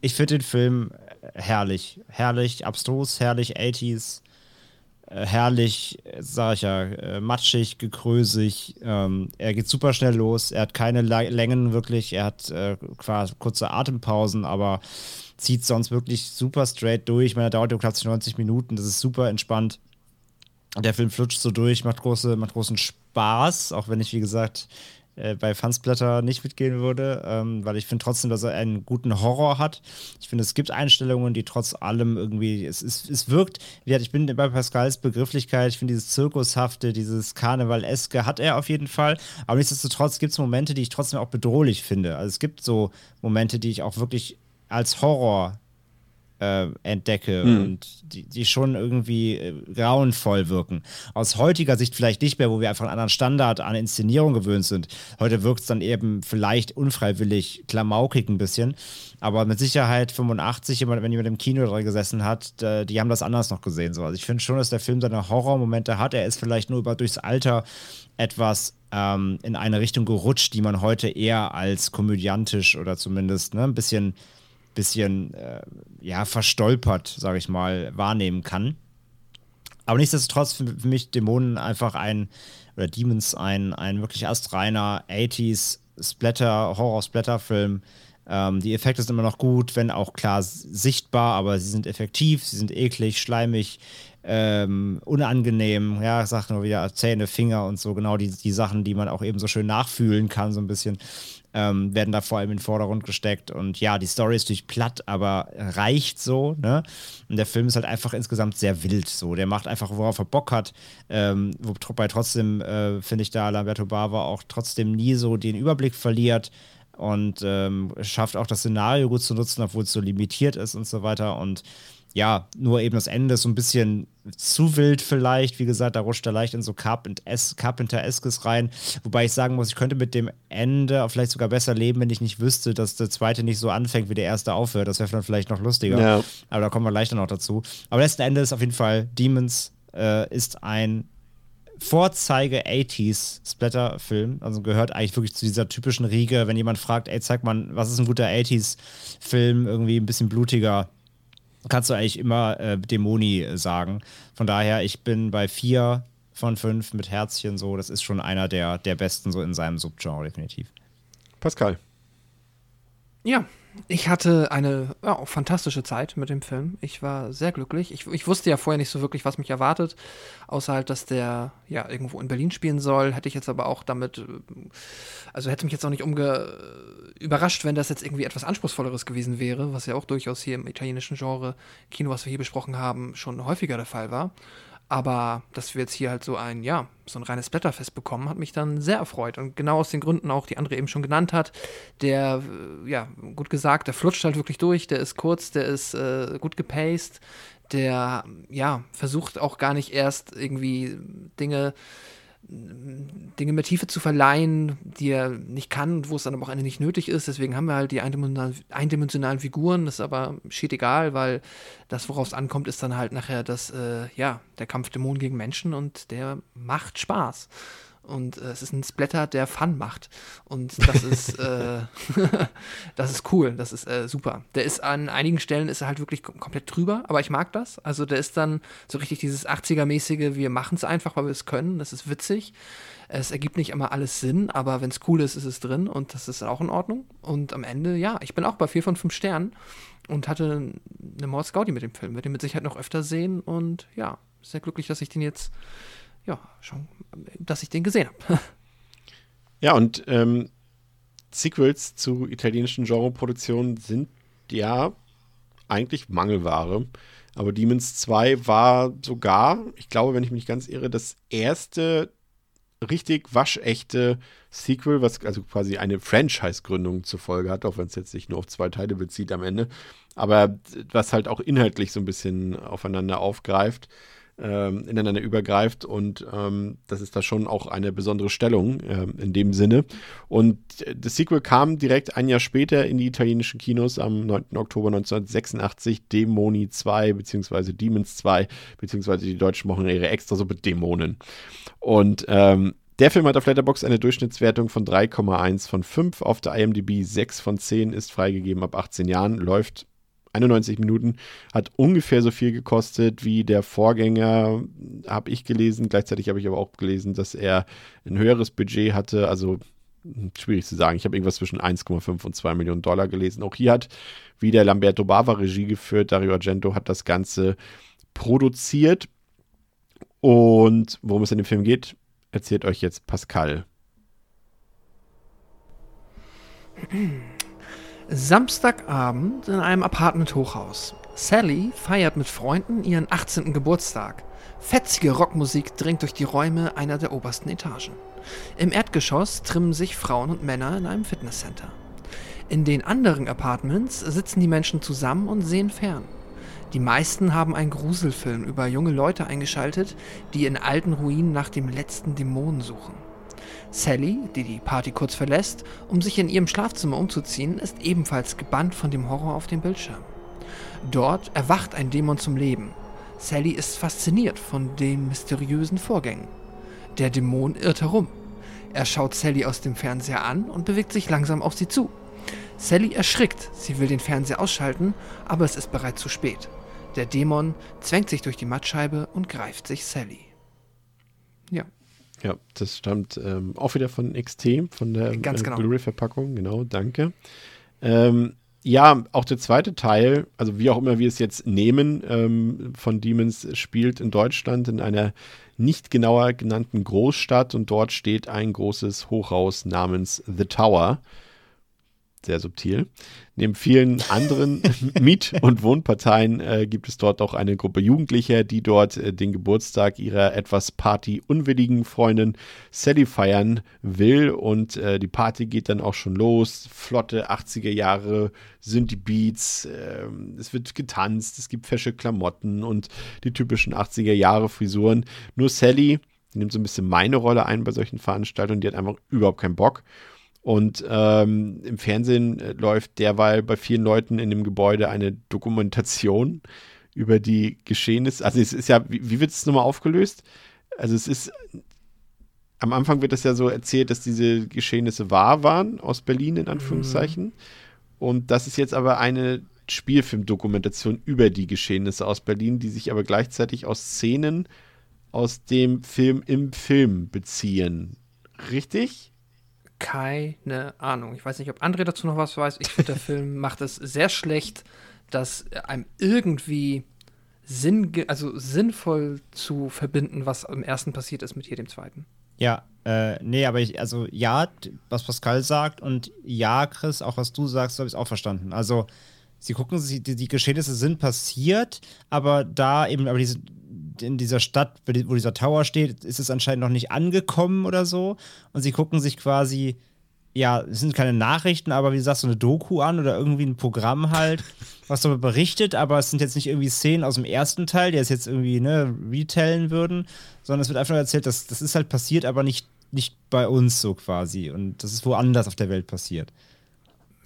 ich finde den Film herrlich. Herrlich, abstrus, herrlich 80s. Äh, herrlich, äh, sag ich ja, äh, matschig, gekrösig. Ähm, er geht super schnell los. Er hat keine Längen wirklich. Er hat äh, quasi kurze Atempausen, aber zieht sonst wirklich super straight durch. Ich meine, er dauert ja knapp 90 Minuten. Das ist super entspannt. Der Film flutscht so durch, macht, große, macht großen Spaß, auch wenn ich, wie gesagt, äh, bei Fansblätter nicht mitgehen würde, ähm, weil ich finde trotzdem, dass er einen guten Horror hat. Ich finde, es gibt Einstellungen, die trotz allem irgendwie, es, es, es wirkt, ich bin bei Pascals Begrifflichkeit, ich finde dieses Zirkushafte, dieses Karnevaleske hat er auf jeden Fall, aber nichtsdestotrotz gibt es Momente, die ich trotzdem auch bedrohlich finde. Also es gibt so Momente, die ich auch wirklich als Horror äh, entdecke Mhm. und die, die schon irgendwie äh, grauenvoll wirken. Aus heutiger Sicht vielleicht nicht mehr, wo wir einfach einen anderen Standard an Inszenierung gewöhnt sind. Heute wirkt es dann eben vielleicht unfreiwillig klamaukig ein bisschen, aber mit Sicherheit 85, jemand, wenn jemand im Kino drin gesessen hat, die haben das anders noch gesehen. So. Also ich finde schon, dass der Film seine Horrormomente hat. Er ist vielleicht nur über durchs Alter etwas ähm, in eine Richtung gerutscht, die man heute eher als komödiantisch oder zumindest ne, ein bisschen bisschen äh, ja, verstolpert, sage ich mal, wahrnehmen kann. Aber nichtsdestotrotz für, für mich Dämonen einfach ein, oder Demons ein, ein wirklich astreiner 80s Splatter, Horror-Splatter-Film. Ähm, die Effekte sind immer noch gut, wenn auch klar sichtbar, aber sie sind effektiv, sie sind eklig, schleimig, ähm, unangenehm, ja, sag nur wieder Zähne, Finger und so, genau die, die Sachen, die man auch eben so schön nachfühlen kann, so ein bisschen ähm, werden da vor allem in den Vordergrund gesteckt. Und ja, die Story ist natürlich platt, aber reicht so, ne? Und der Film ist halt einfach insgesamt sehr wild so. Der macht einfach, worauf er Bock hat. Ähm, wobei trotzdem, äh, finde ich da Lamberto Bava auch trotzdem nie so den Überblick verliert. und ähm, schafft auch das Szenario gut zu nutzen, obwohl es so limitiert ist und so weiter. Und ja, nur eben das Ende ist so ein bisschen zu wild vielleicht. Wie gesagt, da rutscht er leicht in so Carpenter-eskes rein. Wobei ich sagen muss, ich könnte mit dem Ende vielleicht sogar besser leben, wenn ich nicht wüsste, dass der zweite nicht so anfängt, wie der erste aufhört. Das wäre dann vielleicht noch lustiger. Ja. Aber da kommen wir gleich dann noch dazu. Aber letzten Endes auf jeden Fall, Demons äh, ist ein Vorzeige 80s Splatter-Film. Also gehört eigentlich wirklich zu dieser typischen Riege, wenn jemand fragt, ey, zeig mal, was ist ein guter 80s-Film, irgendwie ein bisschen blutiger, kannst du eigentlich immer äh, Dämoni sagen. Von daher, ich bin bei vier von fünf mit Herzchen so. Das ist schon einer der, der besten so in seinem Subgenre, definitiv. Pascal. Ja, ich hatte eine ja, fantastische Zeit mit dem Film. Ich war sehr glücklich. Ich, ich, wusste ja vorher nicht so wirklich, was mich erwartet, außer halt, dass der ja irgendwo in Berlin spielen soll. Hätte ich jetzt aber auch damit, also hätte mich jetzt auch nicht umge überrascht, wenn das jetzt irgendwie etwas anspruchsvolleres gewesen wäre, was ja auch durchaus hier im italienischen Genre Kino, was wir hier besprochen haben, schon häufiger der Fall war. Aber dass wir jetzt hier halt so ein, ja, so ein reines Blätterfest bekommen, hat mich dann sehr erfreut. Und genau aus den Gründen auch, die andere eben schon genannt hat. Der, äh, ja, gut gesagt, der flutscht halt wirklich durch, der ist kurz, der ist äh, gut gepaced, der, ja, versucht auch gar nicht erst irgendwie Dinge Dinge mehr Tiefe zu verleihen, die er nicht kann und wo es dann aber auch eine nicht nötig ist. Deswegen haben wir halt die eindimensionalen, eindimensionalen Figuren. Das ist aber shit egal, weil das, worauf es ankommt, ist dann halt nachher das, äh, ja, der Kampf Dämonen gegen Menschen und der macht Spaß. Und äh, es ist ein Splatter, der Fun macht. Und das ist, äh, das ist cool, das ist äh, super. Der ist an einigen Stellen ist er halt wirklich komplett drüber, aber ich mag das. Also der ist dann so richtig dieses 80er-mäßige, wir machen es einfach, weil wir es können. Das ist witzig. Es ergibt nicht immer alles Sinn, aber wenn es cool ist, ist es drin und das ist auch in Ordnung. Und am Ende, ja, ich bin auch bei vier von fünf Sternen und hatte eine Mords Gaudi mit dem Film. Werde den mit Sicherheit noch öfter sehen und ja, sehr glücklich, dass ich den jetzt ja, schon, dass ich den gesehen habe. ja, und ähm, Sequels zu italienischen Genreproduktionen sind ja eigentlich Mangelware. Aber Demons 2 war sogar, ich glaube, wenn ich mich ganz irre, das erste richtig waschechte Sequel, was also quasi eine Franchise-Gründung zur Folge hat, auch wenn es jetzt nicht nur auf zwei Teile bezieht am Ende, aber was halt auch inhaltlich so ein bisschen aufeinander aufgreift ähm, ineinander übergreift und ähm, das ist da schon auch eine besondere Stellung äh, in dem Sinne. Und das Sequel kam direkt ein Jahr später in die italienischen Kinos am 9. Oktober 1986, Dämoni 2 bzw. Demons 2 bzw. die Deutschen machen ihre Extrasuppe Dämonen. Und ähm, der Film hat auf Letterboxd eine Durchschnittswertung von 3,1 von 5, auf der IMDb 6 von 10, ist freigegeben ab 18 Jahren, läuft 91 Minuten, hat ungefähr so viel gekostet wie der Vorgänger, habe ich gelesen. Gleichzeitig habe ich aber auch gelesen, dass er ein höheres Budget hatte. Also hm, schwierig zu sagen. Ich habe irgendwas zwischen 1,5 und 2 Millionen Dollar gelesen. Auch hier hat wieder Lamberto Bava Regie geführt. Dario Argento hat das Ganze produziert. Und worum es in dem Film geht, erzählt euch jetzt Pascal. Samstagabend in einem Apartment-Hochhaus. Sally feiert mit Freunden ihren 18. Geburtstag. Fetzige Rockmusik dringt durch die Räume einer der obersten Etagen. Im Erdgeschoss trimmen sich Frauen und Männer in einem Fitnesscenter. In den anderen Apartments sitzen die Menschen zusammen und sehen fern. Die meisten haben einen Gruselfilm über junge Leute eingeschaltet, die in alten Ruinen nach dem letzten Dämon suchen. Sally, die die Party kurz verlässt, um sich in ihrem Schlafzimmer umzuziehen, ist ebenfalls gebannt von dem Horror auf dem Bildschirm. Dort erwacht ein Dämon zum Leben. Sally ist fasziniert von den mysteriösen Vorgängen. Der Dämon irrt herum. Er schaut Sally aus dem Fernseher an und bewegt sich langsam auf sie zu. Sally erschrickt, sie will den Fernseher ausschalten, aber es ist bereits zu spät. Der Dämon zwängt sich durch die Mattscheibe und greift sich Sally. Ja, das stammt ähm, auch wieder von XT, von der äh, genau. Blu-ray-Verpackung. Genau, danke. Ähm, ja, auch der zweite Teil, also wie auch immer wir es jetzt nehmen, ähm, von Demons spielt in Deutschland in einer nicht genauer genannten Großstadt und dort steht ein großes Hochhaus namens The Tower. Sehr subtil. Neben vielen anderen Miet- und Wohnparteien äh, gibt es dort auch eine Gruppe Jugendlicher, die dort äh, den Geburtstag ihrer etwas partyunwilligen Freundin Sally feiern will. Und äh, die Party geht dann auch schon los. Flotte 80er Jahre sind die Beats. ähm, es wird getanzt, es gibt fesche Klamotten und die typischen 80er Jahre Frisuren. Nur Sally, die nimmt so ein bisschen meine Rolle ein bei solchen Veranstaltungen, die hat einfach überhaupt keinen Bock. Und ähm, im Fernsehen äh, läuft derweil bei vielen Leuten in dem Gebäude eine Dokumentation über die Geschehnisse. Also es ist ja, wie, wie wird es nochmal aufgelöst? Also es ist, am Anfang wird es ja so erzählt, dass diese Geschehnisse wahr waren, aus Berlin in Anführungszeichen. Und das ist jetzt aber eine Spielfilmdokumentation über die Geschehnisse aus Berlin, die sich aber gleichzeitig aus Szenen aus dem Film im Film beziehen. Richtig? Keine Ahnung. Ich weiß nicht, ob André dazu noch was weiß. Ich finde, der Film macht es sehr schlecht, das einem irgendwie Sinn, also sinnvoll zu verbinden, was am ersten passiert ist mit hier dem zweiten. Ja, äh, nee, aber ich, also ja, was Pascal sagt und ja, Chris, auch was du sagst, habe ich auch verstanden. Also, sie gucken, sie, die, die Geschehnisse sind passiert, aber da eben, aber diese, in dieser Stadt, wo die- wo dieser Tower steht, ist es anscheinend noch nicht angekommen oder so. Und sie gucken sich quasi, ja, es sind keine Nachrichten, aber wie du sagst, so eine Doku an oder irgendwie ein Programm halt, was darüber berichtet, aber es sind jetzt nicht irgendwie Szenen aus dem ersten Teil, die es jetzt irgendwie, ne, retellen würden, sondern es wird einfach nur erzählt, dass das ist halt passiert, aber nicht, nicht bei uns so quasi. Und das ist woanders auf der Welt passiert.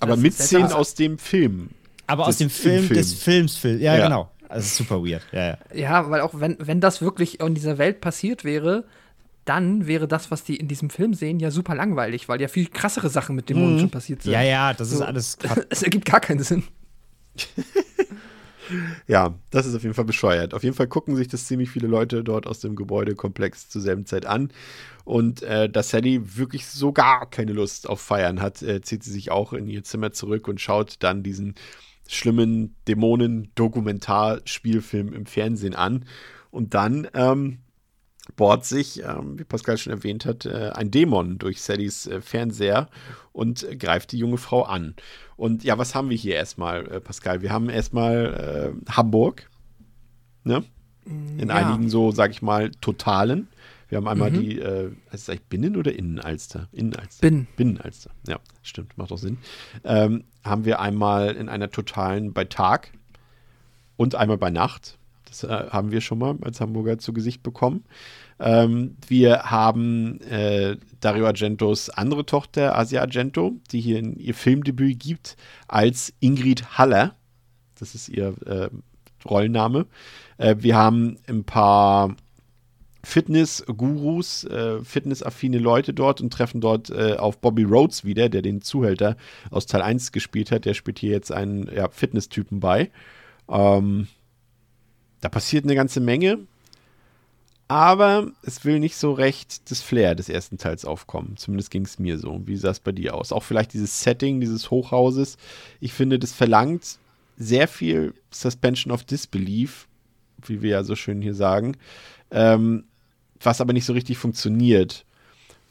Aber Das mit. Szenen aus dem Film. Aber Des- aus dem Film, Film. des Films, Film. Ja, Ja. genau. Also super weird. Ja, ja. Ja, weil auch wenn, wenn das wirklich in dieser Welt passiert wäre, dann wäre das, was die in diesem Film sehen, ja super langweilig, weil ja viel krassere Sachen mit Dämonen schon passiert sind. Ja, ja, das ist So. alles Quatsch. Es ergibt gar keinen Sinn. Ja, das ist auf jeden Fall bescheuert. Auf jeden Fall gucken sich das ziemlich viele Leute dort aus dem Gebäudekomplex zur selben Zeit an. Und äh, da Sally wirklich so gar keine Lust auf Feiern hat, äh, zieht sie sich auch in ihr Zimmer zurück und schaut dann diesen schlimmen Dämonen-Dokumentarspielfilm im Fernsehen an. Und dann ähm, bohrt sich, ähm, wie Pascal schon erwähnt hat, äh, ein Dämon durch Sallys äh, Fernseher und äh, greift die junge Frau an. Und ja, was haben wir hier erstmal, äh, Pascal? Wir haben erstmal äh, Hamburg, ne? In Ja. einigen so, sag ich mal, Totalen. Wir haben einmal die, äh, heißt es eigentlich Binnen- oder Innenalster? Innenalster. Bin. Binnenalster. Ja, stimmt, macht doch Sinn. Ähm, haben wir einmal in einer Totalen bei Tag und einmal bei Nacht. Das äh, haben wir schon mal als Hamburger zu Gesicht bekommen. Ähm, wir haben äh, Dario Argentos andere Tochter, Asia Argento, die hier in ihr Filmdebüt gibt, als Ingrid Haller. Das ist ihr äh, Rollenname. Äh, wir haben ein paar Fitness-Gurus, äh, fitnessaffine Leute dort und treffen dort äh, auf Bobby Rhodes wieder, der den Zuhälter aus Teil 1 gespielt hat. Der spielt hier jetzt einen ja, Fitness-Typen bei. Ähm, da passiert eine ganze Menge, aber es will nicht so recht das Flair des ersten Teils aufkommen. Zumindest ging es mir so. Wie sah es bei dir aus? Auch vielleicht dieses Setting dieses Hochhauses. Ich finde, das verlangt sehr viel Suspension of Disbelief, wie wir ja so schön hier sagen, ähm, was aber nicht so richtig funktioniert,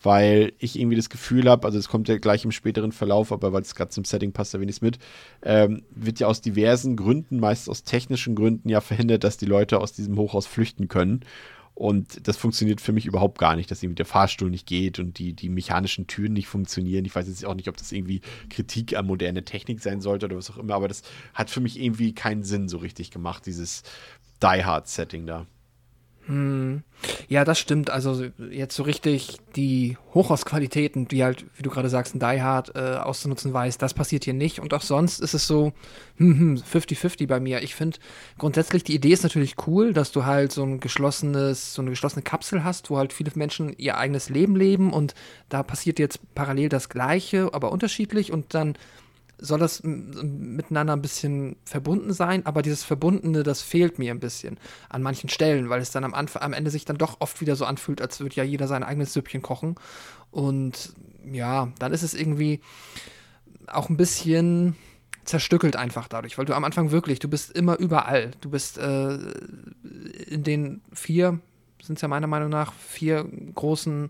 weil ich irgendwie das Gefühl habe, also es kommt ja gleich im späteren Verlauf, aber weil es gerade zum Setting passt, ich es mit, ähm, wird ja aus diversen Gründen, meist aus technischen Gründen, ja verhindert, dass die Leute aus diesem Hochhaus flüchten können. Und das funktioniert für mich überhaupt gar nicht, dass irgendwie der Fahrstuhl nicht geht und die, die mechanischen Türen nicht funktionieren. Ich weiß jetzt auch nicht, ob das irgendwie Kritik an moderne Technik sein sollte oder was auch immer, aber das hat für mich irgendwie keinen Sinn so richtig gemacht, dieses Die Hard-Setting da. Ja, das stimmt. Also jetzt so richtig die Hochhausqualitäten, die halt, wie du gerade sagst, ein Die Hard äh, auszunutzen weiß, das passiert hier nicht. Und auch sonst ist es so hm, hm, 50-50 bei mir. Ich finde grundsätzlich, die Idee ist natürlich cool, dass du halt so ein geschlossenes, so eine geschlossene Kapsel hast, wo halt viele Menschen ihr eigenes Leben leben und da passiert jetzt parallel das Gleiche, aber unterschiedlich und dann soll das miteinander ein bisschen verbunden sein, aber dieses Verbundene, das fehlt mir ein bisschen an manchen Stellen, weil es dann am, Anfang, am Ende sich dann doch oft wieder so anfühlt, als würde ja jeder sein eigenes Süppchen kochen. Und ja, dann ist es irgendwie auch ein bisschen zerstückelt einfach dadurch, weil du am Anfang wirklich, du bist immer überall. Du bist äh, in den vier, sind es ja meiner Meinung nach, vier großen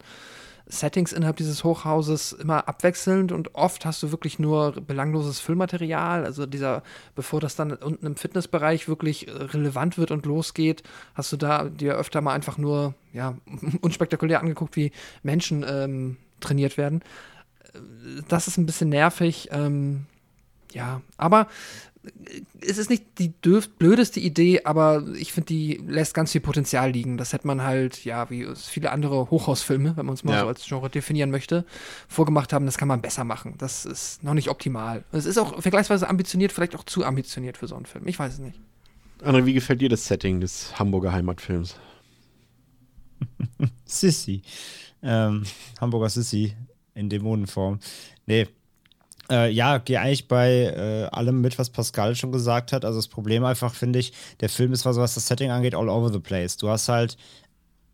Settings innerhalb dieses Hochhauses immer abwechselnd und oft hast du wirklich nur belangloses Füllmaterial. Also dieser, bevor das dann unten im Fitnessbereich wirklich relevant wird und losgeht, hast du da dir öfter mal einfach nur, ja, unspektakulär angeguckt, wie Menschen ähm, trainiert werden. Das ist ein bisschen nervig. Ähm, ja, aber es ist nicht die blödeste Idee, aber ich finde, die lässt ganz viel Potenzial liegen. Das hätte man halt, ja, wie viele andere Hochhausfilme, wenn man es mal ja. so als Genre definieren möchte, vorgemacht haben. Das kann man besser machen. Das ist noch nicht optimal. Es ist auch vergleichsweise ambitioniert, vielleicht auch zu ambitioniert für so einen Film. Ich weiß es nicht. André, wie gefällt dir das Setting des Hamburger Heimatfilms? Sissy. Ähm, Hamburger Sissy in Dämonenform. Nee, äh, ja, gehe eigentlich bei äh, allem mit, was Pascal schon gesagt hat. Also das Problem einfach, finde ich, der Film ist, was, das Setting angeht, all over the place. Du hast halt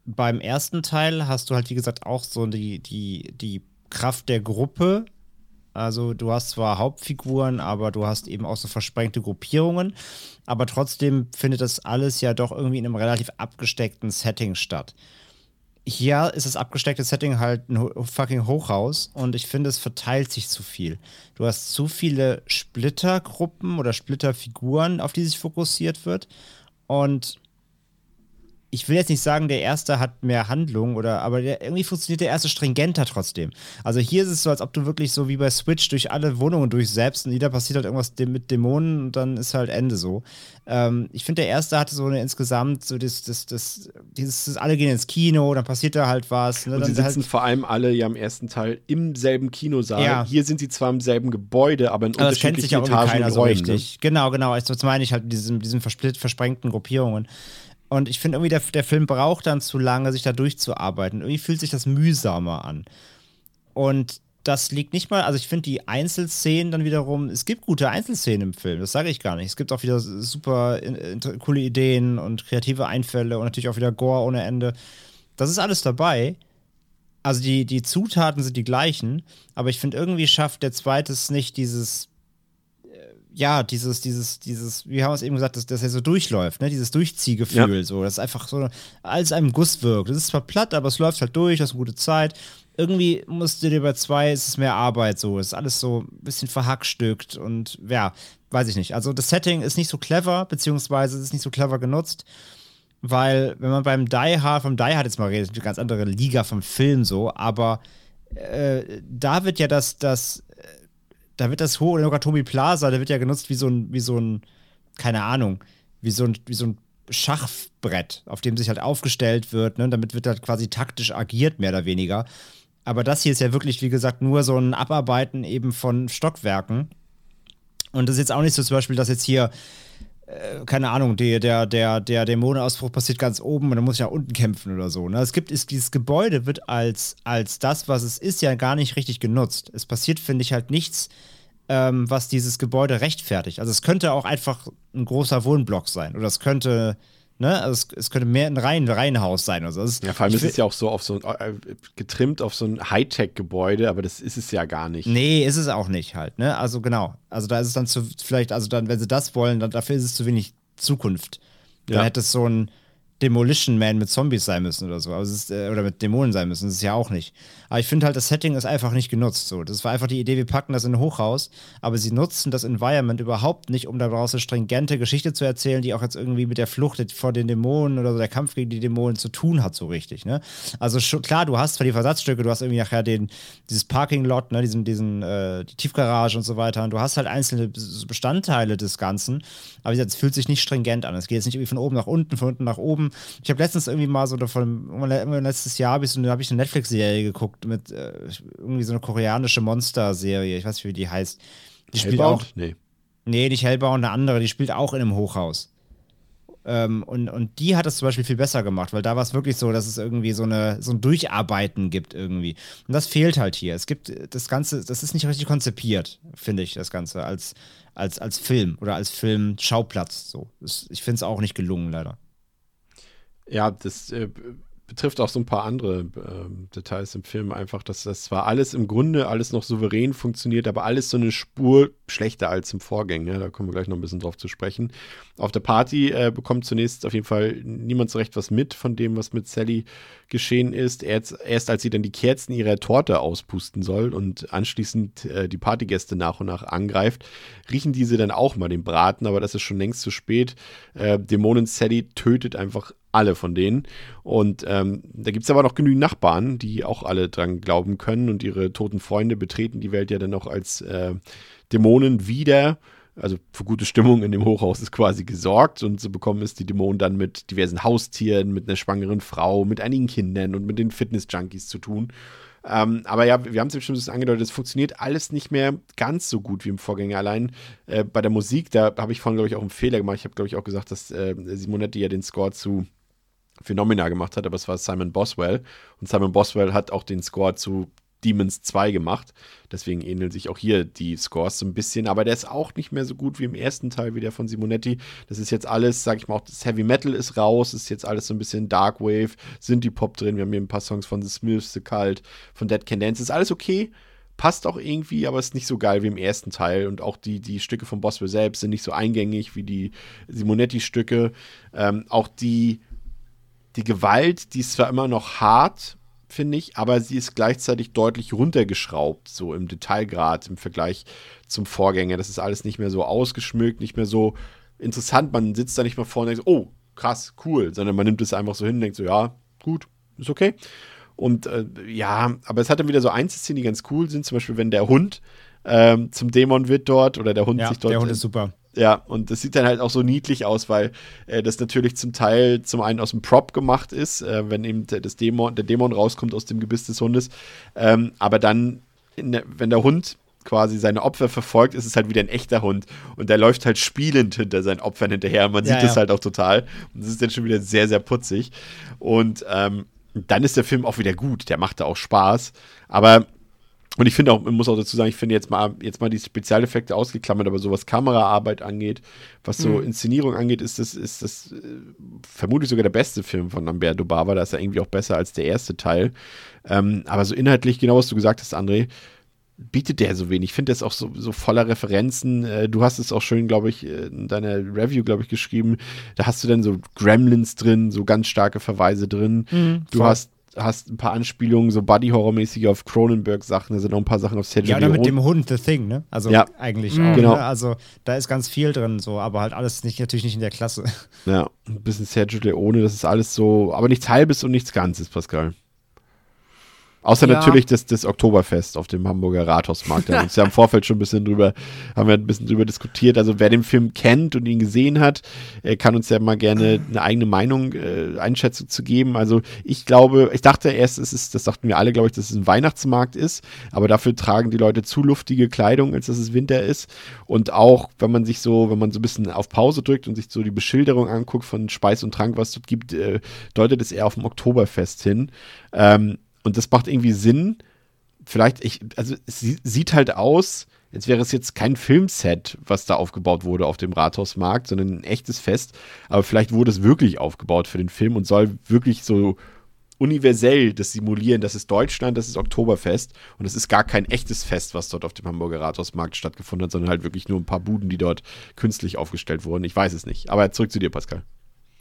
beim ersten Teil hast du halt, wie gesagt, auch so die, die, die Kraft der Gruppe. Also du hast zwar Hauptfiguren, aber du hast eben auch so versprengte Gruppierungen. Aber trotzdem findet das alles ja doch irgendwie in einem relativ abgesteckten Setting statt hier ist das abgesteckte Setting halt ein fucking Hochhaus und ich finde, es verteilt sich zu viel. Du hast zu viele Splittergruppen oder Splitterfiguren, auf die sich fokussiert wird. Und ich will jetzt nicht sagen, der erste hat mehr Handlung oder, aber der, irgendwie funktioniert der erste stringenter trotzdem. Also hier ist es so, als ob du wirklich so wie bei Switch durch alle Wohnungen durchsäbst und jeder passiert halt irgendwas mit Dämonen und dann ist halt Ende so. Ähm, ich finde, der erste hatte so eine insgesamt so das, das, das, dieses, das, alle gehen ins Kino, dann passiert da halt was. Ne? Und sie sitzen halt vor allem alle ja im ersten Teil im selben Kinosaal. Ja. Hier sind sie zwar im selben Gebäude, aber in aber unterschiedlichen das kennt sich auch Etagen so richtig. Ne? Genau, genau. Das meine ich halt, diesen, diesen versprengten Gruppierungen. Und ich finde irgendwie, der, der Film braucht dann zu lange, sich da durchzuarbeiten. Irgendwie fühlt sich das mühsamer an. Und das liegt nicht mal, also ich finde die Einzelszenen dann wiederum, es gibt gute Einzelszenen im Film, das sage ich gar nicht. Es gibt auch wieder super coole Ideen und kreative Einfälle und natürlich auch wieder Gore ohne Ende. Das ist alles dabei. Also die, die Zutaten sind die gleichen, aber ich finde irgendwie schafft der zweite es nicht, dieses ja, dieses, dieses, dieses, wie haben wir es eben gesagt, dass, dass er so durchläuft, ne? Dieses Durchziehgefühl, ja. so, das ist einfach so, als einem Guss wirkt. Das ist zwar platt, aber es läuft halt durch, das ist eine gute Zeit. Irgendwie musst du dir bei zwei, ist es mehr Arbeit, so, es ist alles so ein bisschen verhackstückt und ja, weiß ich nicht. Also das Setting ist nicht so clever, beziehungsweise es ist nicht so clever genutzt, weil, wenn man beim Die Hard, vom Die Hard jetzt mal redet, eine ganz andere Liga vom Film so, aber äh, da wird ja das, das da wird das hohe Nogatomi Plaza, der wird ja genutzt wie so ein, wie so ein, keine Ahnung, wie so ein, wie so ein Schachbrett, auf dem sich halt aufgestellt wird, ne? Damit wird halt quasi taktisch agiert, mehr oder weniger. Aber das hier ist ja wirklich, wie gesagt, nur so ein Abarbeiten eben von Stockwerken. Und das ist jetzt auch nicht so zum Beispiel, dass jetzt hier keine Ahnung, die, der, der, der Dämonenausbruch passiert ganz oben und dann muss ich nach unten kämpfen oder so. Ne? Es gibt, ist, dieses Gebäude wird als, als das, was es ist, ja gar nicht richtig genutzt. Es passiert, finde ich, halt nichts, ähm, was dieses Gebäude rechtfertigt. Also es könnte auch einfach ein großer Wohnblock sein oder es könnte Ne? Also es, es, könnte mehr ein Reihen, Reihenhaus sein. Also ist, ja, vor allem ist es ja auch so auf so äh, getrimmt auf so ein Hightech-Gebäude, aber das ist es ja gar nicht. Nee, ist es auch nicht halt. Ne? Also genau. Also da ist es dann zu, vielleicht, also dann, wenn sie das wollen, dann dafür ist es zu wenig Zukunft. Dann ja. hätte es so ein Demolition Man mit Zombies sein müssen oder so. Also ist, äh, oder mit Dämonen sein müssen. Das ist ja auch nicht. Aber ich finde halt, das Setting ist einfach nicht genutzt. So. Das war einfach die Idee, wir packen das in ein Hochhaus, aber sie nutzen das Environment überhaupt nicht, um daraus eine stringente Geschichte zu erzählen, die auch jetzt irgendwie mit der Flucht vor den Dämonen oder so der Kampf gegen die Dämonen zu tun hat, so richtig. Ne? Also klar, du hast zwar die Versatzstücke, du hast irgendwie nachher den, dieses Parking-Lot, ne, diesen, diesen, äh, die Tiefgarage und so weiter. Und du hast halt einzelne Bestandteile des Ganzen, aber es fühlt sich nicht stringent an. Es geht jetzt nicht irgendwie von oben nach unten, von unten nach oben. Ich habe letztens irgendwie mal so davon, letztes Jahr habe ich so hab ich eine Netflix-Serie geguckt mit äh, irgendwie so eine koreanische Monster-Serie. Ich weiß nicht, wie die heißt. Die spielt auch. Nee. Nee, nicht Hellbound, eine andere, die spielt auch in einem Hochhaus. Ähm, und, und die hat es zum Beispiel viel besser gemacht, weil da war es wirklich so, dass es irgendwie so, eine, so ein Durcharbeiten gibt irgendwie. Und das fehlt halt hier. Es gibt das Ganze, das ist nicht richtig konzipiert, finde ich, das Ganze, als, als, als Film oder als Filmschauplatz. So. ich finde es auch nicht gelungen, leider. Ja, das äh, betrifft auch so ein paar andere ähm, Details im Film. Einfach, dass das zwar alles im Grunde alles noch souverän funktioniert, aber alles so eine Spur schlechter als im Vorgänger. Da kommen wir gleich noch ein bisschen drauf zu sprechen. Auf der Party äh, bekommt zunächst auf jeden Fall niemand so recht was mit von dem, was mit Sally geschehen ist. Erst, als sie dann die Kerzen ihrer Torte auspusten soll und anschließend äh, die Partygäste nach und nach angreift, riechen diese dann auch mal den Braten, aber das ist schon längst zu spät. Äh, Dämonen Sally tötet einfach alle von denen. Und ähm, da gibt es aber noch genügend Nachbarn, die auch alle dran glauben können und ihre toten Freunde betreten die Welt ja dann auch als äh, Dämonen wieder. Also für gute Stimmung in dem Hochhaus ist quasi gesorgt und so bekommen es die Dämonen dann mit diversen Haustieren, mit einer schwangeren Frau, mit einigen Kindern und mit den Fitness-Junkies zu tun. Ähm, aber ja, wir haben es ja schon angedeutet, es funktioniert alles nicht mehr ganz so gut wie im Vorgänger. Allein äh, bei der Musik, da habe ich vorhin, glaube ich, auch einen Fehler gemacht. Ich habe, glaube ich, auch gesagt, dass äh, Simonetti ja den Score zu Phenomena gemacht hat, aber es war Simon Boswell. Und Simon Boswell hat auch den Score zu Demons 2 gemacht. Deswegen ähneln sich auch hier die Scores so ein bisschen. Aber der ist auch nicht mehr so gut wie im ersten Teil, wie der von Simonetti. Das ist jetzt alles, sag ich mal, auch das Heavy Metal ist raus. Ist jetzt alles so ein bisschen Dark Wave. Sind die Pop drin. Wir haben hier ein paar Songs von The Smiths, The Cult, von Dead Can Dance. Ist alles okay. Passt auch irgendwie, aber ist nicht so geil wie im ersten Teil. Und auch die, die Stücke von Boswell selbst sind nicht so eingängig wie die Simonetti-Stücke. Ähm, auch die die Gewalt, die ist zwar immer noch hart, finde ich, aber sie ist gleichzeitig deutlich runtergeschraubt, so im Detailgrad im Vergleich zum Vorgänger. Das ist alles nicht mehr so ausgeschmückt, nicht mehr so interessant. Man sitzt da nicht mehr vorne und denkt, oh, krass, cool, sondern man nimmt es einfach so hin und denkt so, ja, gut, ist okay. Und äh, ja, aber es hat dann wieder so Einzelszenen, die ganz cool sind. Zum Beispiel, wenn der Hund ähm, zum Dämon wird dort oder der Hund ja, sich dort. Der Hund ist super. Ja, und das sieht dann halt auch so niedlich aus, weil äh, das natürlich zum Teil zum einen aus dem Prop gemacht ist, äh, wenn eben der, das Dämon, der Dämon rauskommt aus dem Gebiss des Hundes. Ähm, aber dann, der, wenn der Hund quasi seine Opfer verfolgt, ist es halt wieder ein echter Hund. Und der läuft halt spielend hinter seinen Opfern hinterher. Man ja, sieht ja. das halt auch total. Und das ist dann schon wieder sehr, sehr putzig. Und ähm, dann ist der Film auch wieder gut. Der macht da auch Spaß. Aber und ich finde auch, man muss auch dazu sagen, ich finde jetzt mal, jetzt mal die Spezialeffekte ausgeklammert, aber so was Kameraarbeit angeht, was so mhm. Inszenierung angeht, ist das, ist das äh, vermutlich sogar der beste Film von Lamberto Bava. Da ist er irgendwie auch besser als der erste Teil. Ähm, aber so inhaltlich, genau was du gesagt hast, André, bietet der so wenig. Ich finde das auch so, so voller Referenzen. Äh, du hast es auch schön, glaube ich, in deiner Review, glaube ich, geschrieben. Da hast du dann so Gremlins drin, so ganz starke Verweise drin. Mhm, du hast hast ein paar Anspielungen, so Buddy-Horror-mäßig auf Cronenberg-Sachen, da sind auch ein paar Sachen auf Sergio Ja, oder mit dem Hund, The Thing, ne? Also ja. eigentlich mhm. auch. Genau. Ne? Also da ist ganz viel drin, so, aber halt alles nicht, natürlich nicht in der Klasse. Ja, ein bisschen Sergio Leone, das ist alles so, aber nichts Halbes und nichts Ganzes, Pascal. Außer ja. natürlich das, das Oktoberfest auf dem Hamburger Rathausmarkt. Da haben wir uns ja im Vorfeld schon ein bisschen drüber, haben wir ein bisschen drüber diskutiert. Also wer den Film kennt und ihn gesehen hat, kann uns ja mal gerne eine eigene Meinung, äh, Einschätzung zu geben. Also ich glaube, ich dachte erst, es ist, das dachten wir alle, glaube ich, dass es ein Weihnachtsmarkt ist, aber dafür tragen die Leute zu luftige Kleidung, als dass es Winter ist. Und auch, wenn man sich so, wenn man so ein bisschen auf Pause drückt und sich so die Beschilderung anguckt von Speis und Trank, was es dort gibt, äh, deutet es eher auf dem Oktoberfest hin. Ähm, und das macht irgendwie Sinn. Vielleicht, ich, also es sieht halt aus, als wäre es jetzt kein Filmset, was da aufgebaut wurde auf dem Rathausmarkt, sondern ein echtes Fest. Aber vielleicht wurde es wirklich aufgebaut für den Film und soll wirklich so universell das simulieren. Das ist Deutschland, das ist Oktoberfest und es ist gar kein echtes Fest, was dort auf dem Hamburger Rathausmarkt stattgefunden hat, sondern halt wirklich nur ein paar Buden, die dort künstlich aufgestellt wurden. Ich weiß es nicht. Aber zurück zu dir, Pascal.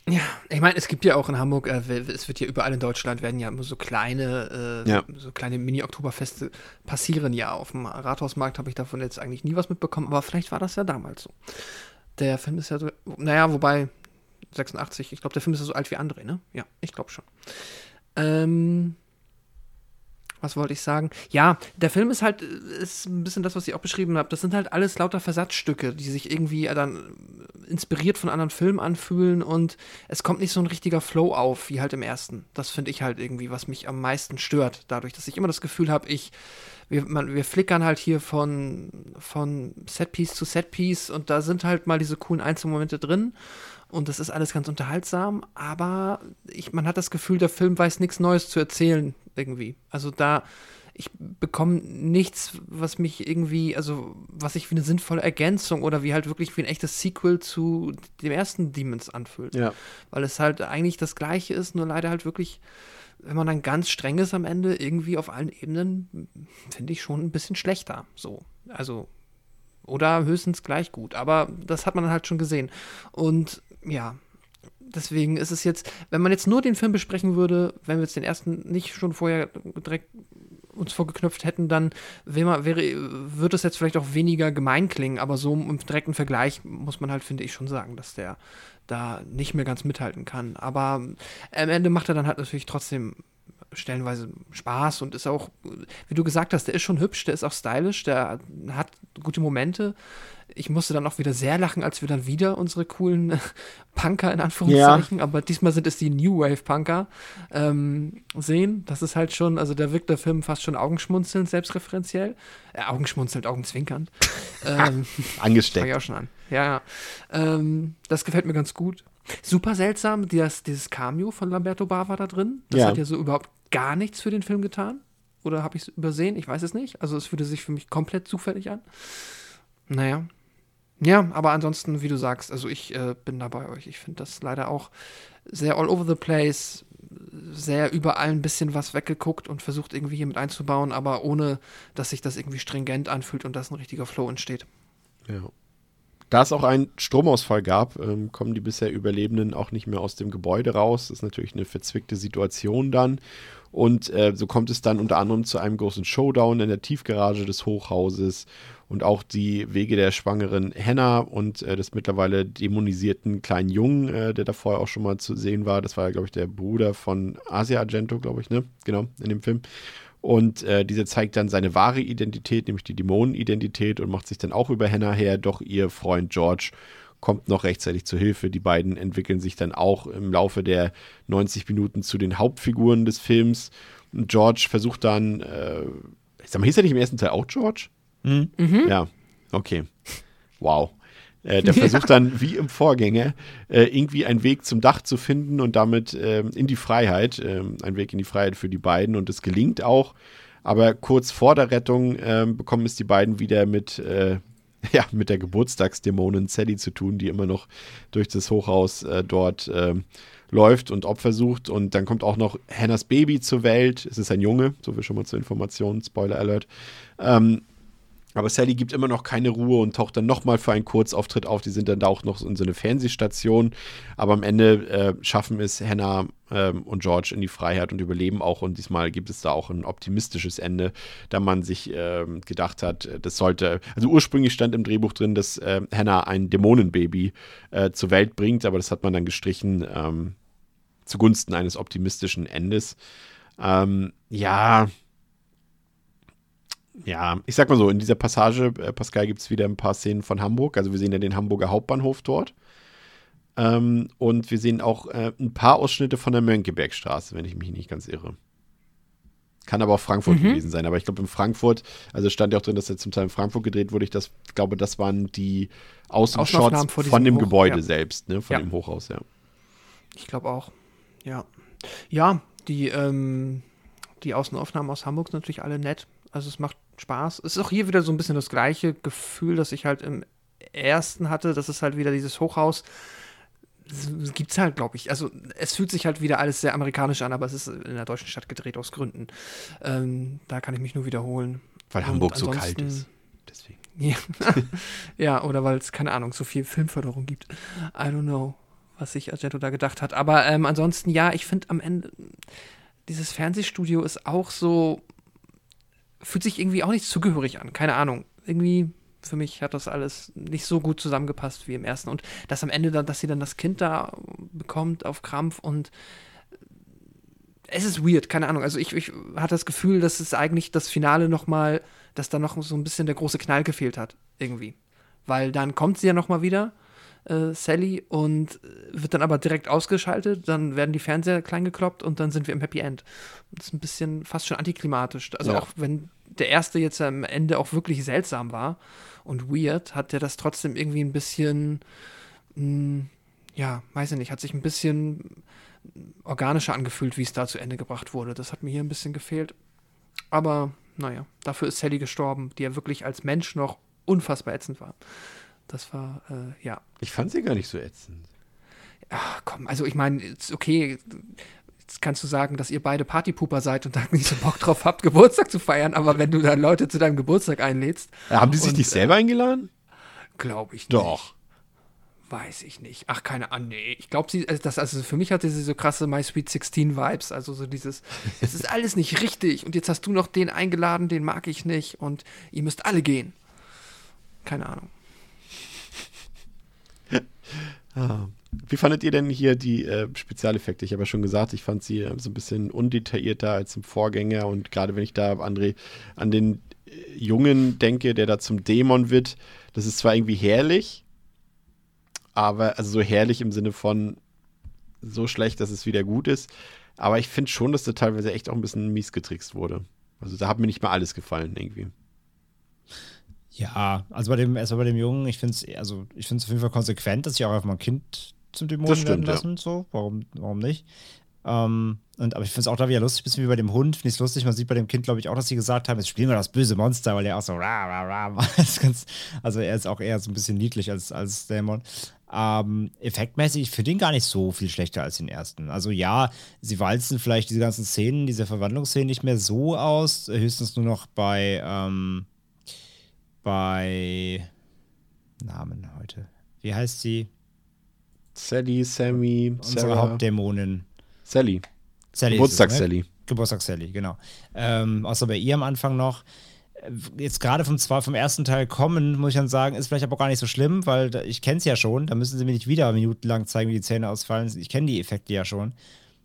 Ja, ich meine, es gibt ja auch in Hamburg, äh, es wird ja überall in Deutschland werden ja immer so kleine, äh, ja. so kleine Mini-Oktoberfeste passieren ja. Auf dem Rathausmarkt habe ich davon jetzt eigentlich nie was mitbekommen, aber vielleicht war das ja damals so. Der Film ist ja so, naja, wobei 86, ich glaube, der Film ist ja so alt wie André, ne? Ja, ich glaube schon. Ähm, was wollte ich sagen? Ja, der Film ist halt, ist ein bisschen das, was ich auch beschrieben habe. Das sind halt alles lauter Versatzstücke, die sich irgendwie dann inspiriert von anderen Filmen anfühlen und es kommt nicht so ein richtiger Flow auf, wie halt im ersten. Das finde ich halt irgendwie, was mich am meisten stört. Dadurch, dass ich immer das Gefühl habe, ich, wir, man, wir flickern halt hier von, von Setpiece zu Setpiece und da sind halt mal diese coolen Einzelmomente drin und das ist alles ganz unterhaltsam, aber ich, man hat das Gefühl, der Film weiß nichts Neues zu erzählen irgendwie. Also da, ich bekomme nichts, was mich irgendwie, also was sich wie eine sinnvolle Ergänzung oder wie halt wirklich wie ein echtes Sequel zu dem ersten Demons anfühlt. Ja. Weil es halt eigentlich das gleiche ist, nur leider halt wirklich, wenn man dann ganz streng ist am Ende, irgendwie auf allen Ebenen, finde ich schon ein bisschen schlechter. So. Also, oder höchstens gleich gut. Aber das hat man dann halt schon gesehen. Und ja, deswegen ist es jetzt, wenn man jetzt nur den Film besprechen würde, wenn wir jetzt den ersten nicht schon vorher direkt uns vorgeknüpft hätten, dann wäre, wäre, würde es jetzt vielleicht auch weniger gemein klingen, aber so im direkten Vergleich muss man halt, finde ich, schon sagen, dass der da nicht mehr ganz mithalten kann. Aber am Ende macht er dann halt natürlich trotzdem stellenweise Spaß und ist auch, wie du gesagt hast, der ist schon hübsch, der ist auch stylisch, der hat gute Momente. Ich musste dann auch wieder sehr lachen, als wir dann wieder unsere coolen Punker in Anführungszeichen, ja. aber diesmal sind es die New Wave Punker ähm, sehen. Das ist halt schon, also da wirkt der Film fast schon augenschmunzelnd, selbstreferenziell. Äh, augenschmunzelnd, augenzwinkernd. ähm, Angesteckt. ich auch schon an. Ja, ja. Ähm, das gefällt mir ganz gut. Super seltsam, dieses, dieses Cameo von Lamberto Bava da drin. Das Ja. hat ja so überhaupt gar nichts für den Film getan. Oder habe ich es übersehen? Ich weiß es nicht. Also es fühlte sich für mich komplett zufällig an. Naja. Ja, aber ansonsten, wie du sagst, also ich äh, bin da bei euch. Ich finde das leider auch sehr all over the place, sehr überall ein bisschen was weggeguckt und versucht irgendwie hier mit einzubauen, aber ohne, dass sich das irgendwie stringent anfühlt und dass ein richtiger Flow entsteht. Ja. Da es auch einen Stromausfall gab, ähm, kommen die bisher Überlebenden auch nicht mehr aus dem Gebäude raus. Das ist natürlich eine verzwickte Situation dann. Und äh, so kommt es dann unter anderem zu einem großen Showdown in der Tiefgarage des Hochhauses. Und auch die Wege der schwangeren Hannah und äh, des mittlerweile dämonisierten kleinen Jungen, äh, der da vorher auch schon mal zu sehen war. Das war ja, glaube ich, der Bruder von Asia Argento, glaube ich, ne? Genau, in dem Film. Und äh, dieser zeigt dann seine wahre Identität, nämlich die Dämonenidentität und macht sich dann auch über Hannah her. Doch ihr Freund George kommt noch rechtzeitig zur Hilfe. Die beiden entwickeln sich dann auch im Laufe der 90 Minuten zu den Hauptfiguren des Films. Und George versucht dann, äh, sag mal, hieß er nicht im ersten Teil auch George? Mhm. Ja, okay. Wow. Äh, der versucht dann, wie im Vorgänger, äh, irgendwie einen Weg zum Dach zu finden und damit ähm, in die Freiheit, ähm, ein Weg in die Freiheit für die beiden. Und es gelingt auch. Aber kurz vor der Rettung ähm, bekommen es die beiden wieder mit, äh, ja, mit der Geburtstagsdämonin Sally zu tun, die immer noch durch das Hochhaus äh, dort ähm, läuft und Opfer sucht. Und dann kommt auch noch Hannahs Baby zur Welt. Es ist ein Junge, so viel schon mal zur Information, Spoiler Alert. Ähm, aber Sally gibt immer noch keine Ruhe und taucht dann nochmal für einen Kurzauftritt auf. Die sind dann da auch noch in so eine Fernsehstation. Aber am Ende äh, schaffen es Hannah ähm, und George in die Freiheit und überleben auch. Und diesmal gibt es da auch ein optimistisches Ende, da man sich ähm, gedacht hat, äh, das sollte. Also ursprünglich stand im Drehbuch drin, dass äh, Hannah ein Dämonenbaby äh, zur Welt bringt, aber das hat man dann gestrichen ähm, zugunsten eines optimistischen Endes. Ähm, ja, ja, ich sag mal so, in dieser Passage, äh, Pascal, gibt es wieder ein paar Szenen von Hamburg. Also wir sehen ja den Hamburger Hauptbahnhof dort. Ähm, und wir sehen auch äh, ein paar Ausschnitte von der Mönckebergstraße, wenn ich mich nicht ganz irre. Kann aber auch Frankfurt Mhm. gewesen sein. Aber ich glaube, in Frankfurt, also stand ja auch drin, dass er zum Teil in Frankfurt gedreht wurde. Ich das, glaube, das waren die Außenshots von dem Hoch- Gebäude ja. selbst, ne? Von Ja. dem Hochhaus, ja. Ich glaube auch. Ja. Ja, die, ähm, die Außenaufnahmen aus Hamburg sind natürlich alle nett. Also es macht Spaß. Es ist auch hier wieder so ein bisschen das gleiche Gefühl, das ich halt im ersten hatte. Das ist halt wieder dieses Hochhaus. Das gibt's halt, glaube ich. Also es fühlt sich halt wieder alles sehr amerikanisch an, aber es ist in der deutschen Stadt gedreht aus Gründen. Ähm, da kann ich mich nur wiederholen. Weil Und Hamburg so kalt ist. Deswegen. Ja, ja oder weil es, keine Ahnung, so viel Filmförderung gibt. I don't know, was sich Argento da gedacht hat. Aber ähm, ansonsten, ja, ich finde am Ende, dieses Fernsehstudio ist auch so, fühlt sich irgendwie auch nicht zugehörig an. Keine Ahnung. Irgendwie, für mich hat das alles nicht so gut zusammengepasst wie im ersten. Und dass am Ende dann, dass sie dann das Kind da bekommt auf Krampf und es ist weird, keine Ahnung. Also ich, ich hatte das Gefühl, dass es eigentlich das Finale noch mal, dass da noch so ein bisschen der große Knall gefehlt hat, irgendwie. Weil dann kommt sie ja noch mal wieder, äh, Sally, und äh, wird dann aber direkt ausgeschaltet, dann werden die Fernseher klein gekloppt und dann sind wir im Happy End. Das ist ein bisschen fast schon antiklimatisch. Also Ja. auch wenn der erste jetzt am Ende auch wirklich seltsam war und weird, hat der das trotzdem irgendwie ein bisschen, mh, ja, weiß ich nicht, hat sich ein bisschen organischer angefühlt, wie es da zu Ende gebracht wurde. Das hat mir hier ein bisschen gefehlt. Aber naja, dafür ist Sally gestorben, die ja wirklich als Mensch noch unfassbar ätzend war. Das war, äh, ja. Ich fand sie gar nicht so ätzend. Ach, komm, also ich meine, okay, jetzt kannst du sagen, dass ihr beide Partypuper seid und da nicht so Bock drauf habt, Geburtstag zu feiern, aber wenn du dann Leute zu deinem Geburtstag einlädst. Ja, haben die sich und, nicht selber eingeladen? Glaube ich nicht. Doch. Weiß ich nicht. Ach, keine Ahnung. Nee. Ich glaube, sie, also das, also für mich hatte sie so krasse My Sweet 16 Vibes. Also so dieses, es ist alles nicht richtig und jetzt hast du noch den eingeladen, den mag ich nicht und ihr müsst alle gehen. Keine Ahnung. Ah. Wie fandet ihr denn hier die äh, Spezialeffekte? Ich habe ja schon gesagt, ich fand sie äh, so ein bisschen undetaillierter als im Vorgänger und gerade wenn ich da, André, an den äh, Jungen denke, der da zum Dämon wird, das ist zwar irgendwie herrlich, aber also so herrlich im Sinne von so schlecht, dass es wieder gut ist, aber ich finde schon, dass da teilweise echt auch ein bisschen mies getrickst wurde. Also da hat mir nicht mal alles gefallen irgendwie. Ja, also bei dem, erstmal bei dem Jungen, ich finde es also ich auf jeden Fall konsequent, dass sie auch einfach mal ein Kind zum Dämonen Das stimmt, werden lassen. ja. So, warum, warum nicht? Ähm, und, aber ich finde es auch da wieder lustig, bisschen wie bei dem Hund, finde ich es lustig. Man sieht bei dem Kind, glaube ich, auch, dass sie gesagt haben, jetzt spielen wir das böse Monster, weil er auch so ra, ra, ra, macht. Das ist ganz, also er ist auch eher so ein bisschen niedlich als, als Dämon. Ähm, effektmäßig, ich finde ihn gar nicht so viel schlechter als den ersten. Also ja, sie walzen vielleicht diese ganzen Szenen, diese Verwandlungsszenen nicht mehr so aus, höchstens nur noch bei, ähm, bei Namen heute. Wie heißt sie? Sally, Sammy, Unsere Sarah, Hauptdämonin. Sally. Sally. Geburtstags-Sally. Ne? Geburtstags-Sally, genau. Ähm, außer bei ihr am Anfang noch. Jetzt gerade vom, zwar vom ersten Teil kommen, muss ich dann sagen, ist vielleicht aber auch gar nicht so schlimm, weil da, ich kenne es ja schon. Da müssen sie mir nicht wieder minutenlang zeigen, wie die Zähne ausfallen. Ich kenne die Effekte ja schon.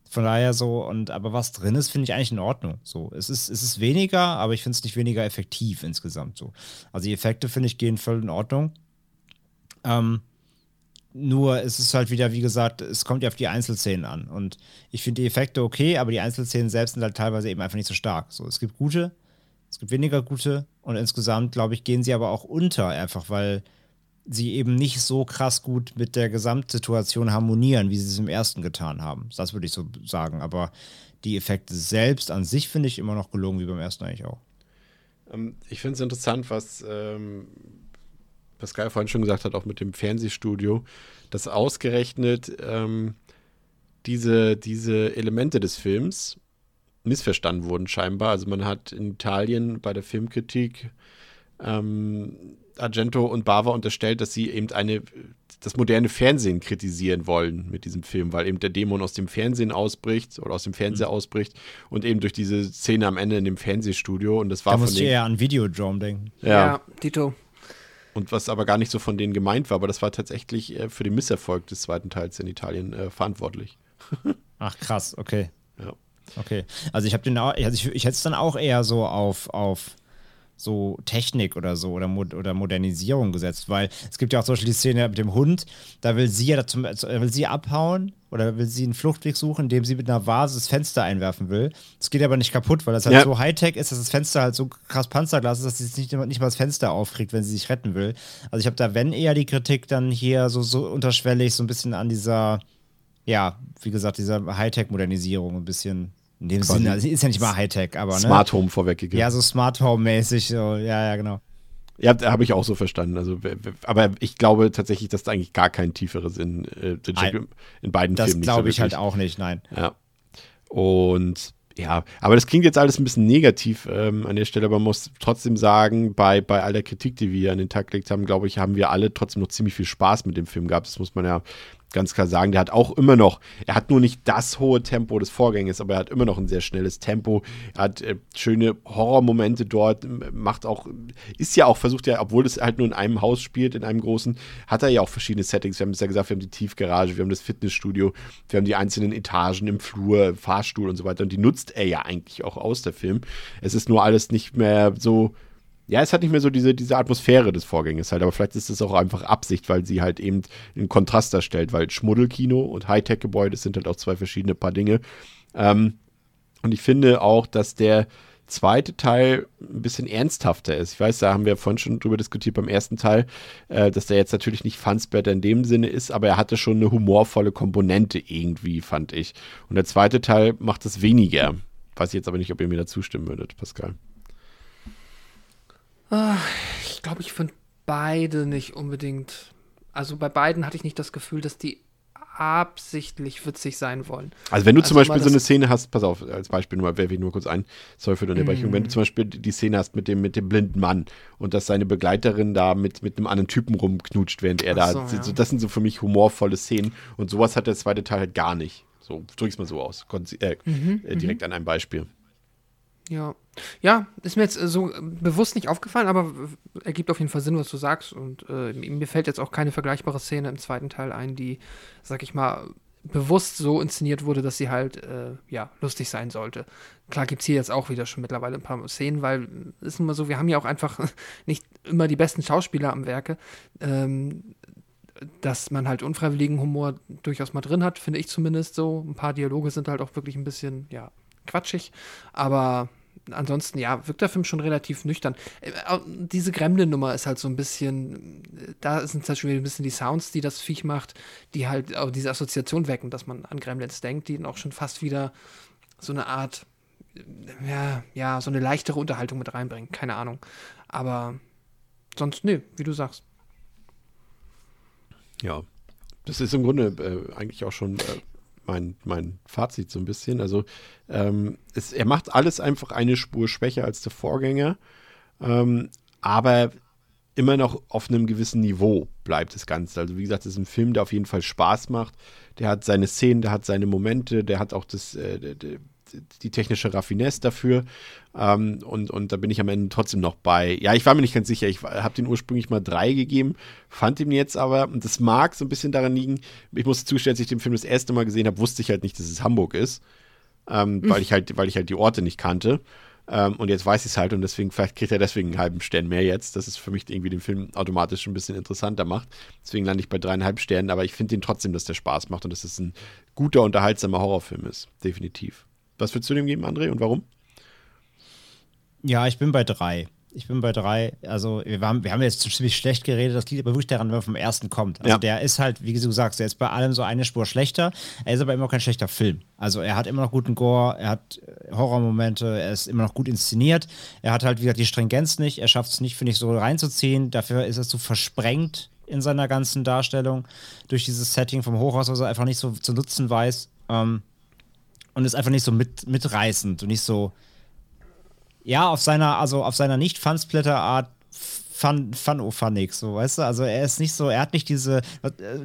Von daher so, und aber was drin ist, finde ich eigentlich in Ordnung. So, es ist, es ist weniger, aber ich finde es nicht weniger effektiv insgesamt so. Also die Effekte, finde ich, gehen voll in Ordnung. Ähm, nur es ist halt wieder, wie gesagt, es kommt ja auf die Einzelszenen an. Und ich finde die Effekte okay, aber die Einzelszenen selbst sind halt teilweise eben einfach nicht so stark. So, es gibt gute, es gibt weniger gute und insgesamt, glaube ich, gehen sie aber auch unter, einfach weil sie eben nicht so krass gut mit der Gesamtsituation harmonieren, wie sie es im ersten getan haben. Das würde ich so sagen. Aber die Effekte selbst an sich finde ich immer noch gelungen, wie beim ersten eigentlich auch. Ähm, ich finde es interessant, was ähm, Pascal vorhin schon gesagt hat, auch mit dem Fernsehstudio, dass ausgerechnet ähm, diese, diese Elemente des Films missverstanden wurden scheinbar. Also man hat in Italien bei der Filmkritik ähm, Argento und Bava unterstellt, dass sie eben eine das moderne Fernsehen kritisieren wollen mit diesem Film, weil eben der Dämon aus dem Fernsehen ausbricht oder aus dem Fernseher Mhm. ausbricht und eben durch diese Szene am Ende in dem Fernsehstudio und das war Da von musst du den, eher an Videodrome denken. ja, Dito. Und was aber gar nicht so von denen gemeint war, aber das war tatsächlich äh, für den Misserfolg des zweiten Teils in Italien äh, verantwortlich. Ach krass, okay. Ja. Okay. Also ich habe den auch, also ich, ich hätte es dann auch eher so auf, auf so Technik oder so oder, Mod oder Modernisierung gesetzt, weil es gibt ja auch zum Beispiel die Szene mit dem Hund, da will sie ja zum, äh, will sie abhauen oder will sie einen Fluchtweg suchen, indem sie mit einer Vase das Fenster einwerfen will. Das geht aber nicht kaputt, weil das halt Ja. so Hightech ist, dass das Fenster halt so krass Panzerglas ist, dass sie nicht, nicht mal das Fenster aufkriegt, wenn sie sich retten will. Also ich habe da, wenn eher die Kritik dann hier so, so unterschwellig so ein bisschen an dieser ja, wie gesagt, dieser Hightech-Modernisierung ein bisschen in dem Sinne. Also ist ja nicht mal Hightech, aber ne? Smart Home vorweggegeben. Ja, so Smart Home-mäßig, so, ja, ja, genau. Ja, habe ich auch so verstanden. Also, aber ich glaube tatsächlich, dass da eigentlich gar kein tieferer Sinn äh. Nein. in beiden Das Filmen so glaube ich halt auch nicht, nein. Ja. Und ja, aber das klingt jetzt alles ein bisschen negativ ähm, an der Stelle, aber man muss trotzdem sagen, bei, bei all der Kritik, die wir an den Tag gelegt haben, glaube ich, haben wir alle trotzdem noch ziemlich viel Spaß mit dem Film gehabt. Das muss man ja ganz klar sagen. Der hat auch immer noch, er hat nur nicht das hohe Tempo des Vorgängers, aber er hat immer noch ein sehr schnelles Tempo. Er hat äh, schöne Horrormomente dort, macht auch, ist ja auch, versucht ja, obwohl es halt nur in einem Haus spielt, in einem großen, hat er ja auch verschiedene Settings. Wir haben es ja gesagt, wir haben die Tiefgarage, wir haben das Fitnessstudio, wir haben die einzelnen Etagen im Flur, Fahrstuhl und so weiter. Und die nutzt er ja eigentlich auch aus, der Film. Es ist nur alles nicht mehr so, ja, es hat nicht mehr so diese, diese Atmosphäre des Vorgängers halt, aber vielleicht ist es auch einfach Absicht, weil sie halt eben einen Kontrast darstellt, weil Schmuddelkino und Hightech-Gebäude sind halt auch zwei verschiedene Paar Dinge. Ähm, und ich finde auch, dass der zweite Teil ein bisschen ernsthafter ist. Ich weiß, da haben wir vorhin schon drüber diskutiert beim ersten Teil, äh, dass der jetzt natürlich nicht Fansbetter in dem Sinne ist, aber er hatte schon eine humorvolle Komponente irgendwie, fand ich. Und der zweite Teil macht es weniger. Weiß ich jetzt aber nicht, ob ihr mir da zustimmen würdet, Pascal. Ich glaube, ich finde beide nicht unbedingt. Also bei beiden hatte ich nicht das Gefühl, dass die absichtlich witzig sein wollen. Also wenn du zum Also Beispiel mal so eine Szene hast, pass auf, als Beispiel nur, werfe ich nur kurz ein, sorry für die Unterbrechung, Mhm. wenn du zum Beispiel die Szene hast mit dem, mit dem blinden Mann und dass seine Begleiterin da mit, mit einem anderen Typen rumknutscht, während er Ach da, so, ja. so, das sind so für mich humorvolle Szenen und sowas hat der zweite Teil halt gar nicht. So, drück es mal so aus, Konzi- äh, Mhm, äh, direkt an einem Beispiel. Ja. Ja, ist mir jetzt äh, so äh, bewusst nicht aufgefallen, aber äh, ergibt auf jeden Fall Sinn, was du sagst. Und äh, mir fällt jetzt auch keine vergleichbare Szene im zweiten Teil ein, die, sag ich mal, bewusst so inszeniert wurde, dass sie halt, äh, ja, lustig sein sollte. Klar gibt es hier jetzt auch wieder schon mittlerweile ein paar Szenen, weil ist immer so, wir haben ja auch einfach nicht immer die besten Schauspieler am Werke. Ähm, dass man halt unfreiwilligen Humor durchaus mal drin hat, finde ich zumindest so. Ein paar Dialoge sind halt auch wirklich ein bisschen, ja, quatschig. Aber ansonsten, ja, wirkt der Film schon relativ nüchtern. Äh, diese Gremlin-Nummer ist halt so ein bisschen, äh, da sind halt schon wieder ein bisschen die Sounds, die das Viech macht, die halt auch diese Assoziation wecken, dass man an Gremlins denkt, die dann auch schon fast wieder so eine Art, äh, ja, ja, so eine leichtere Unterhaltung mit reinbringen. Keine Ahnung. Aber sonst, nö, wie du sagst. Ja, das ist im Grunde äh, eigentlich auch schon äh, mein, mein Fazit so ein bisschen. Also ähm, es, er macht alles einfach eine Spur schwächer als der Vorgänger, ähm, aber immer noch auf einem gewissen Niveau bleibt das Ganze. Also wie gesagt, es ist ein Film, der auf jeden Fall Spaß macht. Der hat seine Szenen, der hat seine Momente, der hat auch das, äh, der, der, die technische Raffinesse dafür. Ähm, und, und da bin ich am Ende trotzdem noch bei. Ja, ich war mir nicht ganz sicher. Ich habe den ursprünglich mal drei gegeben, fand ihn jetzt aber, und das mag so ein bisschen daran liegen, ich musste zustellen, als ich den Film das erste Mal gesehen habe, wusste ich halt nicht, dass es Hamburg ist. Ähm, weil, ich halt, weil ich halt die Orte nicht kannte. Ähm, und jetzt weiß ich es halt und deswegen, vielleicht kriegt er deswegen einen halben Stern mehr jetzt. Das ist für mich irgendwie den Film automatisch ein bisschen interessanter macht. Deswegen lande ich bei dreieinhalb Sternen, aber ich finde ihn trotzdem, dass der Spaß macht und dass es ein guter, unterhaltsamer Horrorfilm ist. Definitiv. Was würdest du dem geben, André, und warum? Ja, ich bin bei drei. Ich bin bei drei. Also, wir haben, wir haben jetzt ziemlich schlecht geredet. Das liegt aber wirklich daran, wenn man vom ersten kommt. Also, Ja. der ist halt, wie du sagst, der ist bei allem so eine Spur schlechter. Er ist aber immer noch kein schlechter Film. Also, er hat immer noch guten Gore, er hat äh, Horrormomente, er ist immer noch gut inszeniert. Er hat halt, wie gesagt, die Stringenz nicht. Er schafft es nicht, finde ich, so reinzuziehen. Dafür ist er zu versprengt in seiner ganzen Darstellung durch dieses Setting vom Hochhaus, was er einfach nicht so zu nutzen weiß. Ähm, und ist einfach nicht so mit, mitreißend und nicht so ja, auf seiner, also auf seiner nicht Fansplitter-Art fun, fun funnig, so, weißt du? Also er ist nicht so, er hat nicht diese,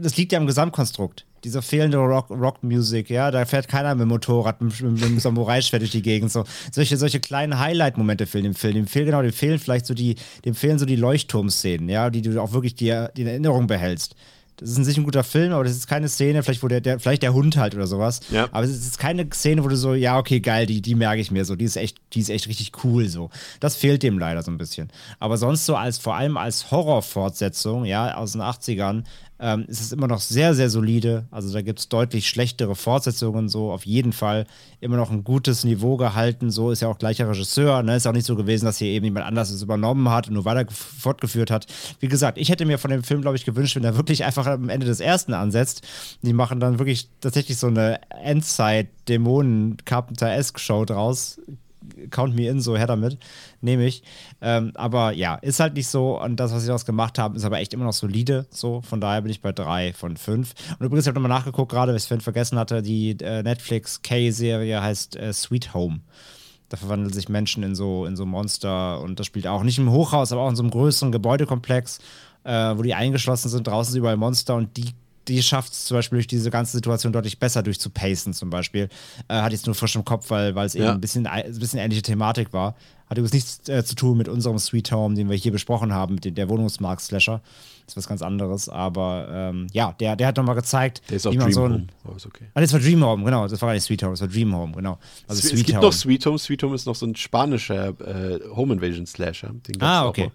das liegt ja im Gesamtkonstrukt. Diese fehlende Rock, Rock-Music, ja, da fährt keiner mit dem Motorrad, mit, mit, mit dem Samurai-Schwert durch die Gegend, so. Solche, solche kleinen Highlight-Momente fehlen dem Film. Dem fehlen, genau, dem fehlen vielleicht so die, dem fehlen so die Leuchtturmszenen, ja, die du auch wirklich dir die in Erinnerung behältst. Das ist ein sicher ein guter Film, aber das ist keine Szene, vielleicht wo der, der vielleicht der Hund halt oder sowas. Ja. Aber es ist keine Szene, wo du so, ja, okay, geil, die, die merke ich mir so, die ist echt, die ist echt richtig cool so. Das fehlt dem leider so ein bisschen. Aber sonst so als, vor allem als Horrorfortsetzung, ja, aus den 80ern, ähm, ist es immer noch sehr, sehr solide. Also da gibt es deutlich schlechtere Fortsetzungen, so auf jeden Fall. Immer noch ein gutes Niveau gehalten, so ist ja auch gleicher Regisseur. Ne? Ist auch nicht so gewesen, dass hier eben jemand anders es übernommen hat und nur weiter fortgeführt hat. Wie gesagt, ich hätte mir von dem Film, glaube ich, gewünscht, wenn er wirklich einfach am Ende des ersten ansetzt. Die machen dann wirklich tatsächlich so eine Endzeit-Dämonen-Carpenter-esque-Show draus. Count me in, so her damit, nehme ich. Ähm, aber ja, ist halt nicht so. Und das, was sie daraus gemacht haben, ist aber echt immer noch solide. So, von daher bin ich bei drei von fünf. Und übrigens, ich habe nochmal nachgeguckt, gerade, weil ich es vergessen hatte, die äh, Netflix K-Serie heißt äh, Sweet Home. Da verwandeln sich Menschen in so, in so Monster und das spielt auch nicht im Hochhaus, aber auch in so einem größeren Gebäudekomplex, äh, wo die eingeschlossen sind. Draußen sind überall Monster und die die schafft es zum Beispiel durch diese ganze Situation deutlich besser durchzupacen, zum Beispiel. Äh, hat jetzt nur frisch im Kopf, weil, es eben Ja. ein bisschen, ein bisschen ähnliche Thematik war. Hat übrigens nichts äh, zu tun mit unserem Sweet Home, den wir hier besprochen haben, mit dem, der Wohnungsmarkt-Slasher. Das ist was ganz anderes. Aber ähm, ja, der, der hat nochmal gezeigt, Der ist auch wie man Dream so ein. Home. Oh, ist okay. Ah, das war Dream Home, genau. Das war gar nicht Sweet Home, das war Dream Home, genau. Also es, Sweet es gibt Home. noch Sweet Home. Sweet Home ist noch so ein spanischer äh, Home Invasion Slasher. Ah, auch okay. mal.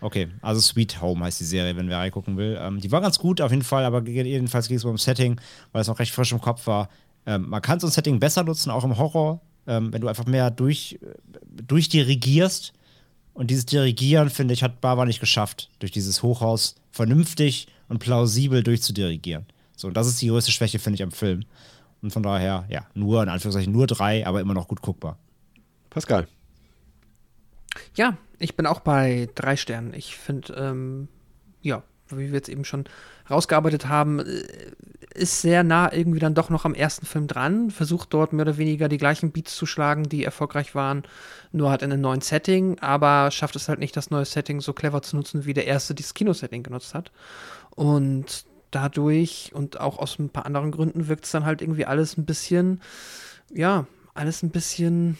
Okay, also Sweet Home heißt die Serie, wenn wer reingucken will. Ähm, die war ganz gut auf jeden Fall, aber jedenfalls ging es um Setting, weil es noch recht frisch im Kopf war. Ähm, man kann so ein Setting besser nutzen, auch im Horror, ähm, wenn du einfach mehr durch, äh, durchdirigierst. Und dieses Dirigieren, finde ich, hat Bava nicht geschafft, durch dieses Hochhaus vernünftig und plausibel durchzudirigieren. So, und das ist die größte Schwäche, finde ich, am Film. Und von daher, ja, nur, in Anführungszeichen, nur drei, aber immer noch gut guckbar. Pascal. Ja, ich bin auch bei drei Sternen. Ich finde, ähm, ja, wie wir jetzt eben schon rausgearbeitet haben, äh, ist sehr nah irgendwie dann doch noch am ersten Film dran, versucht dort mehr oder weniger die gleichen Beats zu schlagen, die erfolgreich waren, nur halt in einem neuen Setting, aber schafft es halt nicht, das neue Setting so clever zu nutzen, wie der erste dieses Kinosetting genutzt hat. Und dadurch und auch aus ein paar anderen Gründen wirkt es dann halt irgendwie alles ein bisschen, ja, alles ein bisschen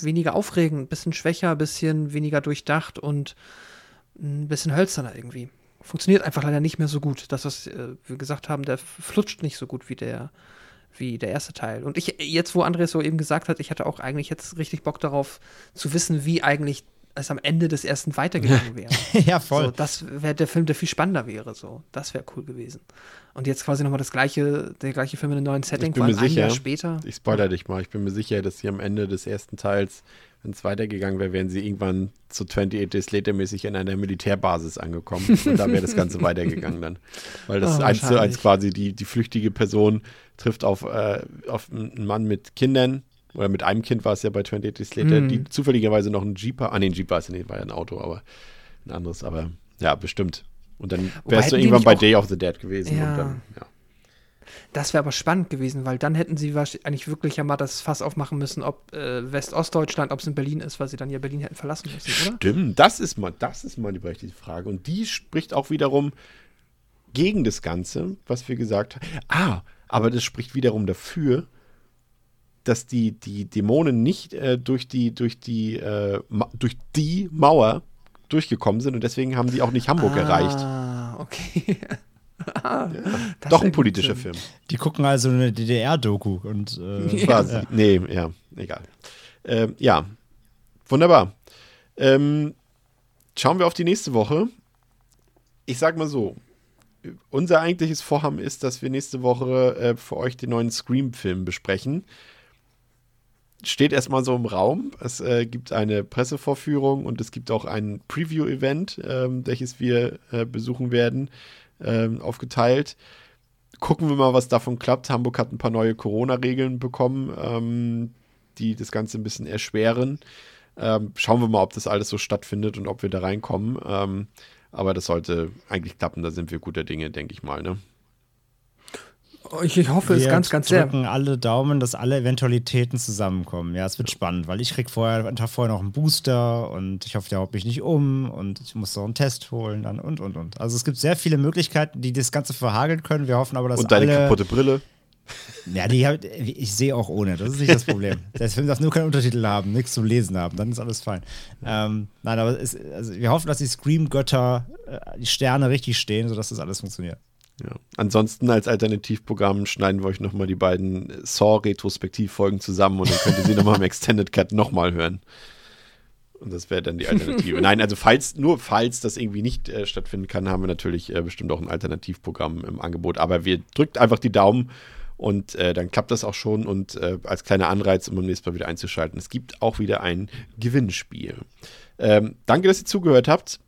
weniger aufregend, ein bisschen schwächer, ein bisschen weniger durchdacht und ein bisschen hölzerner irgendwie funktioniert einfach leider nicht mehr so gut. Das, was äh, wir gesagt haben, der flutscht nicht so gut wie der, wie der erste Teil. Und ich, jetzt, wo Andreas so eben gesagt hat, ich hatte auch eigentlich jetzt richtig Bock darauf zu wissen, wie eigentlich es am Ende des ersten weitergegangen wäre. ja, voll. So, das wäre der Film, der viel spannender wäre. So, das wäre cool gewesen. Und jetzt quasi nochmal das gleiche, der gleiche Film in einem neuen Setting, ich bin mir sicher, ein Jahr später. Ich spoilere dich mal. Ich bin mir sicher, dass sie am Ende des ersten Teils wenn es weitergegangen wäre, wären sie irgendwann zu 28 Days Later mäßig in einer Militärbasis angekommen. Und da wäre das Ganze weitergegangen dann. Weil das oh, eins zu eins quasi die, die flüchtige Person trifft auf, äh, auf einen Mann mit Kindern. Oder mit einem Kind war es ja bei 28 Days Later, mm. die zufälligerweise noch einen Jeep, ah nee, ein Jeep war es ja nicht, war ja ein Auto, aber ein anderes, aber ja, bestimmt. Und dann wärst du irgendwann bei Day of the Dead gewesen. Ja. Dann, ja. Das wäre aber spannend gewesen, weil dann hätten sie wahrscheinlich wirklich ja mal das Fass aufmachen müssen, ob äh, West-Ostdeutschland, ob es in Berlin ist, weil sie dann ja Berlin hätten verlassen müssen, oder? Stimmt, das ist mal, das ist mal die berechtigte Frage. Und die spricht auch wiederum gegen das Ganze, was wir gesagt haben. Ah, aber das spricht wiederum dafür, dass die, die Dämonen nicht äh, durch die, durch die, äh, durch die Mauer durchgekommen sind und deswegen haben die auch nicht Hamburg ah, erreicht. Ah, okay. ja, doch ein politischer Film. Die gucken also eine DDR-Doku und äh, quasi. Ja. Nee, ja, egal. Ähm, ja, wunderbar. Ähm, schauen wir auf die nächste Woche. Ich sag mal so, unser eigentliches Vorhaben ist, dass wir nächste Woche äh, für euch den neuen Scream-Film besprechen. Steht erstmal so im Raum. Es äh, gibt eine Pressevorführung und es gibt auch ein Preview-Event, äh, welches wir äh, besuchen werden ähm, aufgeteilt. Gucken wir mal, was davon klappt. Hamburg hat ein paar neue Corona-Regeln bekommen, ähm, die das Ganze ein bisschen erschweren. Ähm, schauen wir mal, ob das alles so stattfindet und ob wir da reinkommen. Ähm, aber das sollte eigentlich klappen, da sind wir guter Dinge, denke ich mal. Ne? Ich, ich hoffe wir es ganz, ganz sehr. Wir drücken alle Daumen, dass alle Eventualitäten zusammenkommen. Ja, es wird ja. spannend, weil ich krieg vorher, einen Tag vorher noch einen Booster und ich hoffe, der haut mich nicht um und ich muss noch einen Test holen dann und, und, und. Also es gibt sehr viele Möglichkeiten, die das Ganze verhageln können. Wir hoffen aber, dass Und deine alle kaputte Brille. Ja, die hab, ich sehe auch ohne, das ist nicht das Problem. Der Film darf nur keinen Untertitel haben, nichts zum Lesen haben, dann ist alles fein. Ähm, nein, aber es, also wir hoffen, dass die Scream-Götter, äh, die Sterne richtig stehen, sodass das alles funktioniert. Ja. Ansonsten als Alternativprogramm schneiden wir euch nochmal die beiden Saw-Retrospektivfolgen zusammen und dann könnt ihr sie nochmal im Extended Cut nochmal hören. Und das wäre dann die Alternative. Nein, also falls, nur falls das irgendwie nicht äh, stattfinden kann, haben wir natürlich äh, bestimmt auch ein Alternativprogramm im Angebot. Aber wir drückt einfach die Daumen und äh, dann klappt das auch schon. Und äh, als kleiner Anreiz, um beim nächsten Mal wieder einzuschalten, es gibt auch wieder ein Gewinnspiel. Ähm, danke, dass ihr zugehört habt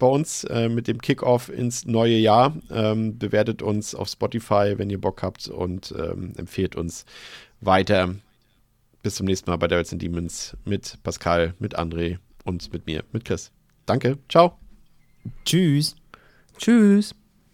bei uns äh, mit dem Kickoff ins neue Jahr. Ähm, bewertet uns auf Spotify, wenn ihr Bock habt und ähm, empfehlt uns weiter. Bis zum nächsten Mal bei Devils and Demons mit Pascal, mit André und mit mir, mit Chris. Danke, ciao. Tschüss. Tschüss.